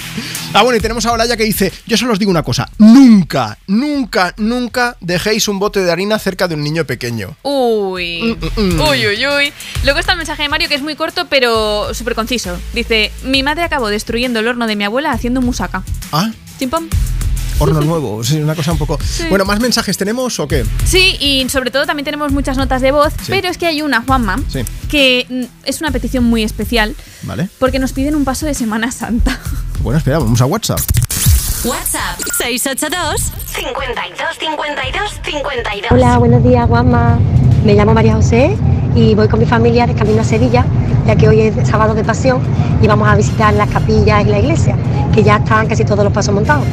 Ah, bueno, y tenemos a Olaya que dice, yo solo os digo una cosa, nunca, nunca, nunca dejéis un bote de harina cerca de un niño pequeño. Uy. Mm, mm. Uy, uy, uy. Luego está el mensaje de Mario que es muy corto pero súper conciso. Dice, mi madre acabó destruyendo el horno de mi abuela haciendo musaca. Ah, Chimpón. horno nuevo, sí, una cosa un poco... Bueno, ¿más mensajes tenemos o qué? Sí, y sobre todo también tenemos muchas notas de voz, Sí. pero es que hay una, Juanma, Sí, que mm, es una petición muy especial vale. porque nos piden un paso de Semana Santa. Bueno, espera, vamos a WhatsApp. WhatsApp 682 52 52 52. Hola, buenos días, Juanma. Me llamo María José y voy con mi familia de camino a Sevilla, ya que hoy es sábado de pasión y vamos a visitar las capillas y la iglesia, que ya están casi todos los pasos montados.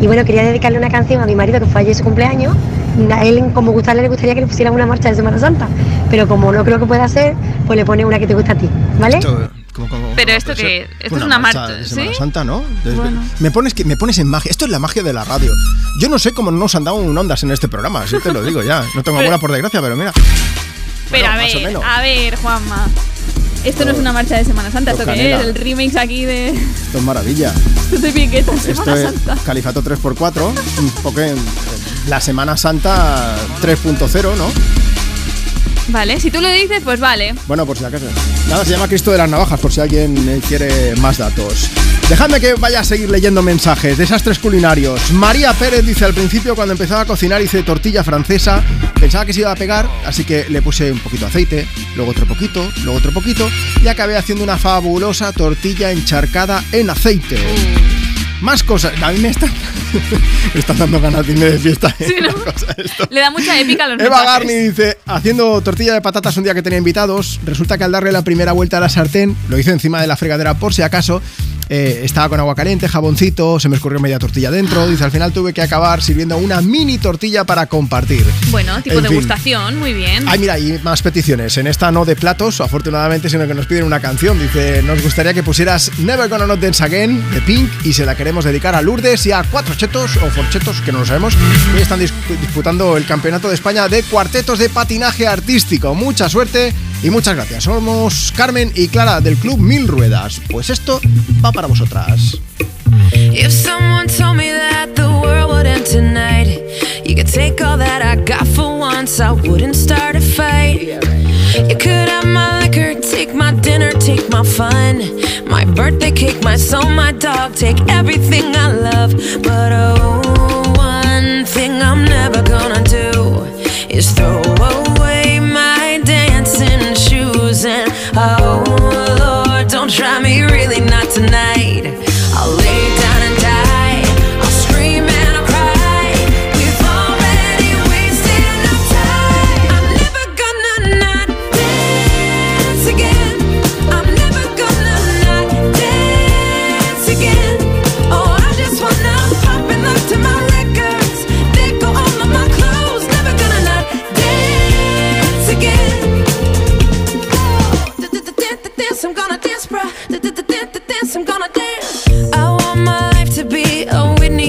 Y bueno, quería dedicarle una canción a mi marido que fue ayer su cumpleaños. A él, como gustarle, le gustaría que le pusieran una marcha de Semana Santa. Pero como no creo que pueda hacer, pues le pone una que te gusta a ti, ¿vale? Esto, ¿cómo- cómo- Pero esto que esto es una marcha, de ¿sí? Semana Santa, ¿no? Bueno. Me pones que me pones en magia. Esto es la magia de la radio. Yo no sé cómo no nos han dado un ondas en este programa, así te lo digo ya. No tengo Pero- bola por desgracia, pero mira. Pero a más o ver, menos. a ver, Juanma. Esto no es una marcha de Semana Santa, Esto ¿esto canela. es? El remix aquí de, Esto es maravilla. de Piqueta, Esto Semana es Santa. Califato 3x4, un poco en- la Semana Santa 3.0, ¿no? Vale, si tú lo dices, pues vale. Bueno, por si acaso. Nada, se llama Cristo de las Navajas, por si alguien eh, quiere más datos. Dejadme que vaya a seguir leyendo mensajes. Desastres culinarios. María Pérez dice al principio, cuando empezaba a cocinar, hice tortilla francesa. Pensaba que se iba a pegar, así que le puse un poquito de aceite, luego otro poquito, luego otro poquito, y acabé haciendo una fabulosa tortilla encharcada en aceite. Más cosas. A mí me están, me están dando ganas de irme de fiesta. ¿eh? Sí, ¿no? Le da mucha épica a los Eva. Garni dice, haciendo tortilla de patatas un día que tenía invitados, resulta que al darle la primera vuelta a la sartén, lo hice encima de la fregadera por si acaso, eh, estaba con agua caliente, jaboncito, se me escurrió media tortilla dentro, dice, al final tuve que acabar sirviendo una mini tortilla para compartir. Bueno, tipo En fin. degustación, muy bien. Ay, mira, y más peticiones. En esta no de platos, afortunadamente, sino que nos piden una canción. Dice, nos gustaría que pusieras Never Gonna Not Dance Again de Pink y se la queremos dedicar a Lourdes y a Cuatro Chetos o Forchetos, que no lo sabemos, que están dis- disputando el Campeonato de España de cuartetos de patinaje artístico. Mucha suerte y muchas gracias. Somos Carmen y Clara del Club Mil Ruedas. Pues esto va para vosotras. Liquor, take my dinner, take my fun, my birthday cake, my soul, my dog, take everything I love. But oh, one thing I'm never gonna do is throw away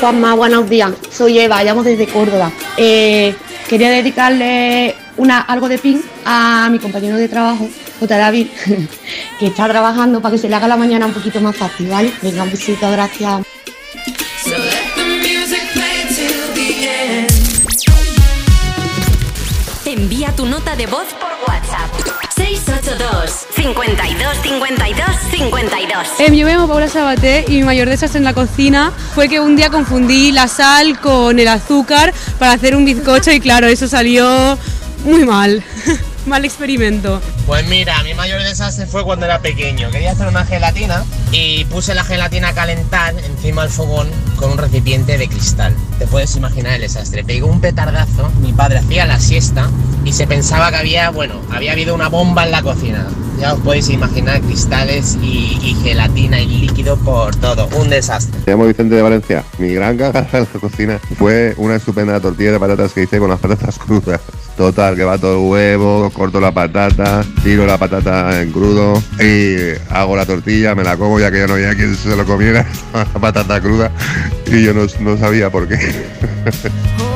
Juanma, buenos días. Soy Eva, llamo desde Córdoba. Eh, quería dedicarle una, algo de pin a mi compañero de trabajo, J. David, que está trabajando para que se le haga la mañana un poquito más fácil, ¿vale? Venga, un besito, gracias. So let the music play till the end. Envía tu nota de voz por WhatsApp. 682 52 52 52. Em, yo me llamo Paula Sabaté y mi mayor desastre en la cocina fue que un día confundí la sal con el azúcar para hacer un bizcocho y claro, eso salió muy mal. mal experimento. Pues mira, mi mayor desastre fue cuando era pequeño. Quería hacer una gelatina y puse la gelatina a calentar encima del fogón con un recipiente de cristal. Te puedes imaginar el desastre. Pegó un petardazo, mi padre hacía la siesta y se pensaba que había, bueno, había habido una bomba en la cocina. Ya os podéis imaginar cristales y, gelatina y líquido por todo. Un desastre. Me llamo Vicente de Valencia. Mi gran cagada en la cocina fue una estupenda tortilla de patatas que hice con las patatas crudas. Total, que va todo el huevo, corto la patata, tiro la patata en crudo y hago la tortilla, me la como ya que ya no había quien se lo comiera, la patata cruda y yo no, no sabía por qué.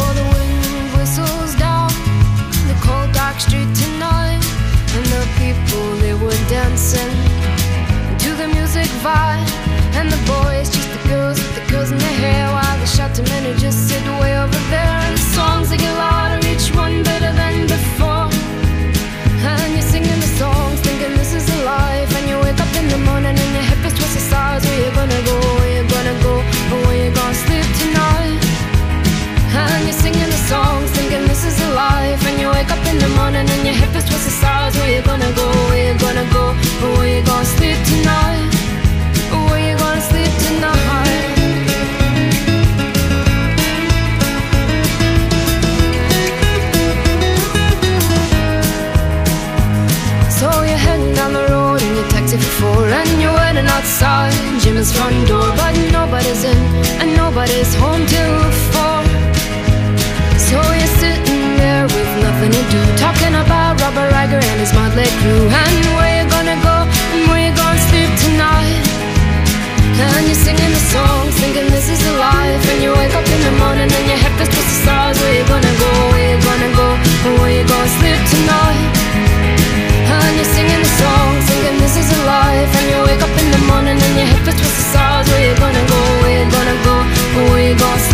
hip is twisted sides. Where you gonna go? Where you gonna go? Where you gonna sleep tonight? Where you gonna sleep tonight? So you're heading down the road in your taxi four And you're waiting outside Jim's front door But nobody's in and nobody's home till to do Talking about Robert Riger and his motley crew. And where you gonna go and where you gonna sleep tonight? And you're singing the songs thinking this is a life. And you wake up in the morning and your head feels twisted stars. Where you gonna go, where you gonna go and where you gonna sleep tonight? And you're singing the song, thinking this is a life. And you wake up in the morning and your hip is twisted sides Where you gonna go, where you gonna go Or where you gonna sleep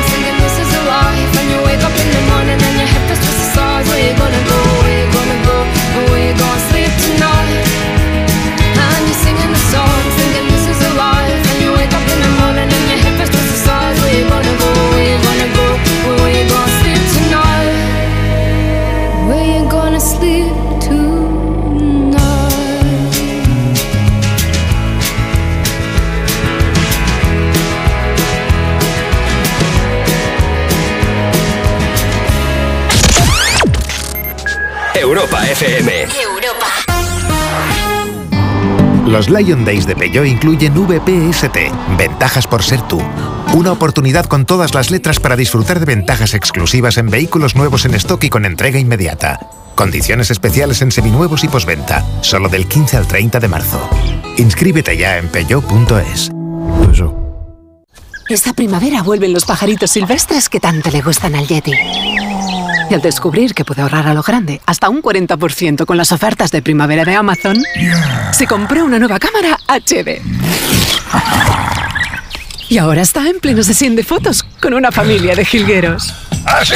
Europa FM. Los Lion Days de Peugeot incluyen VPST, ventajas por ser tú. Una oportunidad con todas las letras para disfrutar de ventajas exclusivas en vehículos nuevos en stock y con entrega inmediata. Condiciones especiales en seminuevos y posventa, solo del 15 al 30 de marzo. Inscríbete ya en peugeot.es. Esta primavera vuelven los pajaritos silvestres que tanto le gustan al Yeti. Y al descubrir que puede ahorrar a lo grande hasta un 40% con las ofertas de primavera de Amazon, se compró una nueva cámara HD. Y ahora está en pleno sesión de fotos con una familia de jilgueros. ¡Ah, sí!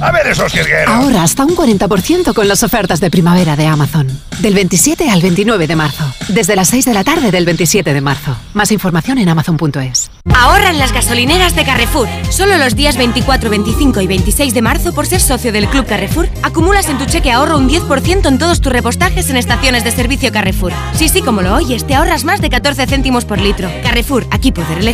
A ver esos jilgueros. Ahora hasta un 40% con las ofertas de primavera de Amazon. Del 27 al 29 de marzo. Desde las 6 de la tarde del 27 de marzo. Más información en amazon.es. Ahorra en las gasolineras de Carrefour. Solo los días 24, 25 y 26 de marzo, por ser socio del Club Carrefour, acumulas en tu cheque ahorro un 10% en todos tus repostajes en estaciones de servicio Carrefour. Sí, sí, como lo oyes, te ahorras más de 14 céntimos por litro. Carrefour, aquí poder elegir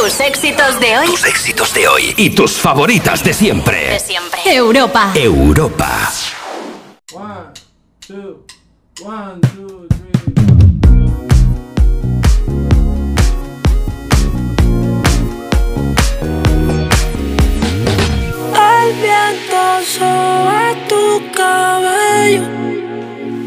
Tus éxitos de hoy. Tus éxitos de hoy y tus favoritas de siempre. De siempre. Europa. Europa. El viento sobre tu cabello.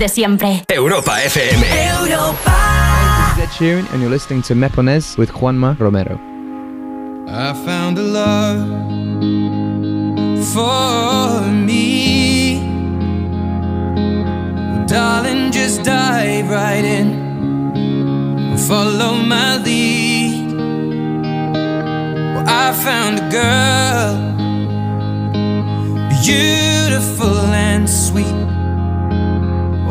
De siempre. Europa FM. This is Ed Sheeran, and you're listening to Mepones with Juanma Romero. I found a love for me. Darling, just dive right in. Follow my lead. Well, I found a girl, beautiful and sweet.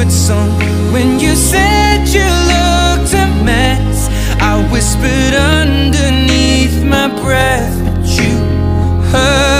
favorite song. When you said you looked a mess, I whispered underneath my breath, but you heard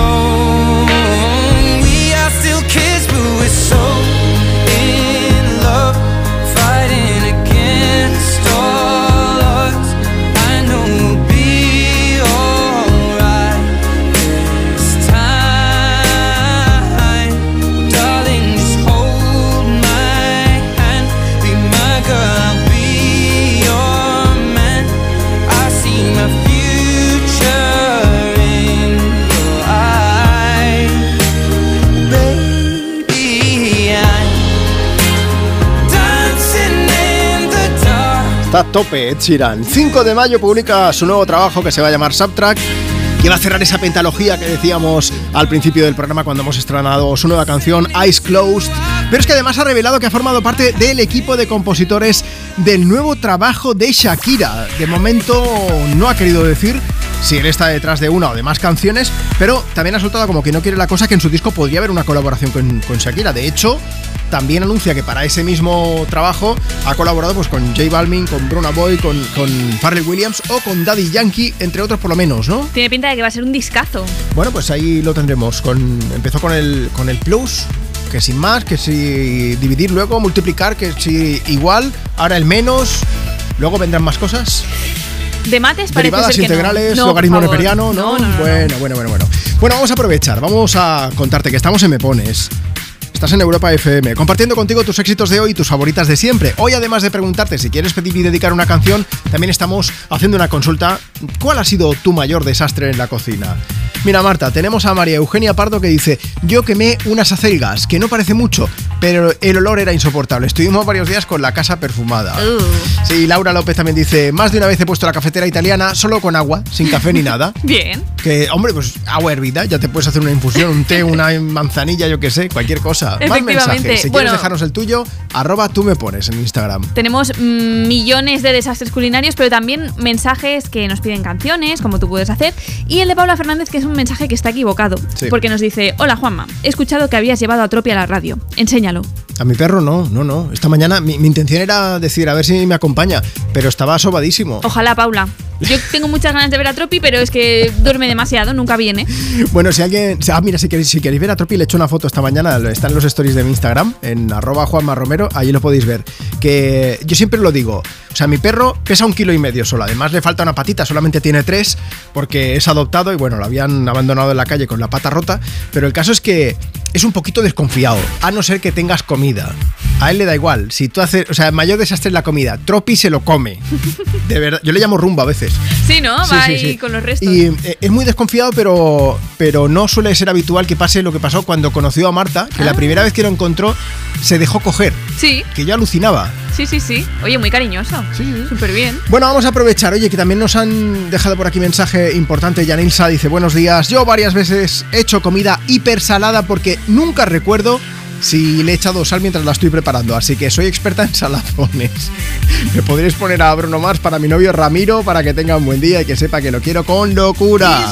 Tope Ed Sheeran. 5 de mayo publica su nuevo trabajo que se va a llamar Subtrack. Que va a cerrar esa pentalogía que decíamos al principio del programa cuando hemos estrenado su nueva canción Eyes Closed. Pero es que además ha revelado que ha formado parte del equipo de compositores del nuevo trabajo de Shakira. De momento no ha querido decir si él está detrás de una o de más canciones, pero también ha soltado como que no quiere la cosa que en su disco podría haber una colaboración con, con Shakira. De hecho, también anuncia que para ese mismo trabajo ha colaborado pues, con J Balvin, con Bruna Boy, con, con Pharrell Williams o con Daddy Yankee, entre otros por lo menos, ¿no? Tiene pinta de que va a ser un discazo. Bueno, pues ahí lo tendremos. Con, empezó con el, con el Plus, que sin más, que si dividir luego, multiplicar, que si igual, ahora el menos, luego vendrán más cosas. De mates parece Derivadas ser que integrales, No, logaritmo neperiano, ¿no? No, no, no, no. bueno, bueno, bueno, bueno. Bueno, vamos a aprovechar, vamos a contarte que estamos en Me Pones. Estás en Europa FM, compartiendo contigo tus éxitos de hoy y tus favoritas de siempre. Hoy, además de preguntarte si quieres pedir y dedicar una canción, también estamos haciendo una consulta. ¿Cuál ha sido tu mayor desastre en la cocina? Mira, Marta, tenemos a María Eugenia Pardo que dice: Yo quemé unas acelgas, que no parece mucho, pero el olor era insoportable. Estuvimos varios días con la casa perfumada. Sí, Laura López también dice: Más de una vez he puesto la cafetera italiana solo con agua, sin café ni nada. Bien. Que, hombre, pues agua hervida, ya te puedes hacer una infusión, un té, una manzanilla, yo qué sé, cualquier cosa. Más mensajes. Si Bueno. quieres dejarnos el tuyo, arroba tú me pones en Instagram. Tenemos millones de desastres culinarios, pero también mensajes que nos piden canciones, como tú puedes hacer. Y el de Paula Fernández, que es un mensaje que está equivocado. Sí. Porque nos dice: Hola Juanma, he escuchado que habías llevado a Tropi a la radio. Enséñalo. A mi perro no, no, no. Esta mañana mi, mi intención era decir a ver si me acompaña, pero estaba sobadísimo. Ojalá, Paula. Yo tengo muchas ganas de ver a Tropi, pero es que duerme demasiado, nunca viene. Bueno, si alguien. Ah, mira, si queréis, si queréis ver a Tropi, le he hecho una foto esta mañana. Está en los stories de mi Instagram, en arroba Juanma Romero, allí lo podéis ver. Que yo siempre lo digo. O sea, mi perro pesa un kilo y medio solo. Además, le falta una patita, solamente tiene tres, porque es adoptado y bueno, lo habían abandonado en la calle con la pata rota. Pero el caso es que es un poquito desconfiado, a no ser que tengas comida. A él le da igual. Si tú haces. O sea, el mayor desastre es la comida. Tropi se lo come. De verdad. Yo le llamo rumba a veces. Sí, ¿no? Sí, Va sí, ahí sí. con los restos. Y eh, es muy desconfiado, pero, pero no suele ser habitual que pase lo que pasó cuando conoció a Marta, que Ah. la primera vez que lo encontró se dejó coger, Sí, que yo alucinaba. Sí, sí, sí. Oye, muy cariñoso. Sí, sí. Súper bien. Bueno, vamos a aprovechar, oye, que también nos han dejado por aquí mensaje importante. Yanilsa dice, buenos días, yo varias veces he hecho comida hiper salada porque nunca recuerdo si le he echado sal mientras la estoy preparando, así que soy experta en salazones. Me podréis poner a Bruno Mars para mi novio Ramiro para que tenga un buen día y que sepa que lo quiero con locura.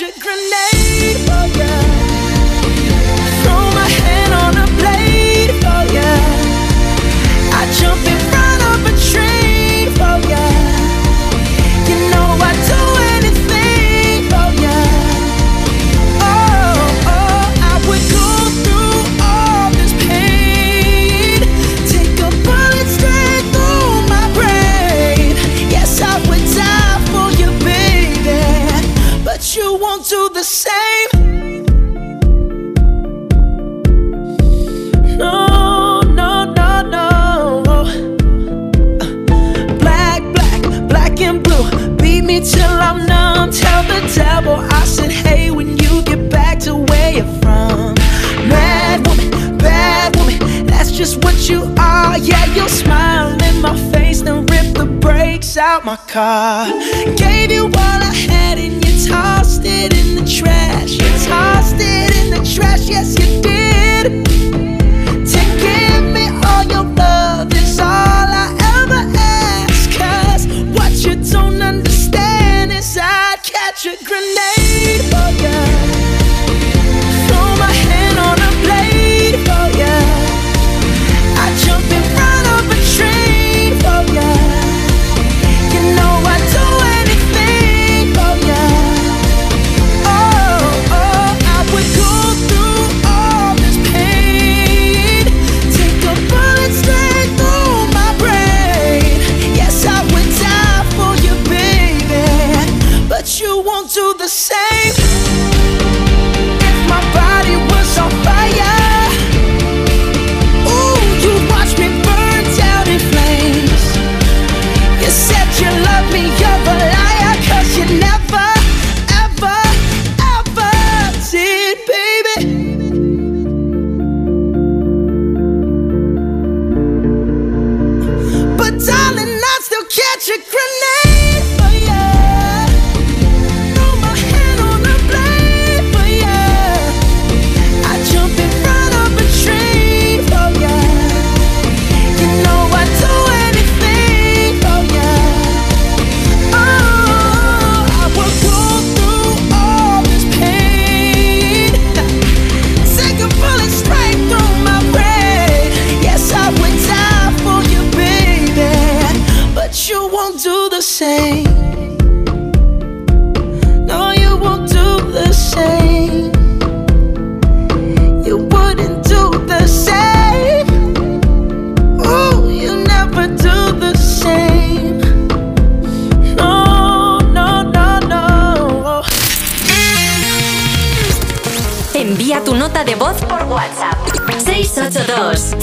I'd catch a grenade for ya. Won't do the same. No, no, no, no. Black, black, black and blue. Beat me till I'm numb. Tell the devil I said, hey, when you get back to where you're from. Mad woman, bad woman, that's just what you are. Yeah, you'll smile in my face, then rip the brakes out my car. Gave you all I had and tossed it in the trash. You tossed it in the trash, yes, you did.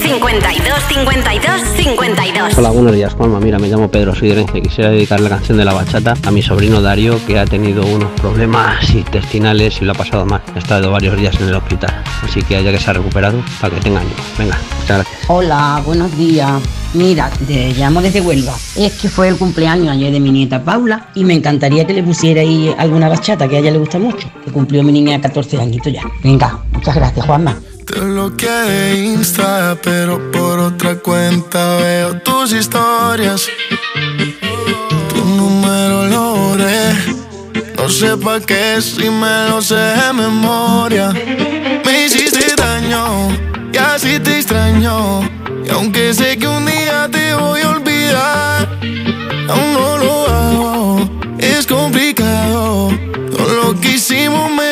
52 52 52 Hola, buenos días, Juanma. Mira, me llamo Pedro, soy de Orense. Quisiera dedicar la canción de la bachata a mi sobrino Darío, que ha tenido unos problemas intestinales y lo ha pasado mal. Ha estado varios días en el hospital. Así que ya que se ha recuperado, para que tenga ánimo. Venga, muchas gracias. Hola, buenos días. Mira, te llamo desde Huelva. Es que fue el cumpleaños ayer de mi nieta Paula y me encantaría que le pusiera ahí alguna bachata que a ella le gusta mucho. Que cumplió mi niña 14 añitos ya. Venga, muchas gracias, Juanma. Te bloqueé de Insta, pero por otra cuenta veo tus historias. Tu número lo borré. No sé pa' qué si me lo sé de memoria. Me hiciste daño y así te extraño. Y aunque sé que un día te voy a olvidar, aún no lo hago. Es complicado. Todo lo que hicimos me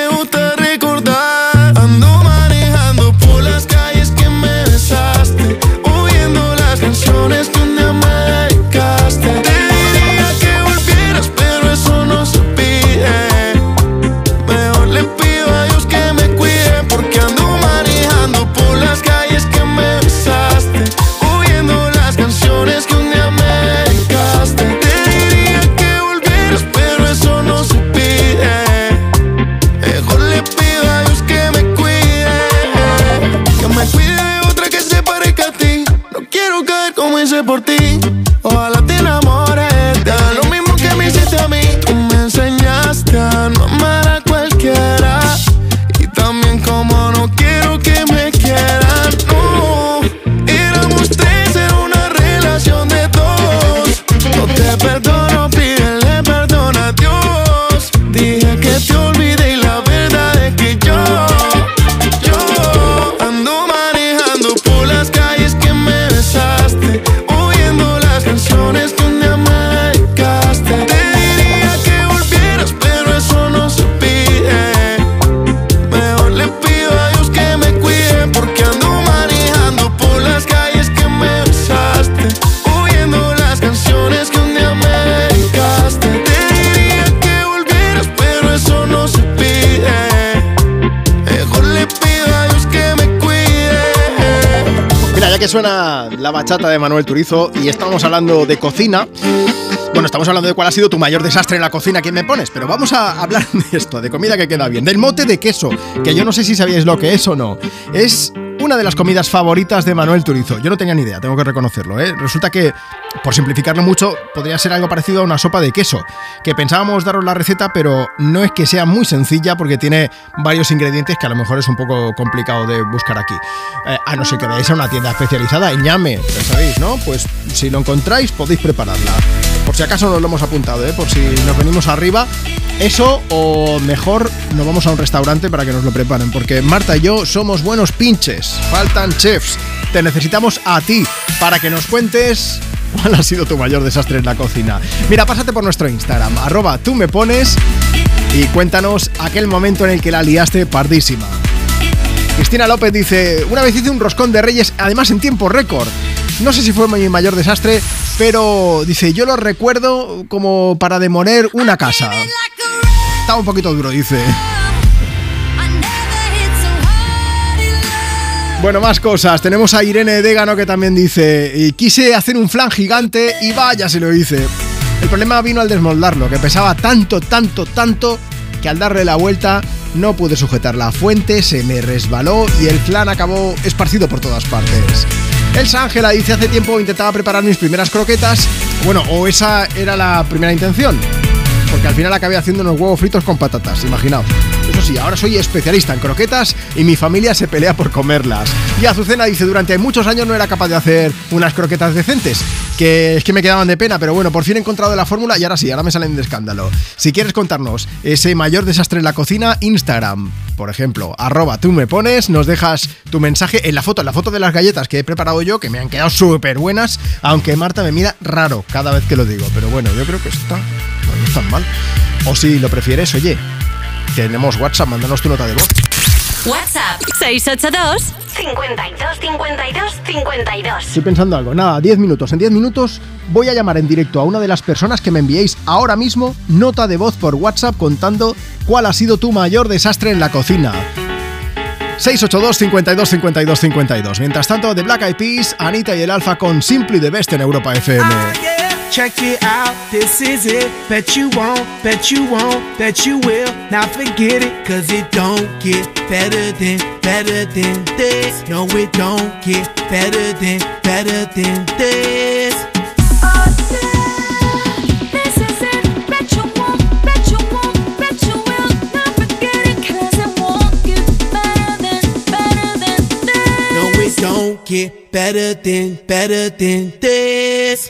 suena la bachata de Manuel Turizo y estamos hablando de cocina. Bueno, estamos hablando de cuál ha sido tu mayor desastre en la cocina, ¿quién me pones? Pero vamos a hablar de esto, de comida que queda bien, del mote de queso, que yo no sé si sabíais lo que es o no. Es una de las comidas favoritas de Manuel Turizo. Yo no tenía ni idea, tengo que reconocerlo. ¿eh? Resulta que, por simplificarlo mucho, podría ser algo parecido a una sopa de queso, que pensábamos daros la receta, pero no es que sea muy sencilla porque tiene varios ingredientes que a lo mejor es un poco complicado de buscar aquí. Eh, a no ser que veáis a una tienda especializada en ñame, ya sabéis, ¿no? Pues si lo encontráis podéis prepararla. Por si acaso nos lo hemos apuntado, ¿eh? por si nos venimos arriba. Eso o mejor nos vamos a un restaurante para que nos lo preparen, porque Marta y yo somos buenos pinches, faltan chefs. Te necesitamos a ti para que nos cuentes cuál ha sido tu mayor desastre en la cocina. Mira, pásate por nuestro Instagram, arroba tú me pones y cuéntanos aquel momento en el que la liaste pardísima. Cristina López dice, una vez hice un roscón de reyes, además en tiempo récord. No sé si fue mi mayor desastre, pero dice, yo lo recuerdo como para demoler una casa. Estaba un poquito duro, dice. Bueno, más cosas. Tenemos a Irene Dégano que también dice, quise hacer un flan gigante y vaya, se lo hice. El problema vino al desmoldarlo, que pesaba tanto, tanto, tanto, que al darle la vuelta no pude sujetar la fuente, se me resbaló y el flan acabó esparcido por todas partes. Elsa Ángela dice, hace tiempo intentaba preparar mis primeras croquetas, bueno, o esa era la primera intención, porque al final acabé haciendo unos huevos fritos con patatas, imaginaos. Eso sí, ahora soy especialista en croquetas y mi familia se pelea por comerlas. Y Azucena dice, durante muchos años no era capaz de hacer unas croquetas decentes, que es que me quedaban de pena, pero bueno, por fin he encontrado la fórmula y ahora sí, ahora me salen de escándalo. Si quieres contarnos ese mayor desastre en la cocina, Instagram, por ejemplo, arroba tú me pones, nos dejas tu mensaje en la foto, en la foto de las galletas que he preparado yo, que me han quedado súper buenas, aunque Marta me mira raro cada vez que lo digo, pero bueno, yo creo que está, tan mal. O si lo prefieres, oye, tenemos WhatsApp, mándanos tu nota de voz. WhatsApp 682 52 52 52. Estoy pensando algo. Nada, 10 minutos. En 10 minutos voy a llamar en directo a una de las personas que me enviéis ahora mismo nota de voz por WhatsApp contando cuál ha sido tu mayor desastre en la cocina. 682 52 52 52. Mientras tanto, The Black Eyed Peas, Anita y el Alfa con Simply the Best en Europa FM. Check it out, this is it. Bet you won't, bet you won't, bet you will. Now forget it, cause it don't get better than, better than this. No, it don't get better than, better than this. This is it. Bet you won't, bet you won't, bet you will. Not forget it, 'cause it won't get better than, better than this. No, it don't get better than, better than this.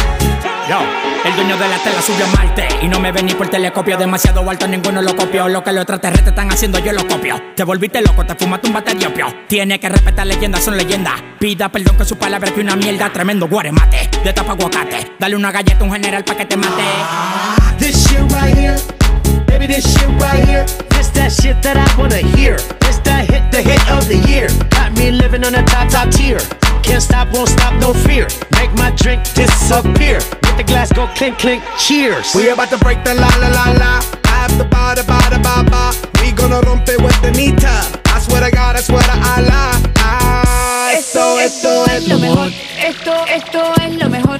El dueño de la tela subió a Marte Y no me ven ni por telescopio. Demasiado alto, ninguno lo copió. Lo que los extraterrestres están haciendo, yo lo copio. Te volviste loco, te fumaste un bate de opio. Tiene que respetar leyendas, son leyendas. Pida perdón que su palabra que una mierda. Tremendo guaremate, de tapa aguacate. Dale una galleta a un general pa' que te mate. This shit right here, baby, this shit right here. This that shit that I wanna hear. This that hit, the hit of the year. Got me living on the top, top tier. Can't stop, won't stop, no fear. Make my drink disappear. Let the glass go clink, clink, cheers. We about to break the la la la la. I have the ba da ba da ba ba. We gonna rompe with the nita. I swear to God, I swear to Allah. Ah, Esto, esto es lo mejor. Esto, esto es lo mejor.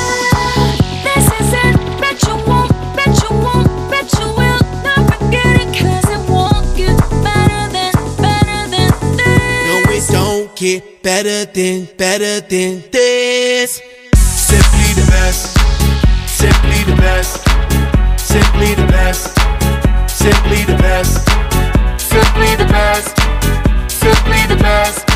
get better than, better than this. Simply the best, simply the best, simply the best, simply the best, simply the best, simply the best.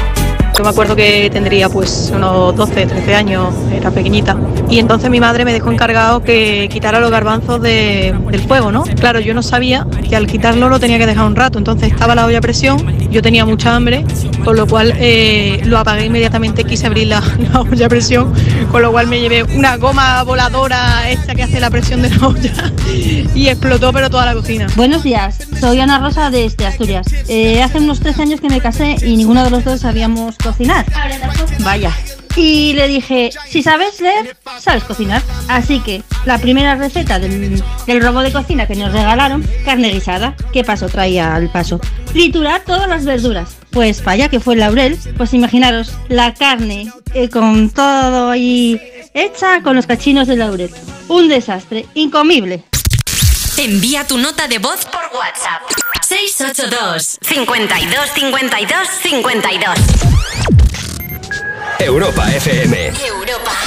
Yo me acuerdo que tendría pues unos 12, 13 años, era pequeñita. Y entonces mi madre me dejó encargado que quitara los garbanzos de- del fuego, ¿no? Claro, yo no sabía que al quitarlo lo tenía que dejar un rato. Entonces estaba la olla a presión, yo tenía mucha hambre, con lo cual eh, lo apagué inmediatamente, quise abrir la, la olla a presión, con lo cual me llevé una goma voladora esta que hace la presión de la olla y explotó pero toda la cocina. Buenos días, soy Ana Rosa desde Asturias. Eh, hace unos tres años que me casé y ninguno de los dos sabíamos cocinar. Vaya. Y le dije, si sabes leer, sabes cocinar. Así que la primera receta del, robo de cocina que nos regalaron, carne guisada. ¿Qué paso traía al paso? Triturar todas las verduras. Pues vaya que fue el laurel. Pues imaginaros, la carne eh, con todo ahí hecha con los cachinos de laurel. Un desastre, incomible. Envía tu nota de voz por WhatsApp. 682 52 52 52. Europa FM. Europa.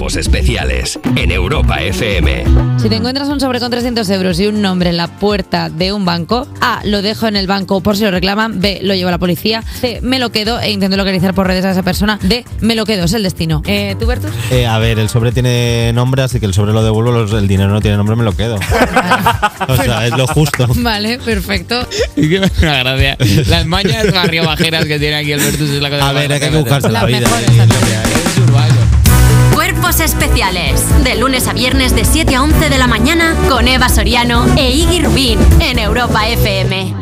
Cuerpos especiales en Europa FM. Si te encuentras un sobre con 300 euros y un nombre en la puerta de un banco, A, lo dejo en el banco por si lo reclaman, B, lo llevo a la policía, C, me lo quedo e intento localizar por redes a esa persona, D, me lo quedo, es el destino. Eh, ¿Tú, Bertus? Eh, a ver, el sobre tiene nombre, así que el sobre lo devuelvo, el dinero no tiene nombre, me lo quedo. o sea, es lo justo. Vale, perfecto. Es que me una gracia. Las mañas barrio bajeras que tiene aquí el Vertus es la cosa A ver, hay que buscarse la vida. Especiales. De lunes a viernes de 7 a 11 de la mañana con Eva Soriano e Iggy Rubín en Europa FM.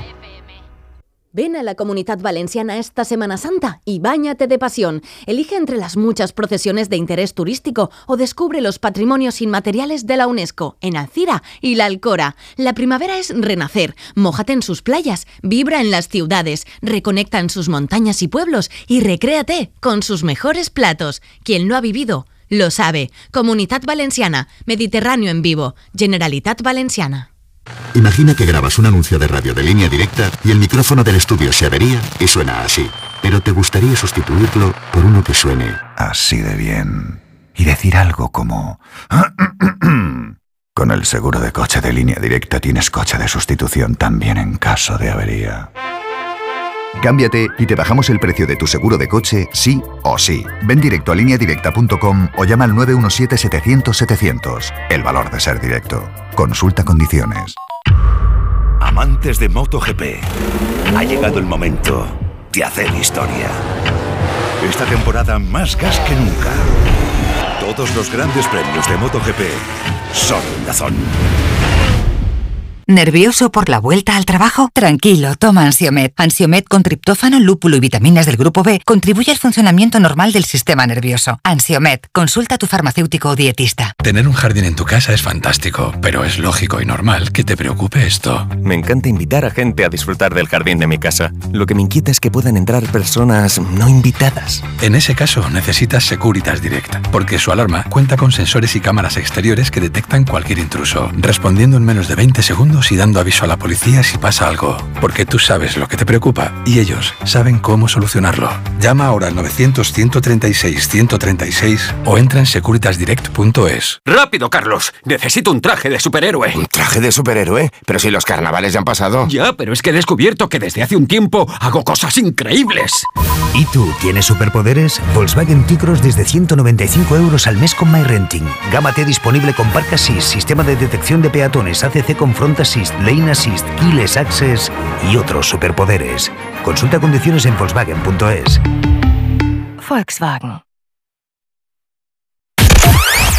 Ven a la Comunidad Valenciana esta Semana Santa y báñate de pasión. Elige entre las muchas procesiones de interés turístico o descubre los patrimonios inmateriales de la UNESCO en Alcira y la Alcora. La primavera es renacer. Mójate en sus playas, vibra en las ciudades, reconecta en sus montañas y pueblos y recréate con sus mejores platos. Quien lo ha vivido lo sabe. Comunidad Valenciana, Mediterráneo en vivo, Generalitat Valenciana. Imagina que grabas un anuncio de radio de línea directa y el micrófono del estudio se avería y suena así. Pero te gustaría sustituirlo por uno que suene Así de bien. Y decir algo como... Con el seguro de coche de línea directa tienes coche de sustitución también en caso de avería. Cámbiate y te bajamos el precio de tu seguro de coche, sí o sí. Ven directo a lineadirecta.com o llama al 917-700-700. El valor de ser directo. Consulta condiciones. Amantes de MotoGP, ha llegado el momento de hacer historia. Esta temporada más gas que nunca. Todos los grandes premios de MotoGP son en Dazón. ¿Nervioso por la vuelta al trabajo? Tranquilo, toma Ansiomet. Ansiomet con triptófano, lúpulo y vitaminas del grupo B contribuye al funcionamiento normal del sistema nervioso. Ansiomet, consulta a tu farmacéutico o dietista. Tener un jardín en tu casa es fantástico, pero es lógico y normal que te preocupe esto. Me encanta invitar a gente a disfrutar del jardín de mi casa. Lo que me inquieta es que puedan entrar personas no invitadas. En ese caso necesitas Securitas Direct, porque su alarma cuenta con sensores y cámaras exteriores que detectan cualquier intruso, respondiendo en menos de 20 segundos y dando aviso a la policía si pasa algo, porque tú sabes lo que te preocupa y ellos saben cómo solucionarlo. Llama ahora al 900-136-136 o entra en securitasdirect.es. ¡Rápido, Carlos! Necesito un traje de superhéroe. ¿Un traje de superhéroe? Pero si los carnavales ya han pasado. Ya, pero es que he descubierto que desde hace un tiempo hago cosas increíbles. ¿Y tú tienes superpoderes? Volkswagen T-Cross desde 195 euros al mes con MyRenting. Gama T disponible con Park Assist, sistema de detección de peatones, ACC con Front Assist, Lane Assist, Keyless Access y otros superpoderes. Consulta condiciones en Volkswagen.es. Volkswagen.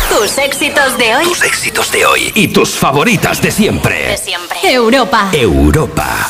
Tus éxitos de hoy. Tus éxitos de hoy y tus favoritas de siempre. De siempre. Europa. Europa.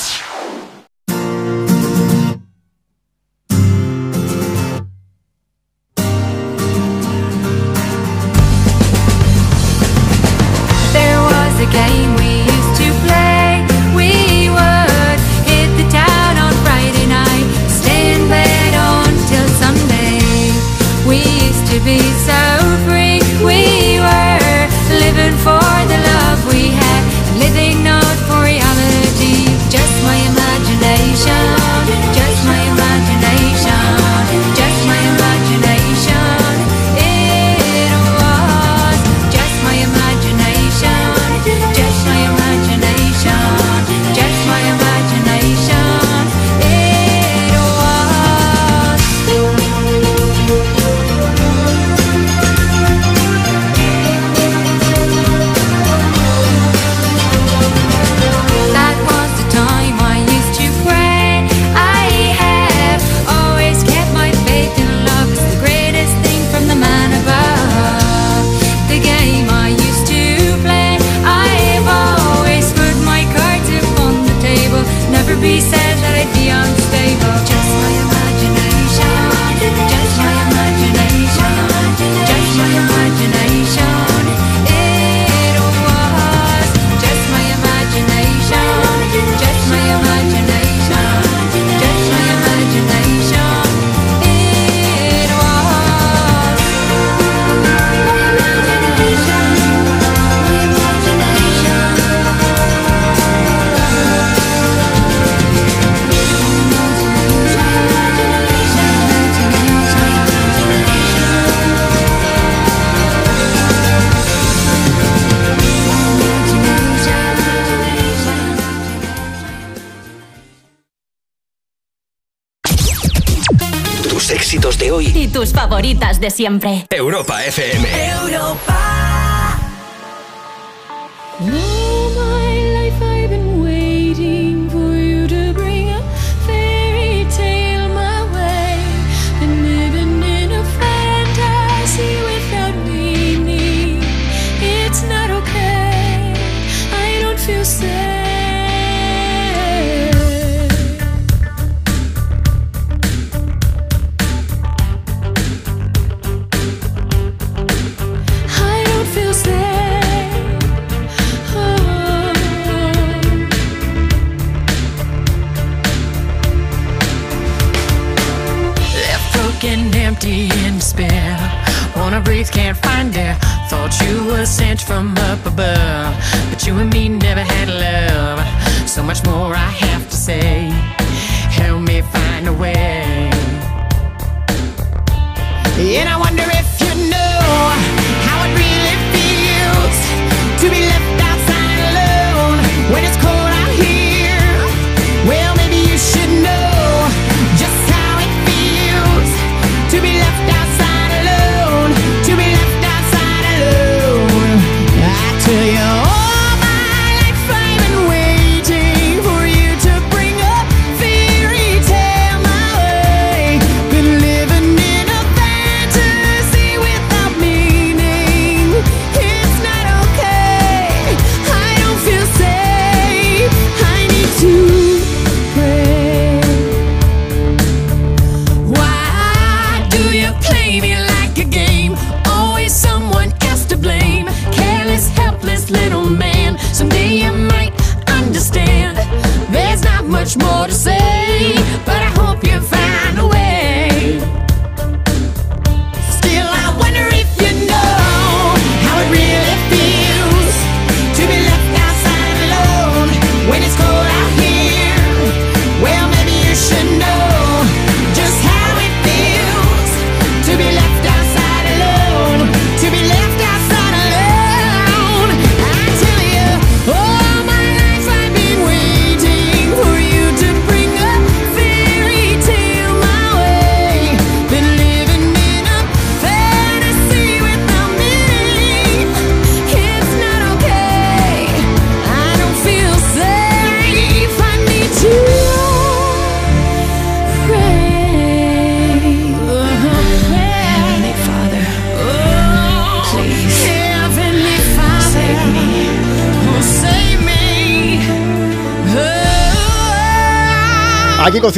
De siempre. Europa FM. All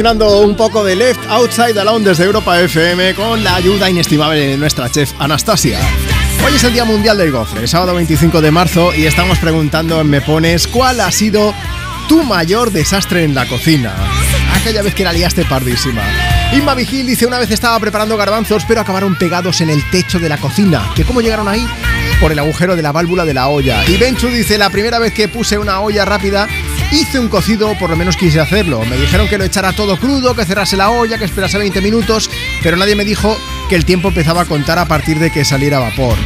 Cocinando un poco de Left Outside Alone desde Europa FM con la ayuda inestimable de nuestra chef Anastasia. Hoy es el Día Mundial del Gofre, sábado 25 de marzo, y estamos preguntando en Me Pones cuál ha sido tu mayor desastre en la cocina. Aquella vez que la liaste pardísima. Inma Vigil dice una vez estaba preparando garbanzos, pero acabaron pegados en el techo de la cocina. ¿Que cómo llegaron ahí? Por el agujero de la válvula de la olla. Y Benchu dice, la primera vez que puse una olla rápida, hice un cocido, por lo menos quise hacerlo. Me dijeron que lo echara todo crudo, que cerrase la olla, que esperase 20 minutos, pero nadie me dijo que el tiempo empezaba a contar a partir de que saliera vapor.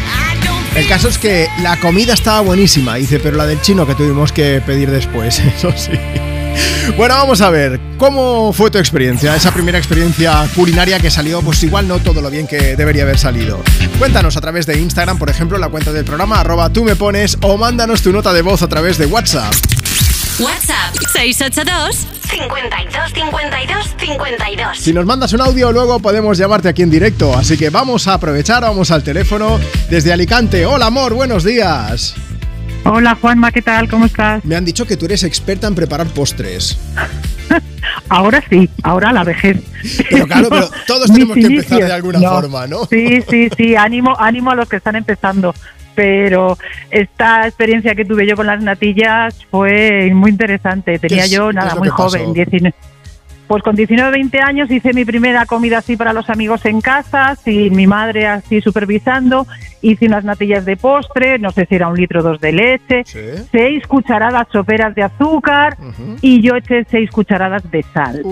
El caso es que la comida estaba buenísima, dice, pero la del chino que tuvimos que pedir después, eso sí. Bueno, vamos a ver, ¿cómo fue tu experiencia? Esa primera experiencia culinaria que salió, pues igual no todo lo bien que debería haber salido. Cuéntanos a través de Instagram, por ejemplo, la cuenta del programa, arroba tú me pones, o mándanos tu nota de voz a través de WhatsApp. WhatsApp 682 52 52 52. Si nos mandas un audio, luego podemos llamarte aquí en directo. Así que vamos a aprovechar, vamos al teléfono desde Alicante. Hola, amor, buenos días. Hola Juanma, ¿qué tal? ¿Cómo estás? Me han dicho que tú eres experta en preparar postres. Ahora sí, ahora la vejez. Pero claro, pero todos tenemos que empezar de alguna no. forma, ¿no? Sí, sí, sí, ánimo, ánimo a los que están empezando. Pero esta experiencia que tuve yo con las natillas fue muy interesante. Tenía yo nada muy joven, 19. Pues con 19 20 años hice mi primera comida así para los amigos en casa, sin mi madre así supervisando. Hice unas natillas de postre, no sé si era un litro o dos de leche, seis cucharadas soperas de azúcar y yo eché seis cucharadas de sal.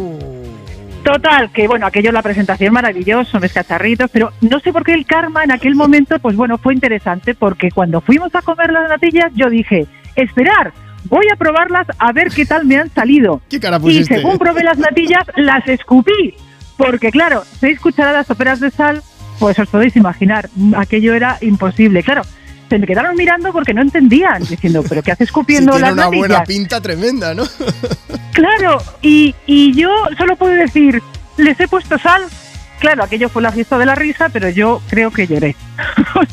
Total, que bueno, aquello la presentación maravilloso, mis cacharritos, pero no sé por qué el karma en aquel momento, pues bueno, fue interesante porque cuando fuimos a comer las natillas yo dije, esperar, voy a probarlas a ver qué tal me han salido. ¿Qué cara y según probé las natillas, las escupí. Porque claro, seis cucharadas soperas de sal, pues os podéis imaginar, aquello era imposible. Claro, se me quedaron mirando porque no entendían, diciendo, pero ¿qué haces Sí, escupiendo tiene las una buena natillas?". pinta tremenda, ¿no? Claro, y, y yo solo puedo decir, les he puesto sal. Claro, aquello fue la fiesta de la risa, pero yo creo que lloré.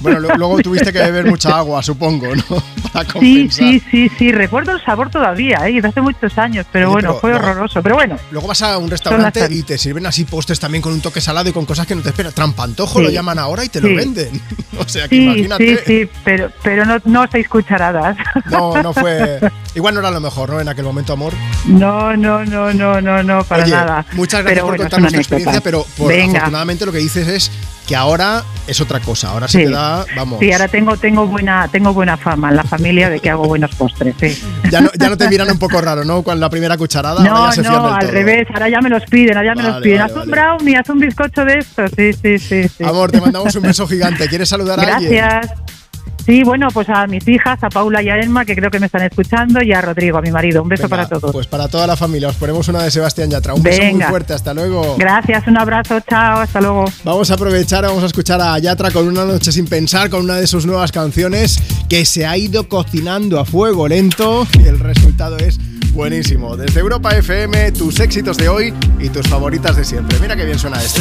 Bueno, luego tuviste que beber mucha agua, supongo, ¿no? Para Sí, compensar. sí, sí, sí, recuerdo el sabor todavía, ¿eh? hace muchos años, pero Oye, bueno, pero fue luego- horroroso. Pero bueno, Luego vas a un restaurante y te sirven así postres también con un toque salado y con cosas que no te esperas. Trampantojo Sí. lo llaman ahora y te lo venden. O sea que sí, imagínate. sí, sí, pero, pero no, no seis cucharadas. No, no fue. Igual no era lo mejor, ¿no? En aquel momento, amor. No, no, no, no, no, no, para Oye, nada. Muchas gracias Pero por bueno, contarnos tu experiencia, pero por, afortunadamente lo que dices es que ahora es otra cosa. Ahora se Sí. te da, vamos. Sí, ahora tengo, tengo buena, tengo buena fama en la familia de que hago buenos postres, sí. Ya no, ya no te miran un poco raro, ¿no? Con la primera cucharada. ahora No, ya se no, del al todo. revés, ahora ya me los piden, ahora ya me los piden. vale, haz un brownie, haz un bizcocho de esto, sí, sí, sí. sí. Amor, te mandamos un beso gigante. ¿Quieres saludar a alguien? Gracias. Sí, bueno, pues a mis hijas, a Paula y a Emma, que creo que me están escuchando, y a Rodrigo, a mi marido. Un beso Venga, para todos. Pues para toda la familia, os ponemos una de Sebastián Yatra. Un beso muy fuerte, hasta luego. Gracias, un abrazo, chao, hasta luego. Vamos a aprovechar, vamos a escuchar a Yatra con Una Noche Sin Pensar, con una de sus nuevas canciones que se ha ido cocinando a fuego lento y el resultado es buenísimo. Desde Europa FM, tus éxitos de hoy y tus favoritas de siempre. Mira qué bien suena esto.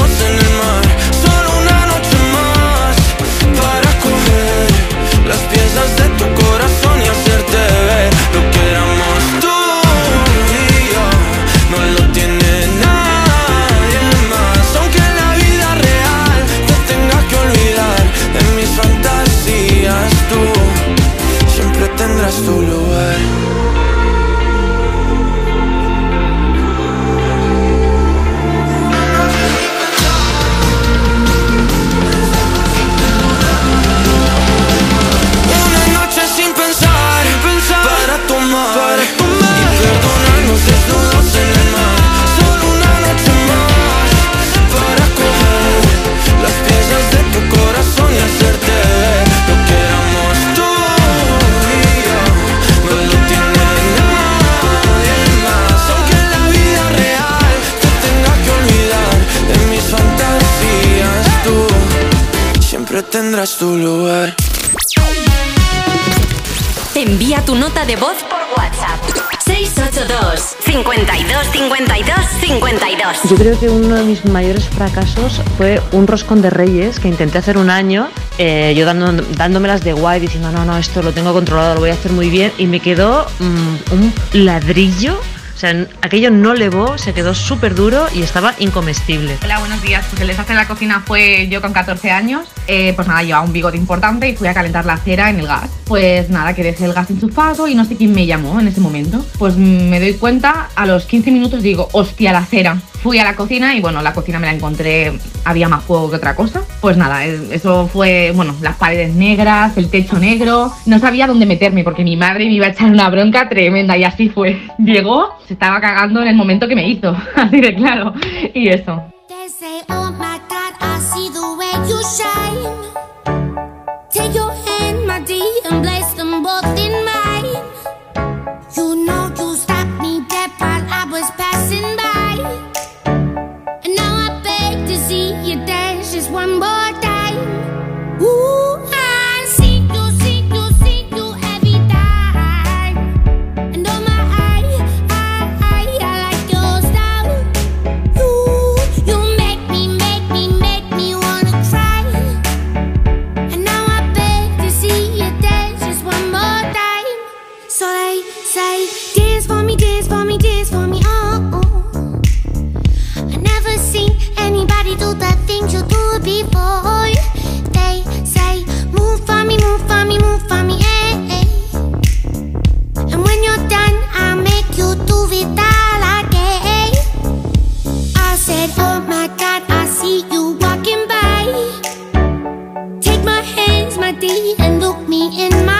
tu lugar. Envía tu nota de voz por WhatsApp. 682 52 52 52 Yo creo que uno de mis mayores fracasos fue un roscón de reyes que intenté hacer un año, eh, yo dando, dándomelas de guay, diciendo, no, no, esto lo tengo controlado, lo voy a hacer muy bien, y me quedó mm, un ladrillo, sea, aquello no levó, se quedó súper duro y estaba incomestible. Hola, buenos días. Pues el desastre en la cocina fue yo con 14 años. Eh, pues nada, llevaba un bigote importante y fui a calentar la cera en el gas. Pues nada, que dejé el gas enchufado y no sé quién me llamó en ese momento. Pues me doy cuenta, a los 15 minutos digo, hostia, la cera. Fui a la cocina y bueno, la cocina me la encontré, había más fuego que otra cosa. Pues nada, eh, eso fue, bueno, las paredes negras, el techo negro. No sabía dónde meterme porque mi madre me iba a echar una bronca tremenda y así fue. Llegó, se estaba cagando en el momento que me hizo, así de claro. Y eso. In my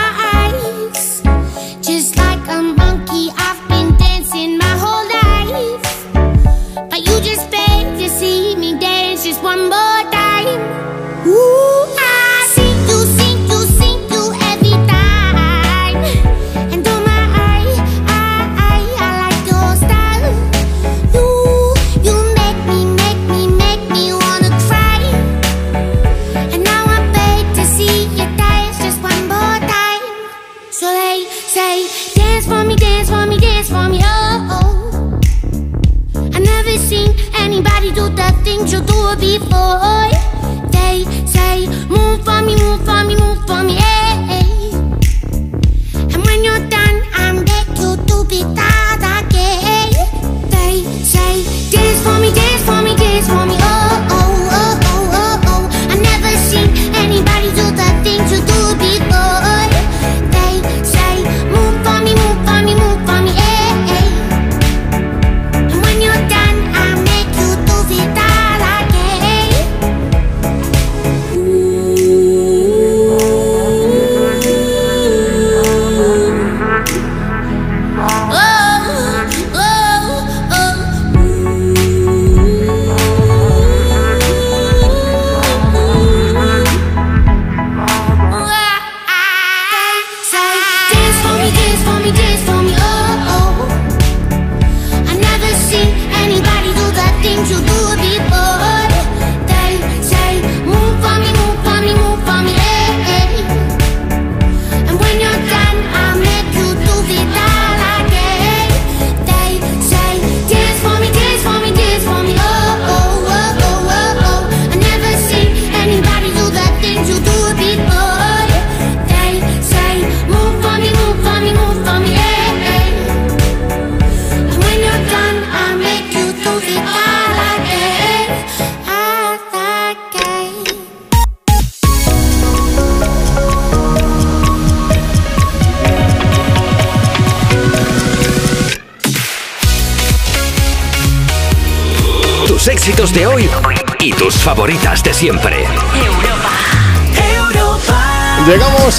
do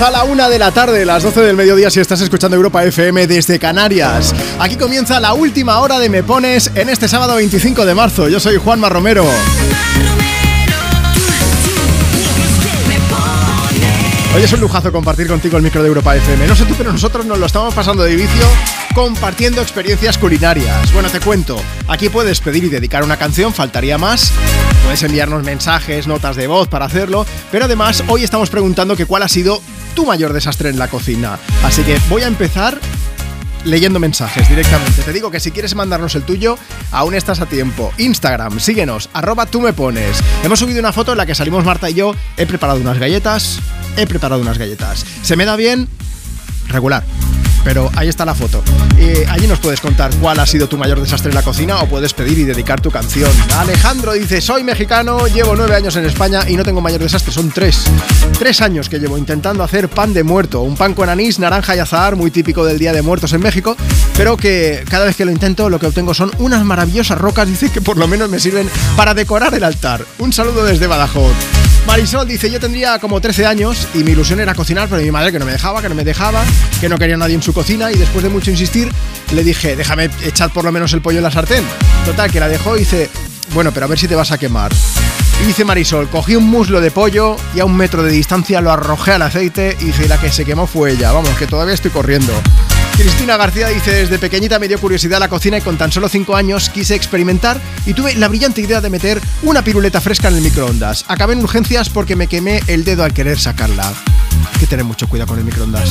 a la una de la tarde, las 12 del mediodía, si estás escuchando Europa FM desde Canarias. Aquí comienza la última hora de Me Pones en este sábado 25 de marzo. Yo soy Juanma Romero. Hoy es un lujazo compartir contigo el micro de Europa FM. No sé tú, pero nosotros nos lo estamos pasando de vicio compartiendo experiencias culinarias. Bueno, te cuento. Aquí puedes pedir y dedicar una canción, faltaría más. Puedes enviarnos mensajes, notas de voz para hacerlo. Pero además, hoy estamos preguntando que cuál ha sido tu mayor desastre en la cocina. Así que voy a empezar leyendo mensajes directamente. Te digo que si quieres mandarnos el tuyo, aún estás a tiempo. Instagram, síguenos, arroba tú me pones. Hemos subido una foto en la que salimos Marta y yo. He preparado unas galletas. He preparado unas galletas. ¿Se me da bien? Regular. Pero ahí está la foto. Allí nos puedes contar cuál ha sido tu mayor desastre en la cocina o puedes pedir y dedicar tu canción. Alejandro dice, soy mexicano, llevo nueve años en España y no tengo mayor desastre, son tres. Tres años que llevo intentando hacer pan de muerto, un pan con anís, naranja y azahar, muy típico del Día de Muertos en México, pero que cada vez que lo intento lo que obtengo son unas maravillosas rocas, dice que por lo menos me sirven para decorar el altar. Un saludo desde Badajoz. Marisol dice, yo tendría como 13 años y mi ilusión era cocinar, pero mi madre que no me dejaba, que no me dejaba, que no quería nadie en su cocina y después de mucho insistir le dije, déjame echar por lo menos el pollo en la sartén. Total, que la dejó y dice, Bueno, pero a ver si te vas a quemar. Y dice Marisol, cogí un muslo de pollo y a un metro de distancia lo arrojé al aceite y dice, la que se quemó fue ella. Vamos, que todavía estoy corriendo. Cristina García dice, desde pequeñita me dio curiosidad la cocina y con tan solo 5 años quise experimentar y tuve la brillante idea de meter una piruleta fresca en el microondas. Acabé en urgencias porque me quemé el dedo al querer sacarla. Hay que tener mucho cuidado con el microondas.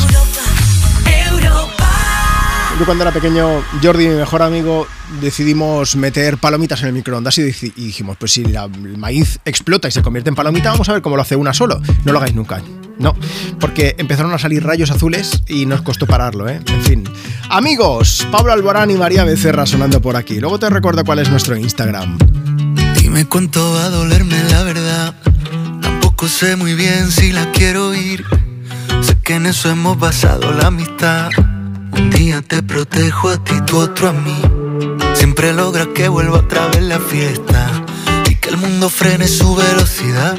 Yo cuando era pequeño, Jordi, mi mejor amigo, decidimos meter palomitas en el microondas y, dijimos, pues si la- el maíz explota y se convierte en palomita, vamos a ver cómo lo hace una solo. No lo hagáis nunca. No, porque empezaron a salir rayos azules y nos costó pararlo, ¿eh? En fin. Amigos, Pablo Alborán y María Becerra sonando por aquí. Luego te recuerdo cuál es nuestro Instagram. Dime cuánto va a dolerme la verdad. Tampoco sé muy bien si la quiero ir. Sé que en eso hemos basado la amistad. Un día te protejo a ti, tú otro a mí. Siempre logras que vuelva otra vez la fiesta. Y que el mundo frene su velocidad.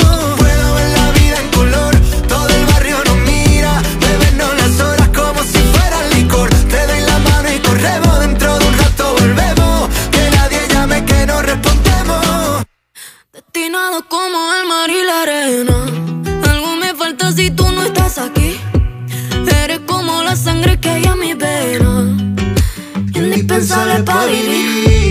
Dentro de un rato volvemos, que nadie llame que no respondemos. Destinado como el mar y la arena. Algo me falta si tú no estás aquí. Eres como la sangre que hay en mi vena. Indispensable para vivir.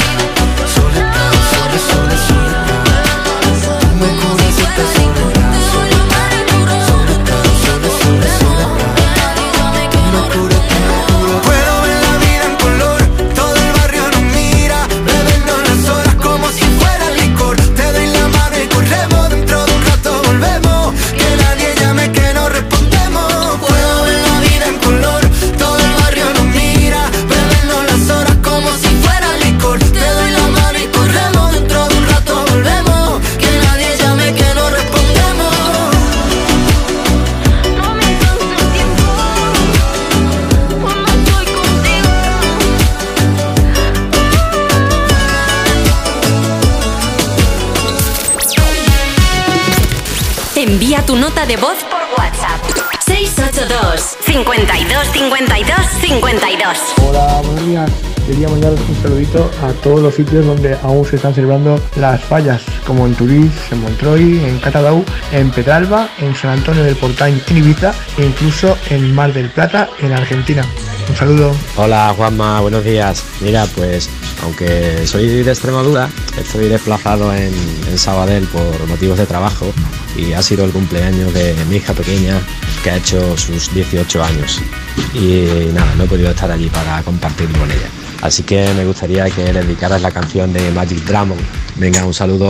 soledad, sole, sole, de voz por WhatsApp. 682 52 52 52. Hola, buenos días. Quería mandaros un saludito a todos los sitios donde aún se están celebrando las fallas, como en Turís, en Montroy, en Catadau, en Pedralba, en San Antonio del Portañ, en Ibiza e incluso en Mar del Plata, en Argentina. Un saludo. Hola Juanma, buenos días. Mira, pues aunque soy de Extremadura, estoy desplazado en, en Sabadell por motivos de trabajo y ha sido el cumpleaños de mi hija pequeña que ha hecho sus 18 años. Y nada, no he podido estar allí para compartir con ella. Así que me gustaría que le dedicaras la canción de Magic Dragon. Venga, un saludo.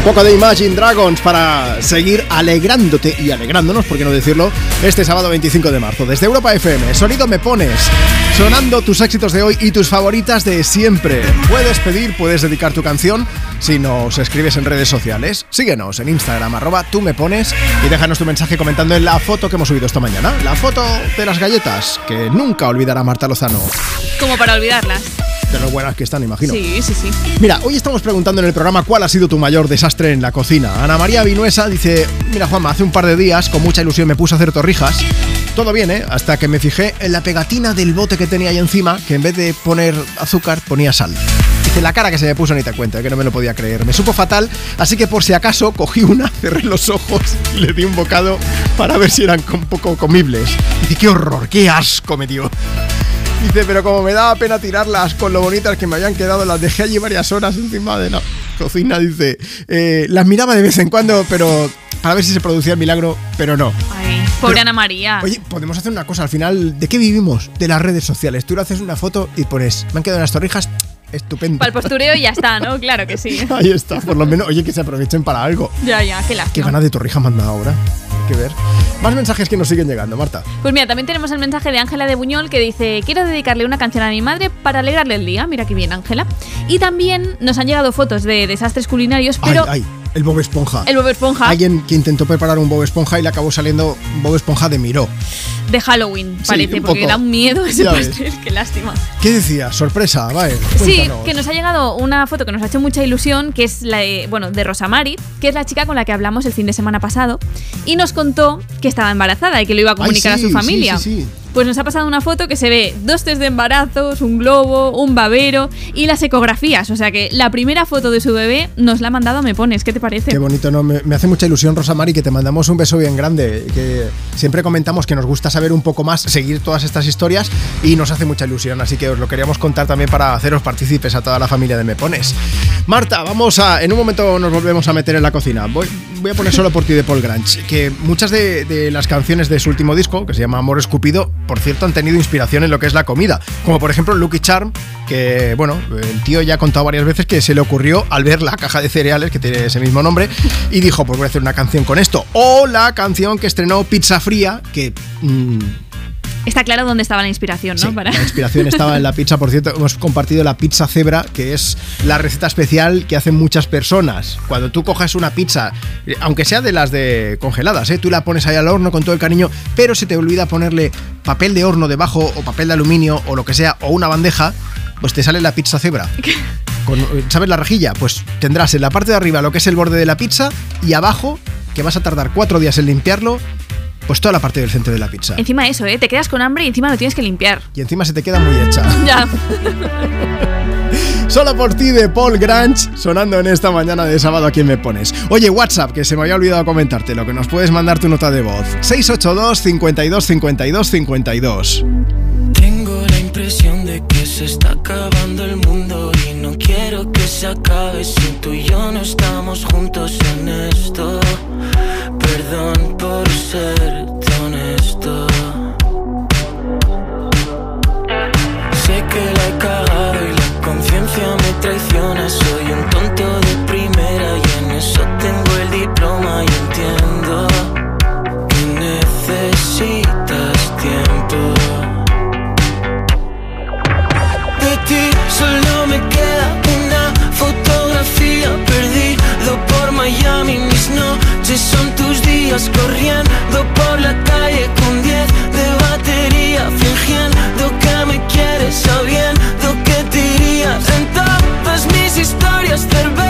Un poco de Imagine Dragons para seguir alegrándote y alegrándonos, por qué no decirlo, este sábado 25 de marzo. Desde Europa FM, Sonido Me Pones, sonando tus éxitos de hoy y tus favoritas de siempre. Puedes pedir, puedes dedicar tu canción si nos escribes en redes sociales. Síguenos en Instagram, arroba tú me pones y déjanos tu mensaje comentando en la foto que hemos subido esta mañana. La foto de las galletas, que nunca olvidará Marta Lozano. Como para olvidarlas. De lo buenas que están, imagino. Sí, sí, sí. Mira, hoy estamos preguntando en el programa cuál ha sido tu mayor desastre en la cocina. Ana María Vinuesa dice, mira Juanma, hace un par de días con mucha ilusión me puse a hacer torrijas. Todo bien, ¿eh? Hasta que me fijé en la pegatina del bote que tenía ahí encima, que en vez de poner azúcar ponía sal. Dice, la cara que se me puso ni te cuento, que no me lo podía creer. Me supo fatal, así que por si acaso cogí una, cerré los ojos y le di un bocado para ver si eran un poco comibles. Dice, qué horror, qué asco me dio. Dice, pero como me daba pena tirarlas con lo bonitas que me habían quedado, las dejé allí varias horas encima de la cocina. Dice, eh, las miraba de vez en cuando, pero para ver si se producía el milagro, pero no. Ay, pobre Ana María. Oye, podemos hacer una cosa al final. ¿De qué vivimos? De las redes sociales. Tú le haces una foto y pones, me han quedado unas torrijas. Estupendo. Para el postureo y ya está, ¿no? Claro que sí. Ahí está, por lo menos, oye, que se aprovechen para algo. Ya, ya, qué lástima. Qué ganas de torrijas manda ahora. Hay que ver. Más mensajes que nos siguen llegando, Marta. Pues mira, también tenemos el mensaje de Ángela de Buñol que dice, quiero dedicarle una canción a mi madre para alegrarle el día. Mira qué bien, Ángela. Y también nos han llegado fotos de desastres culinarios, pero... Ay, ay, el Bob Esponja. El Bob Esponja. Alguien que intentó preparar un Bob Esponja y le acabó saliendo Bob Esponja de Miró. De Halloween, Sí, parece, un porque da un miedo ese pastel, qué lástima. ¿Qué decía? Sorpresa, vale. Sí, que nos ha llegado una foto que nos ha hecho mucha ilusión, que es la de, bueno, de Rosamari, que es la chica con la que hablamos el fin de semana pasado, y nos contó que estaba embarazada y que lo iba a Ay, comunicar sí, a su sí, familia. sí, sí. Pues nos ha pasado una foto que se ve dos test de embarazos, un globo, un babero y las ecografías. O sea que la primera foto de su bebé nos la ha mandado a Me Pones. ¿Qué te parece? Qué bonito, ¿no? Me, hace mucha ilusión, Rosa Mari, que te mandamos un beso bien grande. Que siempre comentamos que nos gusta saber un poco más, seguir todas estas historias y nos hace mucha ilusión. Así que os lo queríamos contar también para haceros partícipes a toda la familia de Me Pones. Marta, vamos a. En un momento nos volvemos a meter en la cocina. Voy, voy a poner solo por ti de Paul Grange. Que muchas de, de las canciones de su último disco, que se llama Amor Escupido, por cierto, han tenido inspiración en lo que es la comida. Como por ejemplo Lucky Charm, que bueno, el tío ya ha contado varias veces que se le ocurrió al ver la caja de cereales, que tiene ese mismo nombre, y dijo, pues voy a hacer una canción con esto. O la canción que estrenó Pizza Fría, que... mm, Está claro dónde estaba la inspiración, ¿no? Sí, Para- La inspiración estaba en la pizza, por cierto, hemos compartido la pizza cebra, que es la receta especial que hacen muchas personas. Cuando tú coges una pizza, eh, aunque sea de las de congeladas, ¿eh? tú la pones ahí al horno con todo el cariño, pero se te olvida ponerle papel de horno debajo o papel de aluminio o lo que sea, o una bandeja, pues te sale la pizza cebra. Con, ¿Sabes la rejilla? Pues tendrás en la parte de arriba lo que es el borde de la pizza y abajo, que vas a tardar cuatro días en limpiarlo, pues toda la parte del centro de la pizza. Encima eso, ¿eh? Te quedas con hambre y encima lo tienes que limpiar. Y encima se te queda muy hecha. Ya. Solo por ti de Paul Grange, sonando en esta mañana de sábado a quien me pones. Oye, WhatsApp, que se me había olvidado comentarte, lo que nos puedes mandar tu nota de voz. 682 52 52 52. Tengo la impresión de que se está acabando el mundo y no quiero que se acabe si tú y yo no estamos juntos en esto. Perdón por ser honesto. Sé que la he cagado y la conciencia me traiciona. Soy un tonto de primera y en eso tengo el diploma y entiendo que necesitas tiempo. De ti solo me queda una fotografía perdido por Miami. Días corriendo por la calle con 10 de batería, fingiendo que me quieres, sabiendo que te irías. En todas mis historias, cervezas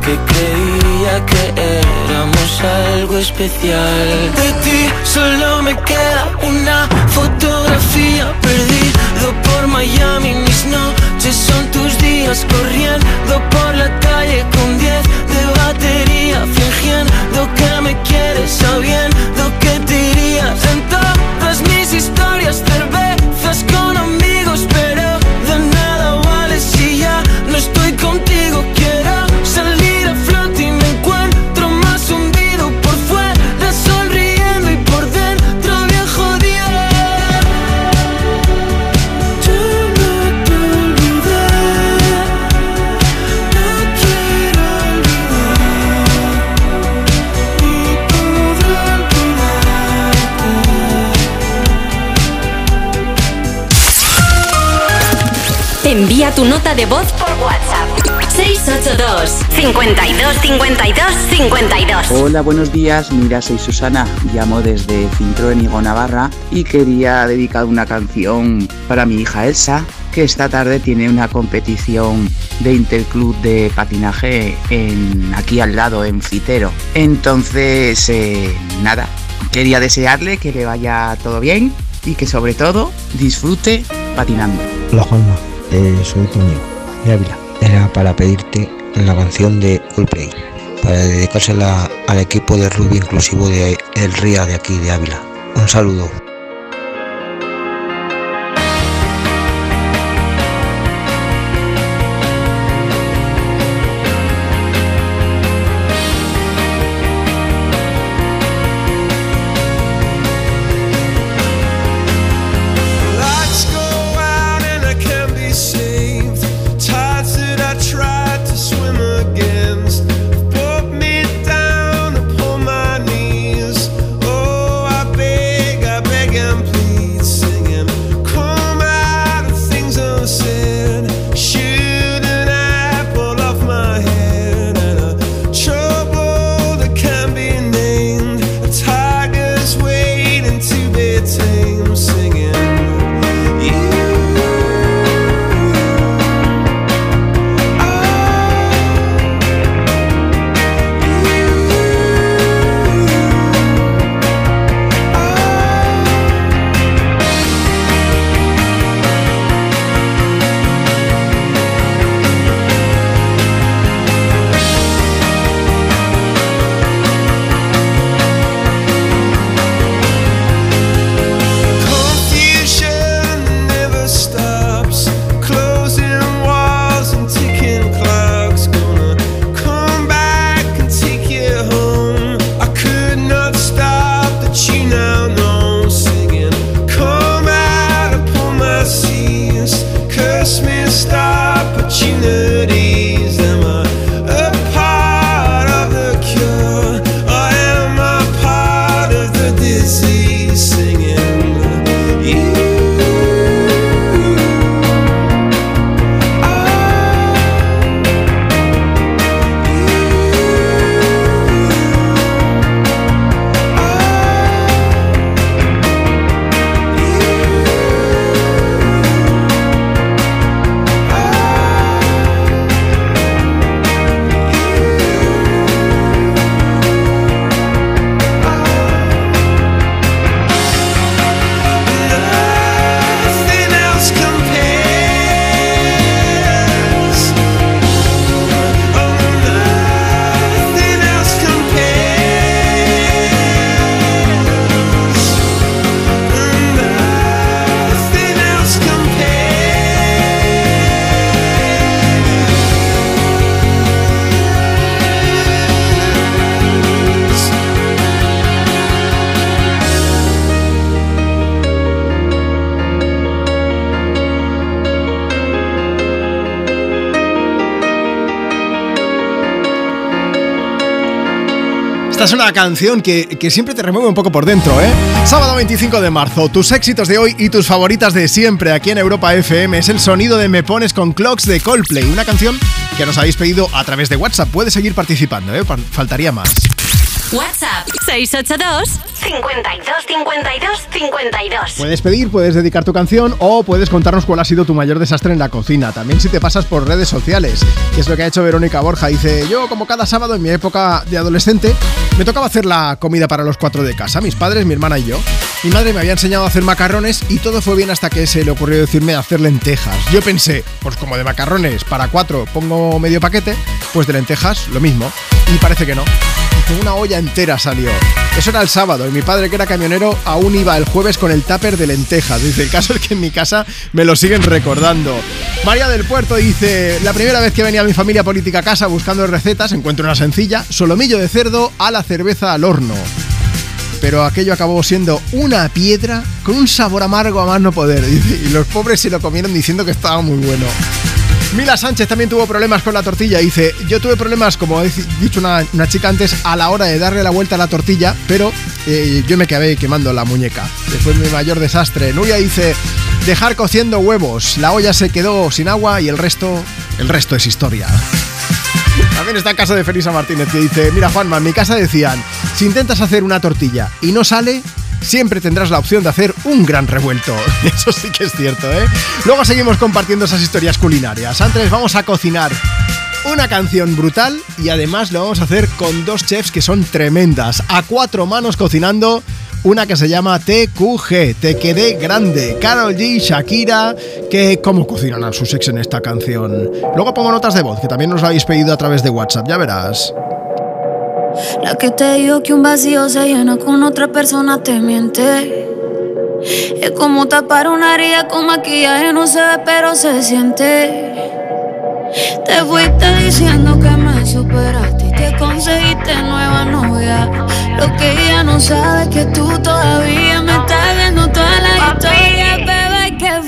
que creía que éramos algo especial. De ti solo me queda una fotografía perdido por Miami. Mis noches son tus días corriendo por la calle con 10 de batería, fingiendo que me quieres, sabiendo que te irías en tu nota de voz por WhatsApp. 682 52 52 52. Hola, buenos días. Mira, soy Susana, llamo desde Cintroen Higo Navarra y quería dedicar una canción para mi hija Elsa, que esta tarde tiene una competición de interclub de patinaje en, aquí al lado, en Fitero. Entonces, eh, nada, quería desearle que le vaya todo bien y que sobre todo disfrute patinando. Hola Juanma, eh, soy Toño de Ávila. Era para pedirte la canción de Coldplay, para dedicársela al equipo de rugby inclusivo de El Ría de aquí de Ávila. Un saludo. Una canción que, que siempre te remueve un poco por dentro, ¿eh? Sábado 25 de marzo, tus éxitos de hoy y tus favoritas de siempre aquí en Europa FM es el sonido de Me Pones con Clocks de Coldplay, una canción que nos habéis pedido a través de WhatsApp. Puedes seguir participando, ¿eh? Fal- Faltaría más. WhatsApp 682 52 52 52. Puedes pedir, puedes dedicar tu canción o puedes contarnos cuál ha sido tu mayor desastre en la cocina. También si te pasas por redes sociales, que es lo que ha hecho Verónica Borja. Dice, yo como cada sábado en mi época de adolescente, me tocaba hacer la comida para los cuatro de casa, mis padres, mi hermana y yo. Mi madre me había enseñado a hacer macarrones y todo fue bien hasta que se le ocurrió decirme hacer lentejas. Yo pensé, pues como de macarrones para cuatro pongo medio paquete, pues de lentejas lo mismo. Y parece que no. Una olla entera salió. Eso era el sábado y mi padre que era camionero aún iba el jueves con el tupper de lentejas. Dice, el caso es que en mi casa me lo siguen recordando. María del Puerto dice, la primera vez que venía mi familia política a casa buscando recetas, encuentro una sencilla, solomillo de cerdo a la cerveza al horno. Pero aquello acabó siendo una piedra con un sabor amargo a más no poder. Dice, y los pobres se lo comieron diciendo que estaba muy bueno. Mila Sánchez también tuvo problemas con la tortilla. Dice, yo tuve problemas, como ha dicho una, una chica antes, a la hora de darle la vuelta a la tortilla, pero eh, yo me quedé quemando la muñeca. Fue mi mayor desastre. Nuria dice, dejar cociendo huevos. La olla se quedó sin agua y el resto, el resto es historia. También está en casa de Felisa Martínez que dice, mira Juanma, en mi casa decían, si intentas hacer una tortilla y no sale, siempre tendrás la opción de hacer un gran revuelto. Eso sí que es cierto, ¿eh? Luego seguimos compartiendo esas historias culinarias. Antes vamos a cocinar una canción brutal y además lo vamos a hacer con dos chefs que son tremendas, a cuatro manos cocinando. Una que se llama TQG, Te quedé grande. Carol G, Shakira, que cómo cocinan a sus ex en esta canción. Luego pongo notas de voz, que también nos lo habéis pedido a través de WhatsApp, ya verás. La que te dijo que un vacío se llena con otra persona te miente. Es como tapar una herida con maquillaje, no se ve, pero se siente. Te fuiste diciendo que me superaste y que conseguiste nueva novia. Lo que ella no sabe es que tú todavía me estás viendo toda la historia, bebé. ¿Qué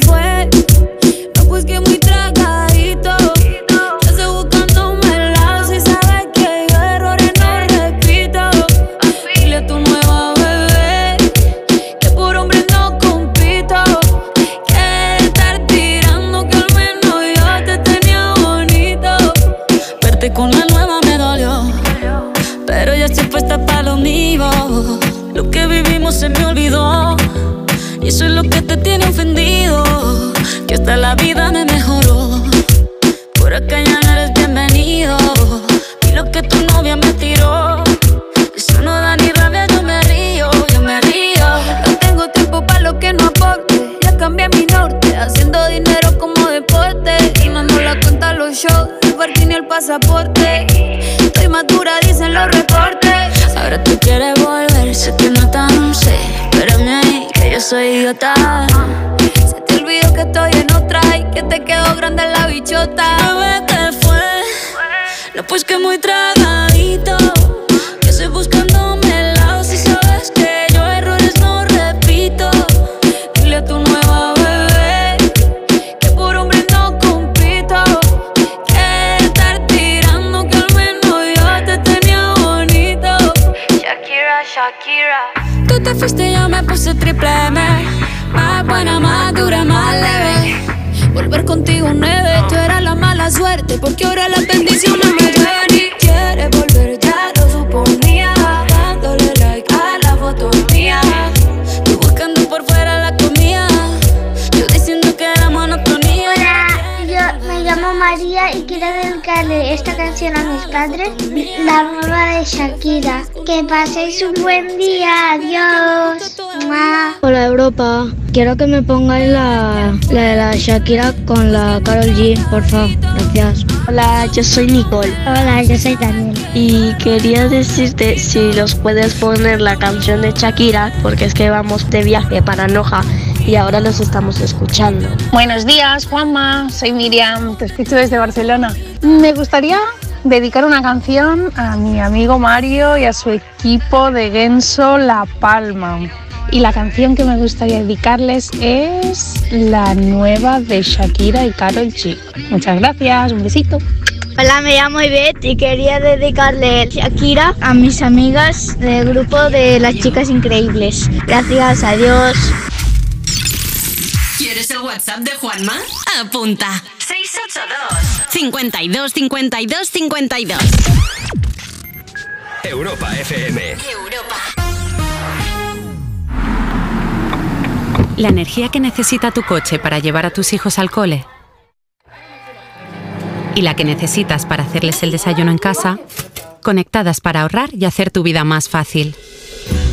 canción a mis padres, la nueva de Shakira. Que paséis un buen día, adiós. Hola Europa, quiero que me pongáis la, la de la Shakira con la Carol G, por favor, gracias. Hola, yo soy Nicole. Hola, yo soy Daniel. Y quería decirte si nos puedes poner la canción de Shakira, porque es que vamos de viaje para Noja y ahora los estamos escuchando. Buenos días, Juanma. Soy Miriam, te escucho desde Barcelona. Me gustaría dedicar una canción a mi amigo Mario y a su equipo de Genso La Palma. Y la canción que me gustaría dedicarles es la nueva de Shakira y Karol G. Muchas gracias, un besito. Hola, me llamo Ivette y quería dedicarle Shakira a mis amigas del grupo de las chicas increíbles. Gracias, adiós. ¿Quieres el WhatsApp de Juanma? Apunta. 682 52 52 52. Europa FM. La energía que necesita tu coche para llevar a tus hijos al cole y la que necesitas para hacerles el desayuno en casa, conectadas para ahorrar y hacer tu vida más fácil.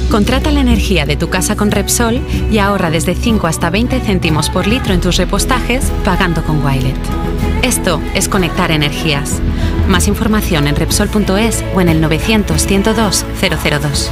Contrata la energía de tu casa con Repsol y ahorra desde 5 hasta 20 céntimos por litro en tus repostajes pagando con Wilet. Esto es conectar energías. Más información en Repsol.es o en el 900 102 002.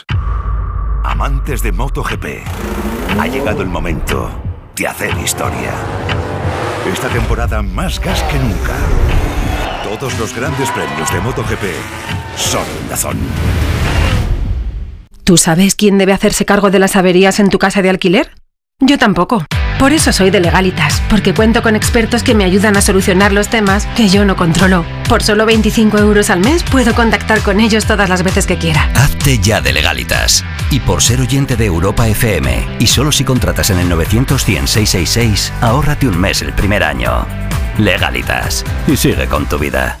Amantes de MotoGP, ha llegado el momento de hacer historia. Esta temporada más gas que nunca. Todos los grandes premios de MotoGP son en Dazón. ¿Tú sabes quién debe hacerse cargo de las averías en tu casa de alquiler? Yo tampoco. Por eso soy de Legalitas, porque cuento con expertos que me ayudan a solucionar los temas que yo no controlo. Por solo 25 euros al mes puedo contactar con ellos todas las veces que quiera. Hazte ya de Legalitas. Y por ser oyente de Europa FM, y solo si contratas en el 900 100 666, ahórrate un mes el primer año. Legalitas. Y sigue con tu vida.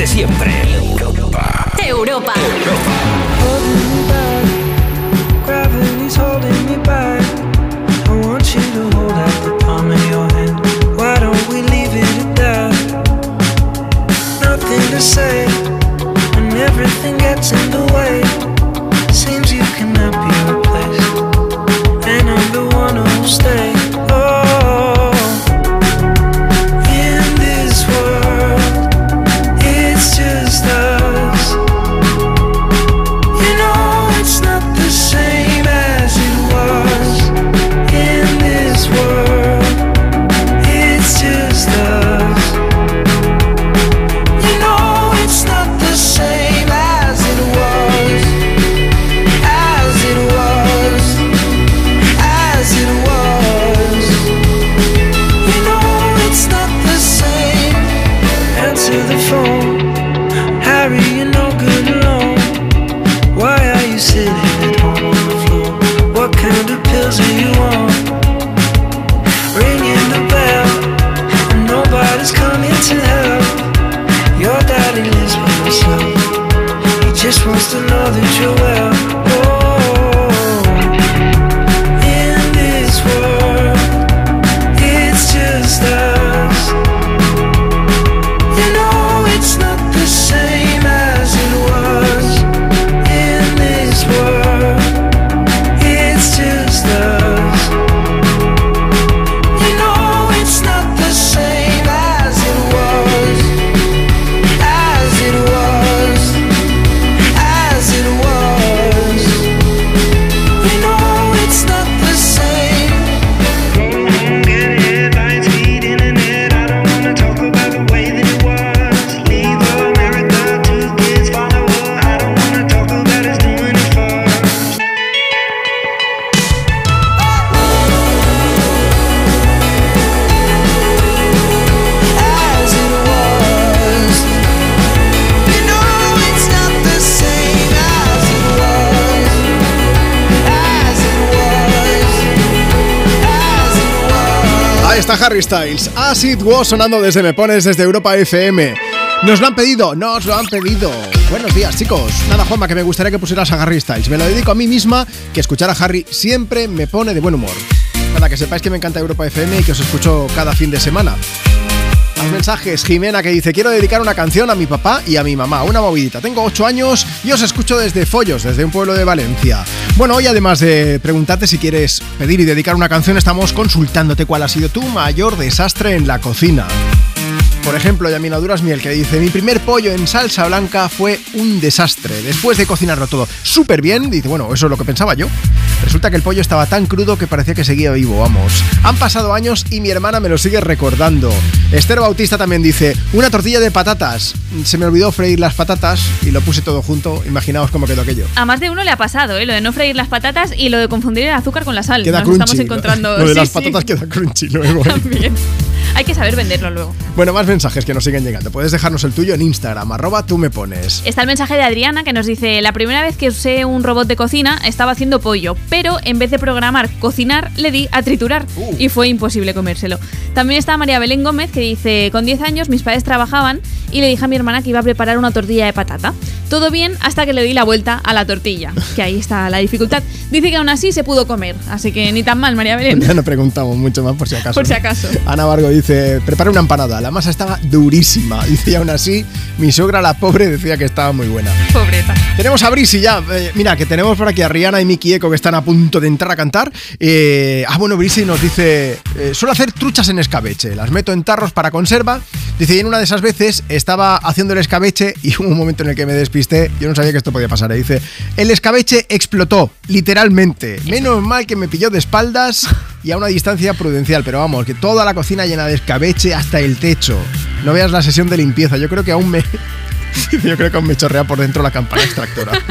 De siempre. Europa. Gravity's Harry Styles. As It Was sonando desde Me Pones, desde Europa FM. Nos lo han pedido, nos lo han pedido. Buenos días, chicos. Nada, Juanma, que me gustaría que pusieras a Harry Styles. Me lo dedico a mí misma, que escuchar a Harry siempre me pone de buen humor. Nada, que sepáis que me encanta Europa FM y que os escucho cada fin de semana. Más mensajes, Jimena que dice, quiero dedicar una canción a mi papá y a mi mamá, una movidita. Tengo 8 años y os escucho desde Follos, desde un pueblo de Valencia. Bueno, hoy además de preguntarte si quieres pedir y dedicar una canción, estamos consultándote cuál ha sido tu mayor desastre en la cocina. Por ejemplo, Yamina Duras Miel que dice, mi primer pollo en salsa blanca fue un desastre. Después de cocinarlo todo súper bien, dice, bueno, eso es lo que pensaba yo. Resulta que el pollo estaba tan crudo que parecía que seguía vivo, vamos. Han pasado años y mi hermana me lo sigue recordando. Esther Bautista también dice, una tortilla de patatas. Se me olvidó freír las patatas y lo puse todo junto. Imaginaos cómo quedó aquello. A más de uno le ha pasado, ¿eh? Lo de no freír las patatas y lo de confundir el azúcar con la sal. Queda Nos crunchy. estamos encontrando. Lo de sí, las sí. patatas queda crunchy luego. ¿eh? También. Hay que saber venderlo luego. Bueno, más mensajes que nos siguen llegando. Puedes dejarnos el tuyo en Instagram, arroba tú me pones. Está el mensaje de Adriana que nos dice, la primera vez que usé un robot de cocina estaba haciendo pollo, pero en vez de programar cocinar, le di a triturar y fue imposible comérselo. También está María Belén Gómez que dice, con 10 años mis padres trabajaban y le dije a mi hermana que iba a preparar una tortilla de patata. Todo bien hasta que le di la vuelta a la tortilla, que ahí está la dificultad. Dice que aún así se pudo comer, así que ni tan mal, María Belén. Ya no preguntamos mucho más por si acaso. Por si ¿no? acaso. Ana Vargo dice, prepara una empanada. La masa estaba durísima. Dice, y aún así, mi suegra, la pobre, decía que estaba muy buena. Pobreta. Tenemos a Brisi ya. Eh, mira, que tenemos por aquí a Rihanna y Miki Eco que están a punto de entrar a cantar. Eh, ah, bueno, Brisi nos dice, eh, suelo hacer truchas en escabeche. Las meto en tarros para conserva. Dice, y en una de esas veces estaba haciendo el escabeche y hubo un momento en el que me despisté yo no sabía que esto podía pasar. ¿eh? Dice, el escabeche explotó, literalmente. Menos mal que me pilló de espaldas y a una distancia prudencial, pero vamos, que toda la cocina llena de escabeche hasta el techo. No veas la sesión de limpieza, yo creo que aún me... Yo creo que me chorrea por dentro la campana extractora.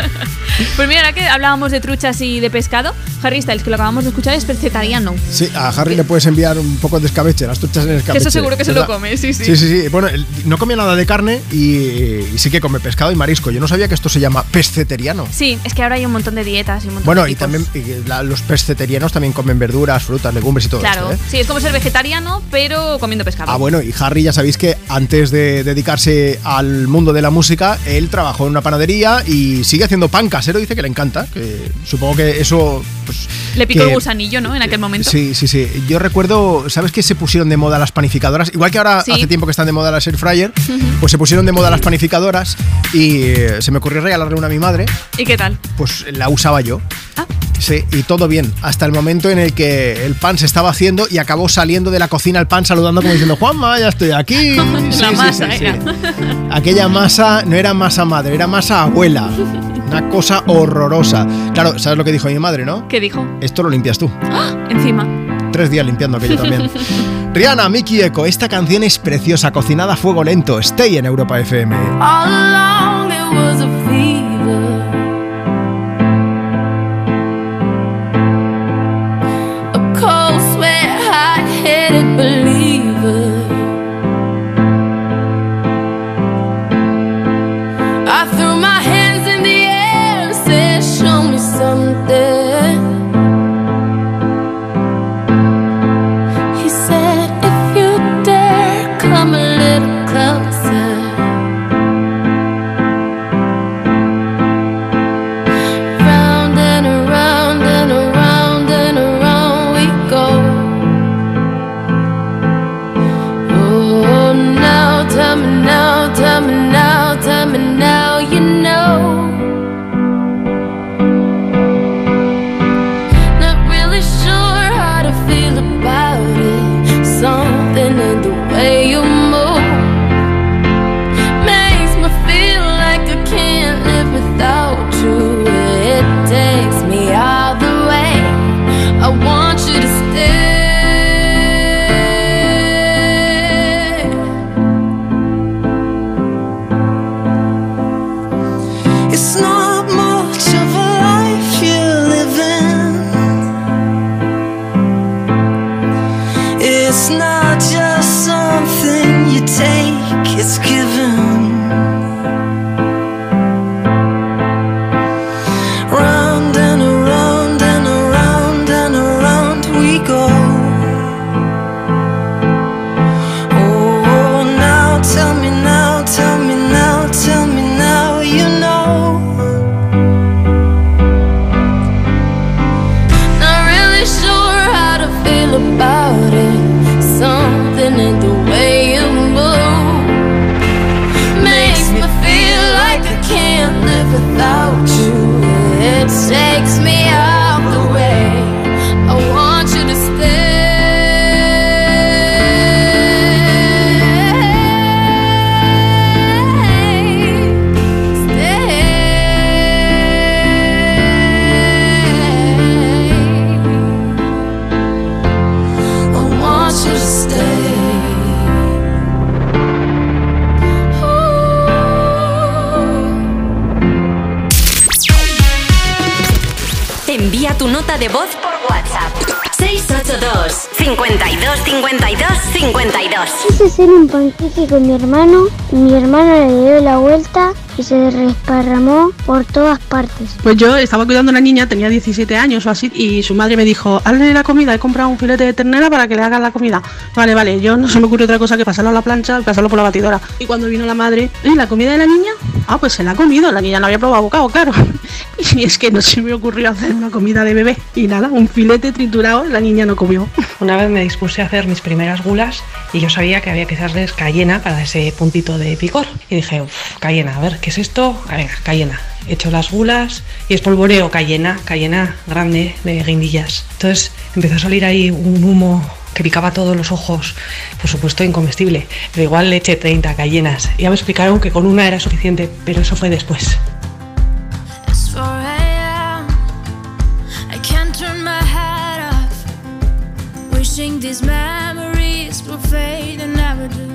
Pues mira, ahora que hablábamos de truchas y de pescado, Harry Styles, que lo acabamos de escuchar, es pescetariano. Sí, a Harry le puedes enviar un poco de escabeche, las truchas en Que escabeche. eso seguro que se lo ¿verdad? come, sí, sí. Sí, sí, sí. Bueno, no comía nada de carne y, y sí que come pescado y marisco. Yo no sabía que esto se llama pesceteriano. Sí, es que ahora hay un montón de dietas y un montón Bueno, de y también y la- los pesceterianos también comen verduras, frutas, legumbres y todo Claro, esto, ¿eh? sí, es como ser vegetariano, pero comiendo pescado. Ah, bueno, y Harry ya sabéis que antes de dedicarse al mundo de la música, él trabajó en una panadería y sigue haciendo pan casero, dice que le encanta, que supongo que eso... Pues, Le picó que- el gusanillo, ¿no? En aquel momento. Sí, sí, sí. Yo recuerdo, ¿sabes que se pusieron de moda las panificadoras? Igual que ahora Sí. hace tiempo que están de moda las air fryer, Ujú. pues se pusieron de moda las panificadoras y eh, se me ocurrió regalarle una a mi madre, ¿Y qué tal? pues la usaba yo. Ah. Sí, y todo bien, hasta el momento en el que el pan se estaba haciendo y acabó saliendo de la cocina el pan saludando como diciendo, Juanma, ya estoy aquí. Sí, la sí, masa sí, era. Aquella masa no era masa madre, era masa abuela. Una cosa horrorosa. Claro, ¿sabes lo que dijo mi madre, no? ¿Qué dijo? Esto lo limpias tú. ¡Ah! Encima. Tres días limpiando aquello también. Rihanna, Miki Eco, esta canción es preciosa, cocinada a fuego lento. Stay en Europa FM. Quise un panqueque con mi hermano mi hermano le dio la vuelta y se resparramó por todas partes. Pues yo estaba cuidando a una niña, tenía 17 años o así, y su madre me dijo, hazle la comida, he comprado un filete de ternera para que le hagas la comida. Vale, vale, yo no se me ocurre otra cosa que pasarlo a la plancha pasarlo por la batidora. Y cuando vino la madre, ¿y la comida de la niña? Ah, pues se la ha comido, la niña no había probado bocado, claro. Y es que no se me ocurrió hacer una comida de bebé. Y nada, un filete triturado, la niña no comió. Una vez me dispuse a hacer mis primeras gulas y yo sabía que había que echarles cayena para ese puntito de picor. Y dije, uff, cayena, a ver, ¿qué es esto? Ah, Venga, cayena. Echo las gulas y espolvoreo cayena, cayena grande de guindillas. Entonces empezó a salir ahí un humo que picaba todos los ojos, por supuesto incomestible, pero igual le eché 30 cayenas. Ya me explicaron que con una era suficiente, pero eso fue después. It's 4 a.m. I can't turn my head off. Wishing these memories will fade and never do.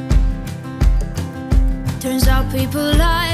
Turns out people lie.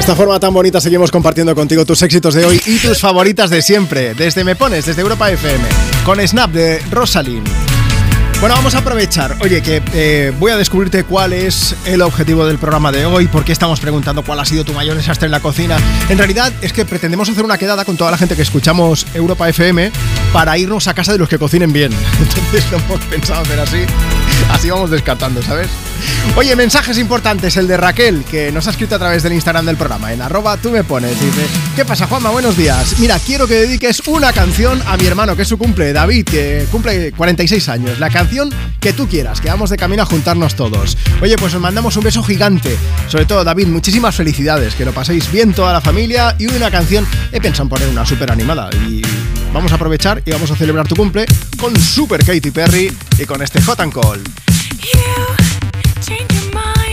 esta forma tan bonita seguimos compartiendo contigo tus éxitos de hoy y tus favoritas de siempre. Desde Me Pones, desde Europa FM, con Snap de Rosalind. Bueno, vamos a aprovechar. Oye, que eh, voy a descubrirte cuál es el objetivo del programa de hoy, por qué estamos preguntando cuál ha sido tu mayor desastre en la cocina. En realidad es que pretendemos hacer una quedada con toda la gente que escuchamos Europa FM para irnos a casa de los que cocinen bien. Entonces lo hemos pensado hacer así. Así vamos descartando, ¿sabes? Oye, mensajes importantes. El de Raquel, que nos ha escrito a través del Instagram del programa, en arroba tú me pones. Dice, ¿qué pasa, Juanma? Buenos días. Mira, quiero que dediques una canción a mi hermano, que es su cumple, David, que cumple 46 años. La canción que tú quieras, que vamos de camino a juntarnos todos. Oye, pues os mandamos un beso gigante. Sobre todo, David, muchísimas felicidades. Que lo paséis bien toda la familia. Y una canción, he pensado en poner una súper animada. Y vamos a aprovechar y vamos a celebrar tu cumple con Super Katy Perry y con este Hot and Cold. You change your mind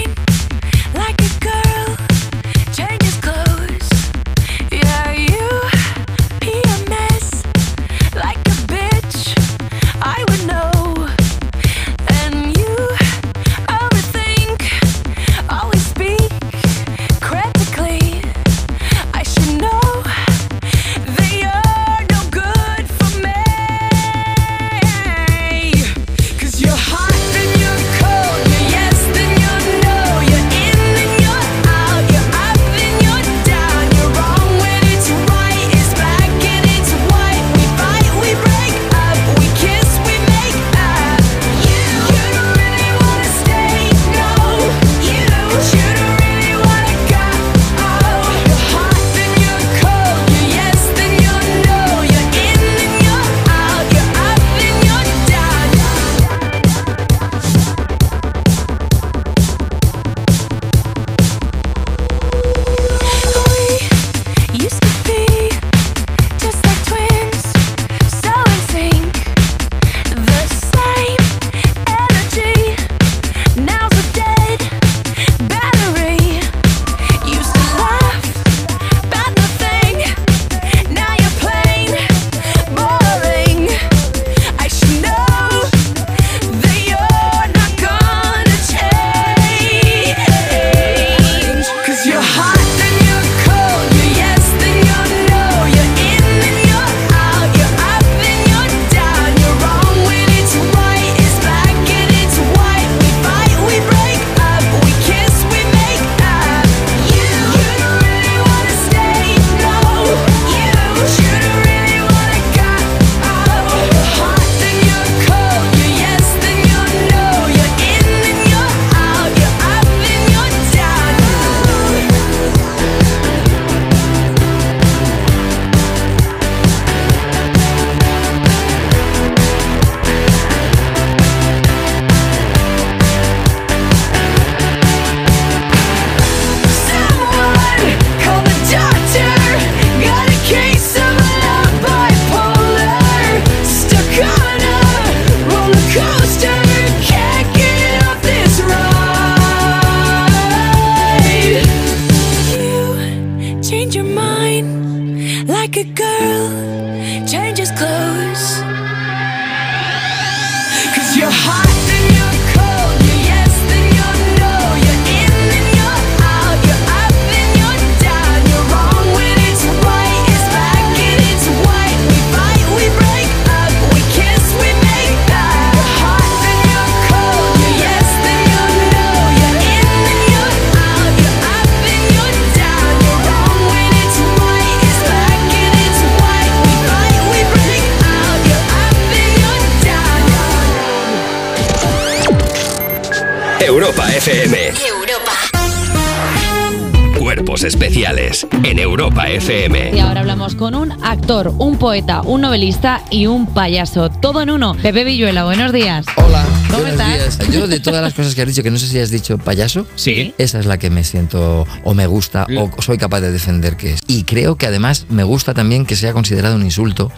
poeta, un novelista y un payaso. Todo en uno. Pepe Villuela, buenos días. Hola, ¿Cómo estás? días. Yo de todas las cosas que has dicho, que no sé si has dicho payaso, Sí. esa es la que me siento o me gusta o soy capaz de defender que es. Y creo que además me gusta también que sea considerado un insulto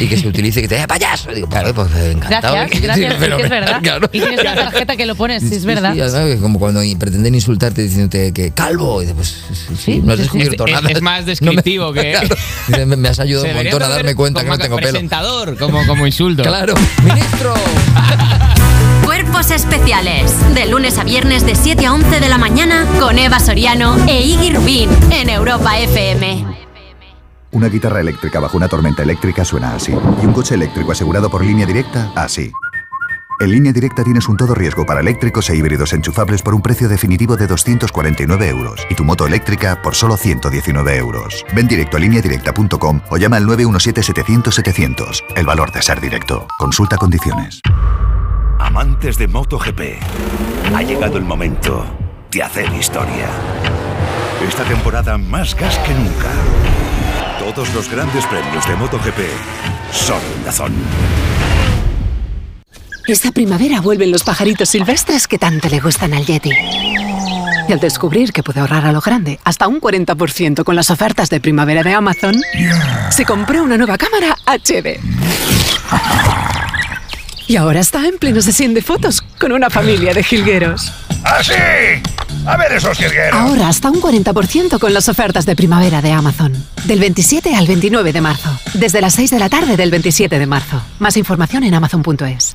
y que se utilice que te diga payaso. Digo, claro, pues encantado. Gracias, gracias, sí, que es verdad. Claro. Y tienes una tarjeta que lo pones, sí, es verdad. Sí, además, como cuando pretenden insultarte diciéndote que calvo, y dices, pues sí, sí, no has descubierto Es- nada. es más descriptivo que- Claro. Dice, me, me has ayudado un montón a darme cuenta que no tengo pelo. presentador, como, como insulto. Claro, ministro. Especiales. De lunes a viernes de 7 a 11 de la mañana con Eva Soriano e Iggy Rubín en Europa FM. Una guitarra eléctrica bajo una tormenta eléctrica suena así. Y un coche eléctrico asegurado por línea directa, así. En línea directa tienes un todo riesgo para eléctricos e híbridos enchufables por un precio definitivo de 249 euros. Y tu moto eléctrica por solo 119 euros. Ven directo a lineadirecta.com o llama al 917-700-700. El valor de ser directo. Consulta condiciones. Amantes de MotoGP, ha llegado el momento de hacer historia. Esta temporada más gas que nunca. Todos los grandes premios de MotoGP son en Dazón. Esta primavera vuelven los pajaritos silvestres que tanto le gustan al Yeti. Y al descubrir que puede ahorrar a lo grande hasta un 40% con las ofertas de primavera de Amazon, se compró una nueva cámara HD. Y ahora está en pleno sesión de fotos con una familia de jilgueros. ¡Ah, sí! A ver esos jilgueros. Ahora hasta un 40% con las ofertas de primavera de Amazon. Del 27 al 29 de marzo. Desde las 6 de la tarde del 27 de marzo. Más información en amazon.es.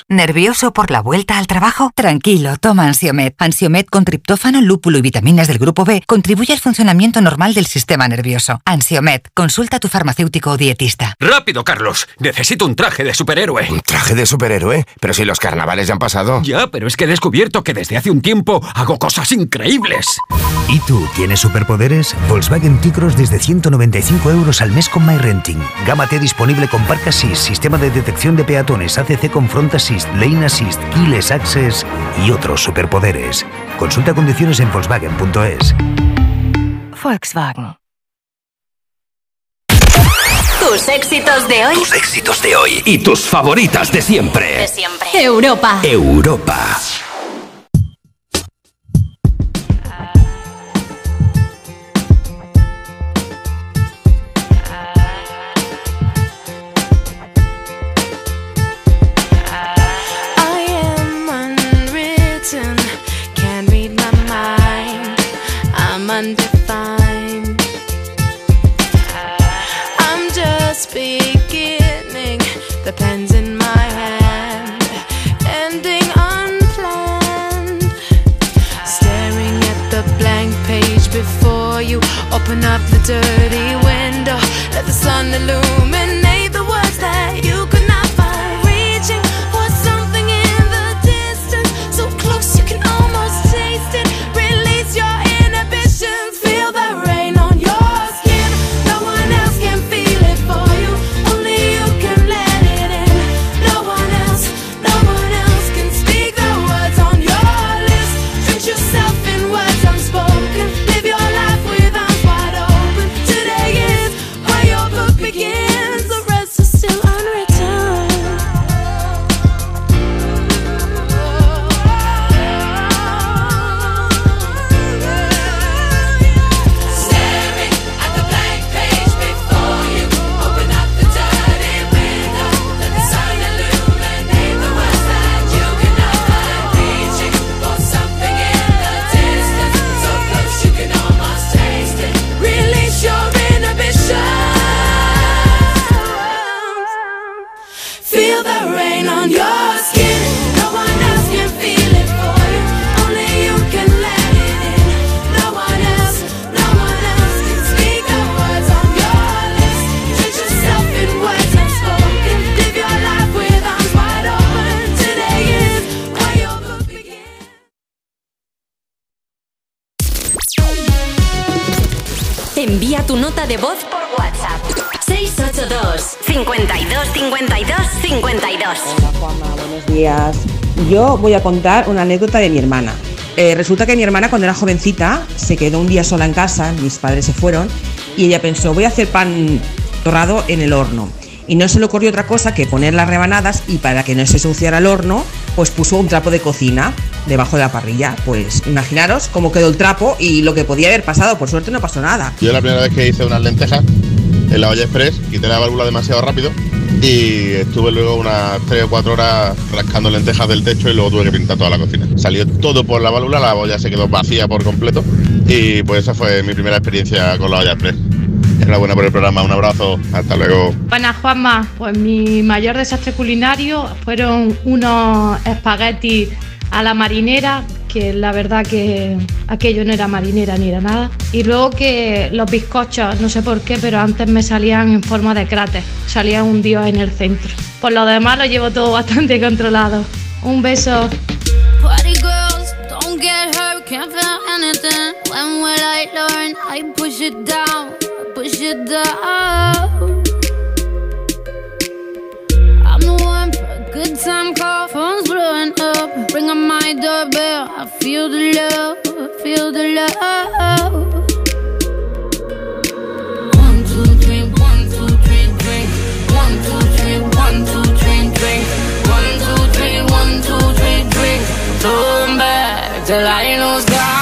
¿Nervioso por la vuelta al trabajo? Tranquilo, toma Ansiomet. Ansiomet con triptófano, lúpulo y vitaminas del grupo B contribuye al funcionamiento normal del sistema nervioso. Ansiomet, consulta a tu farmacéutico o dietista. ¡Rápido, Carlos! Necesito un traje de superhéroe. ¿Un traje de superhéroe? Pero si los carnavales ya han pasado. Ya, pero es que he descubierto que desde hace un tiempo hago cosas increíbles. ¿Y tú tienes superpoderes? Volkswagen T-Cross desde 195 euros al mes con MyRenting. Gama T disponible con Park Assist, sistema de detección de peatones, ACC con Front Assist, Lane Assist, Keyless Access y otros superpoderes. Consulta condiciones en Volkswagen.es. Volkswagen. Tus éxitos de hoy. Tus éxitos de hoy y tus favoritas de siempre. De siempre. Europa. Europa. Undefined. I'm just beginning, the pen's in my hand, ending unplanned. Staring at the blank page before you, open up the dirty window, let the sun illuminate the words that you could nota de voz por WhatsApp. 682 52 52 52 Buenos días. Yo voy a contar una anécdota de mi hermana. Eh, resulta que mi hermana cuando era jovencita se quedó un día sola en casa, mis padres se fueron, y ella pensó, voy a hacer pan torrado en el horno. Y no se le ocurrió otra cosa que poner las rebanadas y para que no se ensuciara el horno, pues puso un trapo de cocina debajo de la parrilla. Pues imaginaros cómo quedó el trapo y lo que podía haber pasado. Por suerte no pasó nada. Yo la primera vez que hice unas lentejas en la olla express, quité la válvula demasiado rápido y estuve luego unas 3 o 4 horas rascando lentejas del techo y luego tuve que pintar toda la cocina. Salió todo por la válvula, la olla se quedó vacía por completo y pues esa fue mi primera experiencia con la olla express. Enhorabuena por el programa, un abrazo, hasta luego. Buenas, Juanma. Pues mi mayor desastre culinario fueron unos espaguetis a la marinera, que la verdad que aquello no era marinera ni era nada. Y luego que los bizcochos, no sé por qué, pero antes me salían en forma de cráter, salía un dios en el centro. Por lo demás lo llevo todo bastante controlado. Un beso. Push it down. I'm the one for a good time call, phone's blowing up. Ring on my doorbell, I feel the love, I feel the love. One, two, three, one, two, three, drink. One, two, three, one, two, three, drink. One, two, three, one, two, three, drink. Back till I lose. Gonna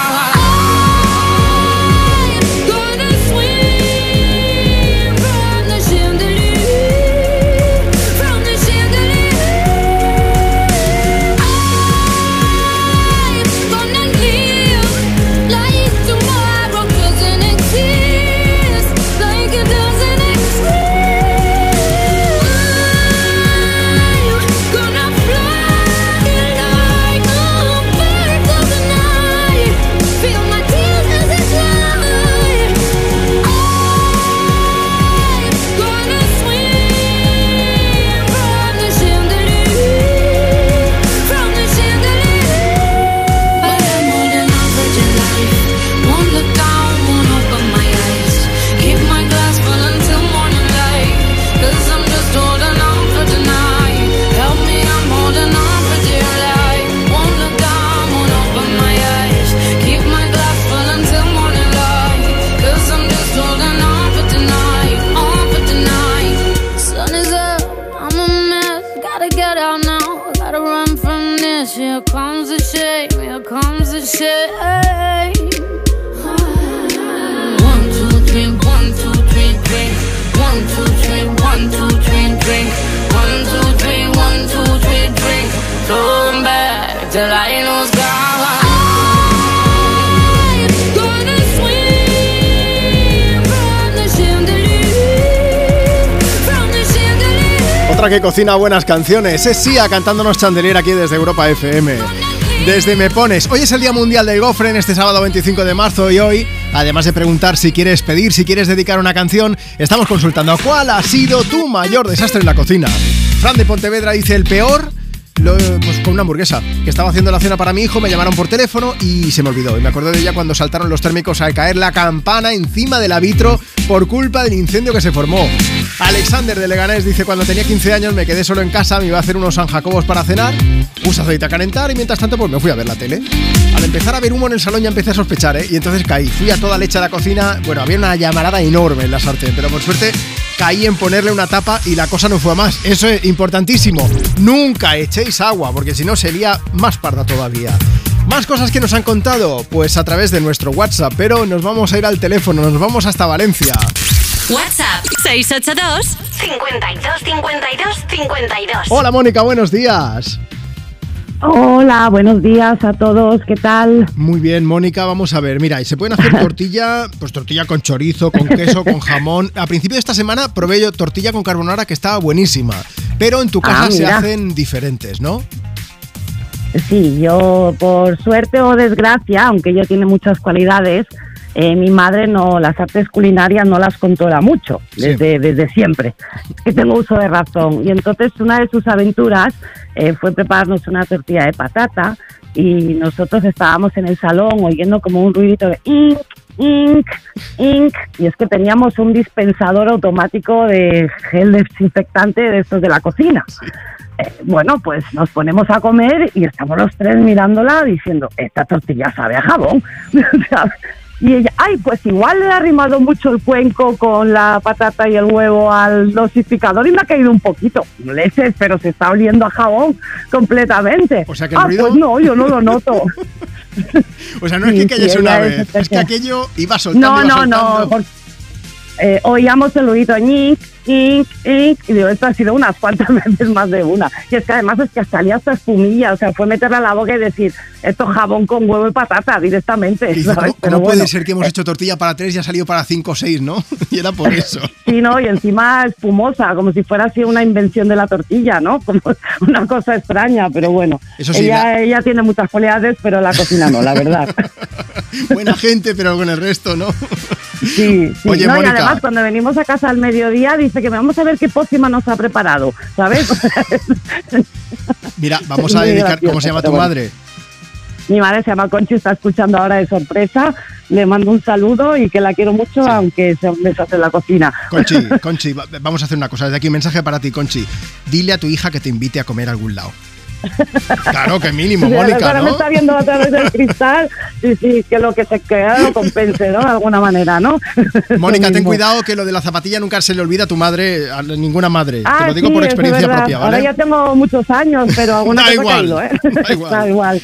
Otra que cocina buenas canciones es Sia cantándonos Chandelier aquí desde Europa FM. Desde Me Pones. Hoy es el Día Mundial del Gofre en este sábado 25 de marzo y hoy, además de preguntar si quieres pedir, si quieres dedicar una canción, estamos consultando cuál ha sido tu mayor desastre en la cocina. Fran de Pontevedra dice el peor. Pues con una hamburguesa, que estaba haciendo la cena para mi hijo, me llamaron por teléfono y se me olvidó. Y me acordé de ella cuando saltaron los térmicos al caer la campana encima del vitro por culpa del incendio que se formó. Alexander de Leganés dice, cuando tenía 15 años me quedé solo en casa, me iba a hacer unos San Jacobos para cenar, puse aceite a calentar y mientras tanto pues me fui a ver la tele. Al empezar a ver humo en el salón ya empecé a sospechar, ¿eh? Y entonces caí, fui a toda leche a la cocina, bueno, había una llamarada enorme en la sartén, pero por suerte caí en ponerle una tapa y la cosa no fue a más. Eso es importantísimo. Nunca echéis agua, porque si no sería más parda todavía. Más cosas que nos han contado, pues a través de nuestro WhatsApp, pero nos vamos a ir al teléfono, nos vamos hasta Valencia. WhatsApp 682 52 52 52. Hola Mónica, buenos días. Hola, buenos días a todos, ¿qué tal? Muy bien, Mónica, vamos a ver. Mira, y se pueden hacer tortilla, pues tortilla con chorizo, con queso, con jamón. A principio de esta semana probé yo tortilla con carbonara que estaba buenísima. Pero en tu casa Ah, se mira. hacen diferentes, ¿no? Sí, yo por suerte o desgracia, aunque ella tiene muchas cualidades, eh, mi madre no las artes culinarias no las controla mucho desde, desde siempre. Es que tengo uso de razón. Y entonces una de sus aventuras eh, fue prepararnos una tortilla de patata y nosotros estábamos en el salón oyendo como un ruidito de ink, ink, ink, y es que teníamos un dispensador automático de gel desinfectante de estos de la cocina. Eh, bueno, pues nos ponemos a comer y estamos los tres mirándola diciendo, esta tortilla sabe a jabón. Y ella, ay, pues igual le ha arrimado mucho el cuenco con la patata y el huevo al dosificador y me ha caído un poquito. Leches, pero se está oliendo a jabón completamente. O sea que el ah, ruido- pues no, yo no lo noto. O sea, no es que cayese sí, una es vez, es que aquello iba soltando. No, iba no, soltando. no. por- eh, oíamos el ruido ñic, ñic, ñic, y digo, esto ha sido unas cuantas veces más de una. Y es que además es que salía hasta espumilla, o sea, fue meterla a la boca y decir, esto es jabón con huevo y patata directamente. Y ¿sabes? ¿Cómo, Pero cómo puede bueno, ser que hemos hecho tortilla para tres y ha salido para cinco o seis, no? Y era por eso. Sí, ¿no? Y encima espumosa, como si fuera así una invención de la tortilla, ¿no? Como una cosa extraña, pero bueno. Eso sí, ella, la- ella tiene muchas cualidades, pero la cocina no, la verdad. Buena gente, pero con el resto, ¿no? Sí, sí. Oye, no, Mónica. y además cuando venimos a casa al mediodía dice que vamos a ver qué pócima nos ha preparado, ¿sabes? Mira, vamos a dedicar, ¿cómo se llama tu madre? Mi madre se llama Conchi, está escuchando ahora de sorpresa. Le mando un saludo y que la quiero mucho, aunque sea un desastre en la cocina. Conchi, Conchi, va- vamos a hacer una cosa. Desde aquí un mensaje para ti, Conchi. Dile a tu hija que te invite a comer a algún lado. Claro, que mínimo, Mónica, ahora me ¿no? está viendo a través del cristal. Sí, sí, que lo que se queda lo compense, ¿no? De alguna manera, ¿no? Mónica, ten cuidado que lo de la zapatilla nunca se le olvida a tu madre, a ninguna madre. Ah, Te lo digo sí, por experiencia propia, Ahora ¿vale? ya tengo muchos años, pero alguna Da cosa igual, caído, ¿eh? da igual. Da igual.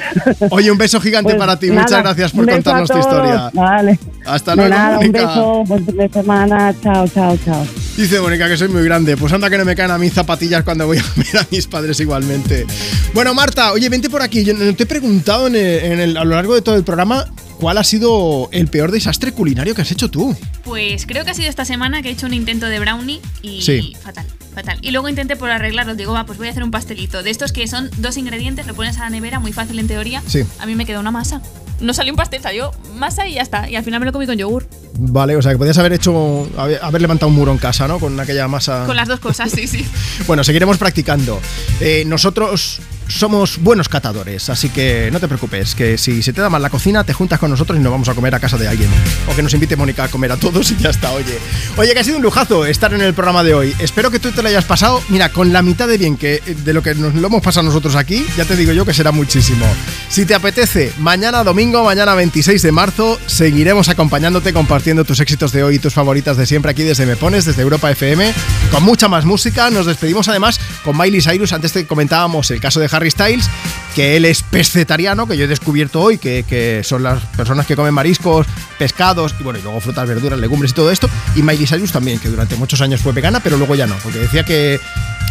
Oye, un beso gigante Pues para ti. nada, Muchas gracias por un beso contarnos tu historia. Vale. Hasta luego, nada, un Mónica. beso, buen fin de semana. Chao, chao, chao. Dice Mónica que soy muy grande. Pues anda que no me caen a mí zapatillas cuando voy a ver a mis padres igualmente. Bueno, Marta, oye, vente por aquí. Yo te he preguntado en el- en el- a lo largo de todo el programa cuál ha sido el peor desastre culinario que has hecho tú. Pues creo que ha sido esta semana que he hecho un intento de brownie y Sí. fatal, fatal. Y luego intenté por arreglarlo, digo, va, pues voy a hacer un pastelito. De estos que son dos ingredientes, lo pones a la nevera, muy fácil en teoría. Sí. A mí me quedó una masa. No salió un pastel, salió masa y ya está. Y al final me lo comí con yogur. Vale, o sea que podías haber hecho, haber, haber levantado un muro en casa, ¿no? Con aquella masa. Con las dos cosas, sí, sí. Bueno, seguiremos practicando. Eh, nosotros somos buenos catadores, así que no te preocupes, que si se te da mal la cocina, te juntas con nosotros y nos vamos a comer a casa de alguien. O que nos invite Mónica a comer a todos y ya está, oye. Oye, que ha sido un lujazo estar en el programa de hoy. Espero que tú te lo hayas pasado, mira, con la mitad de bien que de lo que nos lo hemos pasado nosotros aquí, ya te digo yo que será muchísimo. Si te apetece, mañana domingo, mañana 26 de marzo, seguiremos acompañándote, compartiendo tus éxitos de hoy y tus favoritas de siempre aquí desde Me Pones, desde Europa FM, con mucha más música. Nos despedimos además con Miley Cyrus. Antes te comentábamos el caso de Harry Styles, que él es pescetariano, que yo he descubierto hoy, que, que son las personas que comen mariscos, pescados y bueno, y luego frutas, verduras, legumbres y todo esto. Y Miley Cyrus también, que durante muchos años fue vegana, pero luego ya no, porque decía que,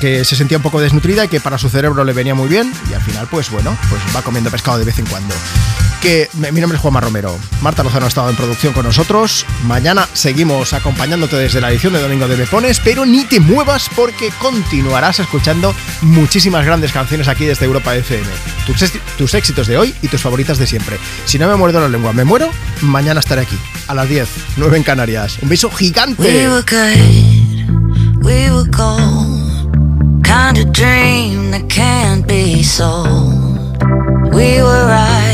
que se sentía un poco desnutrida y que para su cerebro le venía muy bien. Y al final, pues bueno, pues va comiendo pescado de vez en cuando. Mi nombre es Juanma Romero. Marta Lozano ha estado en producción con nosotros. Mañana seguimos acompañándote desde la edición de Domingo de Me Pones, pero ni te muevas porque continuarás escuchando muchísimas grandes canciones aquí desde Europa FM. Tus, tus éxitos de hoy y tus favoritas de siempre. Si no me muerdo la lengua, me muero, mañana estaré aquí, a las 10, 9 en Canarias. Un beso gigante. We were good, we were. Kind of dream that can't be sold. We were right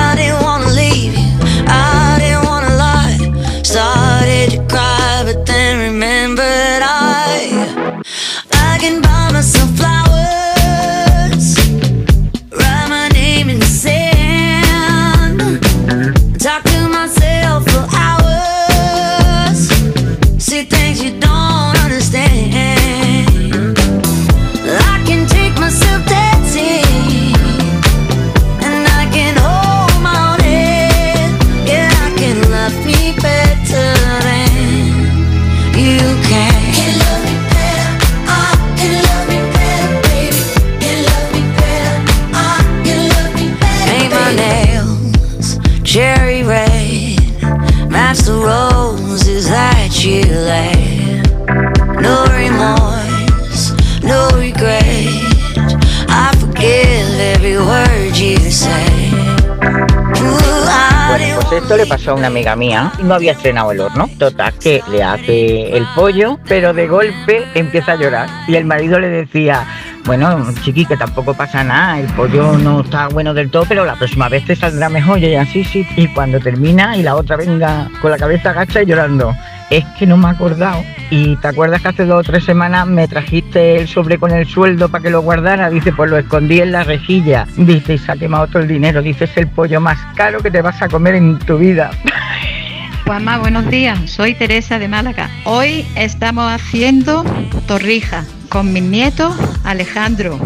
esto le pasó a una amiga mía y no había estrenado el horno. Total, que le hace el pollo, pero de golpe empieza a llorar. Y el marido le decía, bueno, chiqui, que tampoco pasa nada, el pollo no está bueno del todo, pero la próxima vez te saldrá mejor. Y ella, sí, sí. Y cuando termina y la otra venga con la cabeza agacha y llorando. Es que no me he acordado. Y te acuerdas que hace dos o tres semanas me trajiste el sobre con el sueldo para que lo guardara. Dice, pues lo escondí en la rejilla. Dice, y se ha quemado todo el dinero. Dice, es el pollo más caro que te vas a comer en tu vida. Juanma, buenos días. Soy Teresa de Málaga. Hoy estamos haciendo torrija con mis nietos Alejandro,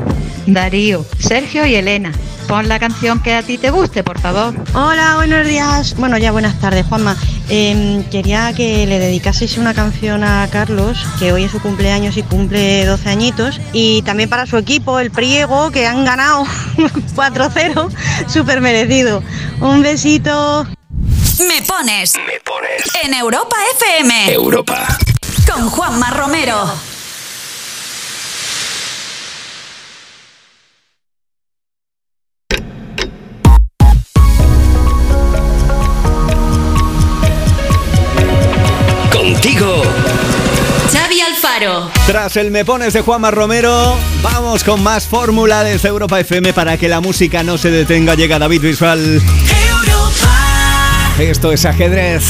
Darío, Sergio y Elena. Pon la canción que a ti te guste, por favor. Hola, buenos días. Bueno, ya buenas tardes, Juanma. Em, quería que le dedicaseis una canción a Carlos, que hoy es su cumpleaños y cumple 12 añitos. Y también para su equipo, el Priego, que han ganado 4-0. Súper merecido. Un besito. Me pones. Me pones. En Europa FM. Europa. Con Juanma Romero. Contigo. Xavi Alfaro. Tras el Me Pones de Juanma Romero, vamos con más fórmula desde Europa FM para que la música no se detenga. Llega David Visual. Esto es ajedrez.